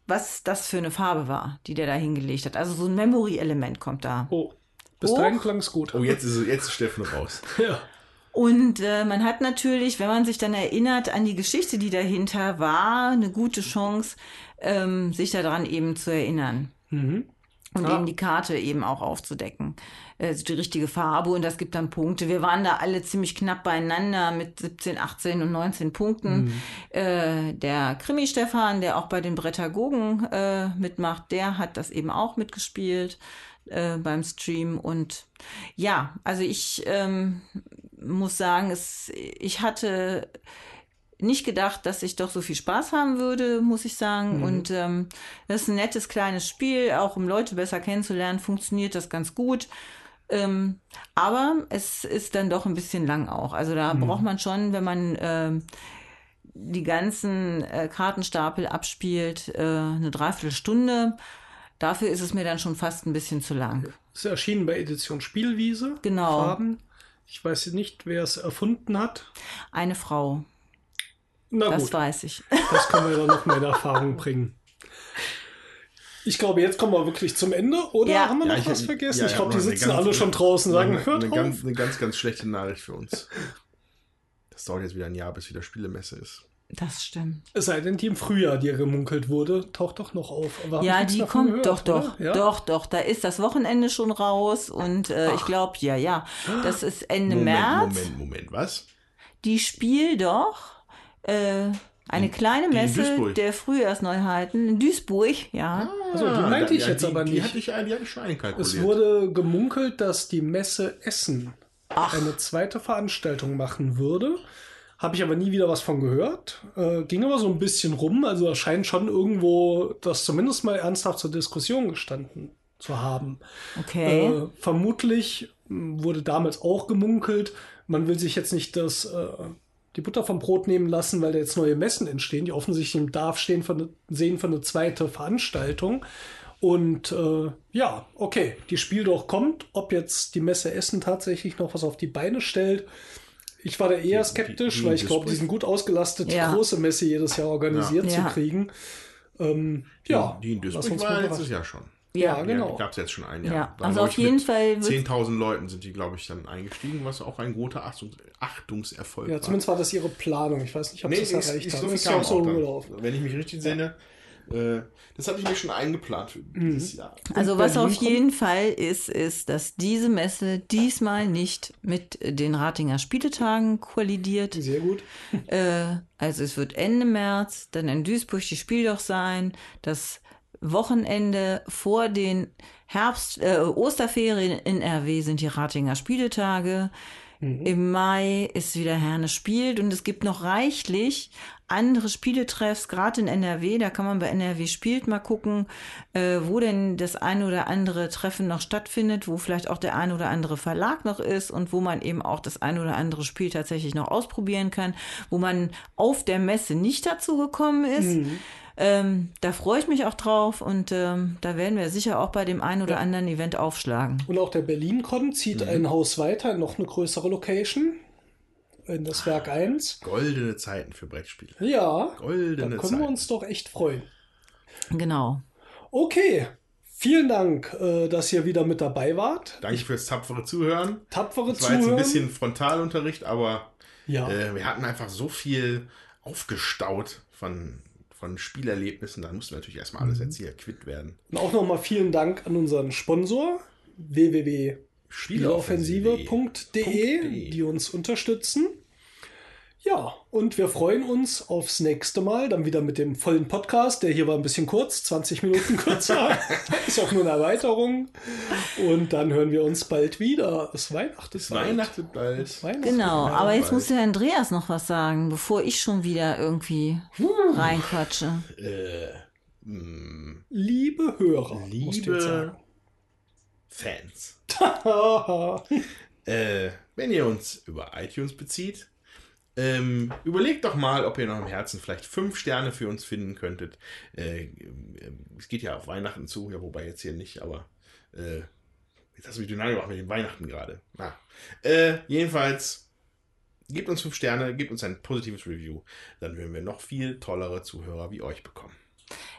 was das für eine Farbe war, die der da hingelegt hat. Also so ein Memory-Element kommt da. Oh, bis dahin klang es gut. Oh, jetzt ist, jetzt ist Steffen raus. ja. Und äh, man hat natürlich, wenn man sich dann erinnert an die Geschichte, die dahinter war, eine gute Chance, ähm, sich daran eben zu erinnern. Mhm. Und ja. eben die Karte eben auch aufzudecken. Also die richtige Farbe und das gibt dann Punkte. Wir waren da alle ziemlich knapp beieinander mit 17, 18 und 19 Punkten. Mhm. Äh, der Krimi-Stefan, der auch bei den Brettagogen äh, mitmacht, der hat das eben auch mitgespielt äh, beim Stream. Und ja, also ich ähm, muss sagen, es, ich hatte nicht gedacht, dass ich doch so viel Spaß haben würde, muss ich sagen. Mhm. Und ähm, das ist ein nettes kleines Spiel, auch um Leute besser kennenzulernen, funktioniert das ganz gut. Ähm, aber es ist dann doch ein bisschen lang auch. Also da mhm. braucht man schon, wenn man ähm, die ganzen äh, Kartenstapel abspielt, äh, eine Dreiviertelstunde. Dafür ist es mir dann schon fast ein bisschen zu lang. Es ist erschienen bei Edition Spielwiese. Genau. Farben. Ich weiß nicht, wer es erfunden hat. Eine Frau. Na das gut. weiß ich. Das können wir dann noch mal in Erfahrung bringen. Ich glaube, jetzt kommen wir wirklich zum Ende, oder ja. haben wir noch ja, was vergessen? Ja, ich glaube, die sitzen alle schon draußen und sagen, eine, hört eine auf. Ganz, eine ganz, ganz schlechte Nachricht für uns. Das dauert jetzt wieder ein Jahr, bis wieder Spielemesse ist. Das stimmt. Es sei denn, die im Frühjahr, die gemunkelt wurde, taucht doch noch auf. ja, die kommt gehört, doch, doch, ja? doch, doch. Da ist das Wochenende schon raus und äh, ich glaube, ja, ja. Das ist Ende Moment, März. Moment, Moment, was? Die spielt doch äh, eine kleine Messe der Frühjahrsneuheiten in Duisburg, ja. Ah, also die meinte ich jetzt die, aber nicht. Die hatte ich, die hatte ich schon einkalkuliert. Es wurde gemunkelt, dass die Messe Essen Ach. eine zweite Veranstaltung machen würde. Habe ich aber nie wieder was von gehört. Äh, ging aber so ein bisschen rum. Also da scheint schon irgendwo das zumindest mal ernsthaft zur Diskussion gestanden zu haben. Okay. Äh, vermutlich wurde damals auch gemunkelt, man will sich jetzt nicht das äh, die Butter vom Brot nehmen lassen, weil da jetzt neue Messen entstehen, die offensichtlich im Darf stehen von, sehen für eine zweite Veranstaltung. Und äh, ja, okay, die Spiel doch kommt. Ob jetzt die Messe Essen tatsächlich noch was auf die Beine stellt. Ich war da eher skeptisch, die, die, die weil ich glaube, die sind gut ausgelastet, ja. die große Messe jedes Jahr organisiert ja. zu kriegen. Ähm, ja, die in Duisburg war letztes Jahr schon. Ja, Ja, genau. gab es jetzt schon ein Jahr. Ja, Dann, also auf jeden mit Fall wird- 10.000 Leuten sind die, glaube ich, dann eingestiegen, was auch ein großer Achtungs Achtungserfolg Ja, war. zumindest war das ihre Planung. Ich weiß nicht, ob Nee, ist, erreicht ist haben. Ist ja auch so auch dann. rumgelaufen. Wenn ich mich richtig entsinne. Äh, das hatte ich mir schon eingeplant für Mhm. dieses Jahr. Also was auf jeden Fall ist, ist, dass diese Messe diesmal nicht mit den Ratinger Spieletagen kollidiert. Sehr gut. Äh, also es wird Ende März dann in Duisburg die Spiel doch sein. Das Wochenende vor den Herbst, äh, Osterferien in RW sind die Ratinger Spieletage. Im Mai ist wieder Herne spielt und es gibt noch reichlich andere Spieletreffs, gerade in NRW. Da kann man bei NRW spielt mal gucken, äh, wo denn das ein oder andere Treffen noch stattfindet, wo vielleicht auch der ein oder andere Verlag noch ist und wo man eben auch das ein oder andere Spiel tatsächlich noch ausprobieren kann, wo man auf der Messe nicht dazu gekommen ist. Ähm, da freue ich mich auch drauf und ähm, da werden wir sicher auch bei dem einen oder anderen Event aufschlagen. Und auch der BerlinCon zieht Mhm. ein Haus weiter in noch eine größere Location. In das Werk 1. Goldene Zeiten für Brettspiele. Ja, da Goldene können Zeiten. wir uns doch echt freuen. Genau. Okay, vielen Dank, äh, dass ihr wieder mit dabei wart. Danke fürs tapfere Zuhören. Tapfere Das war jetzt ein Zuhören. bisschen Frontalunterricht, aber ja. äh, wir hatten einfach so viel aufgestaut von, von Spielerlebnissen. Da mussten wir natürlich erstmal Mhm. alles jetzt hier quitt werden. Und auch nochmal vielen Dank an unseren Sponsor www.spieleoffensive.de, die uns unterstützen. Ja, und wir freuen uns aufs nächste Mal, dann wieder mit dem vollen Podcast. Der hier war ein bisschen kurz, 20 Minuten kürzer. Ist auch nur eine Erweiterung. Und dann hören wir uns bald wieder. Es Weihnachten ist bald. Weihnachten bald. Es Weihnachten. Genau, Ja, aber jetzt bald. muss der Andreas noch was sagen, bevor ich schon wieder irgendwie reinquatsche. Äh, mh, Liebe Hörer, liebe. Fans. Äh, wenn ihr uns über iTunes bezieht, ähm, überlegt doch mal, ob ihr noch im Herzen vielleicht fünf Sterne für uns finden könntet. Äh, ähm, es geht ja auf Weihnachten zu, ja, wobei jetzt hier nicht, aber äh, jetzt hast du mich dynamisch gemacht mit dem Weihnachten gerade. Na. Äh, jedenfalls, gebt uns fünf Sterne, gebt uns ein positives Review. Dann werden wir noch viel tollere Zuhörer wie euch bekommen.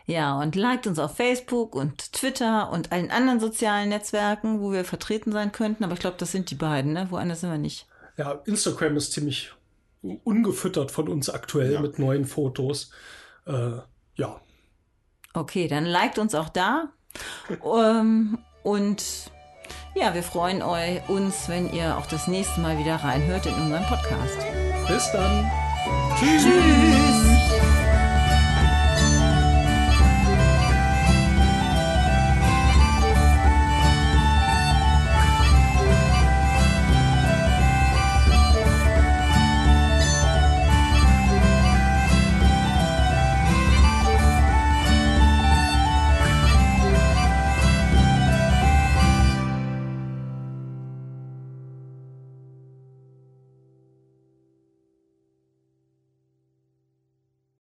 Ja, und liked uns auf Facebook und Twitter und allen anderen sozialen Netzwerken, wo wir vertreten sein könnten. Aber ich glaube, das sind die beiden, ne? Woanders sind wir nicht. Ja, Instagram ist ziemlich ungefüttert von uns aktuell Ja. mit neuen Fotos. Äh, ja, Okay, dann liked uns auch da. ähm, und ja, wir freuen eu uns, wenn ihr auch das nächste Mal wieder reinhört in unseren Podcast. bis dann. Tschüss.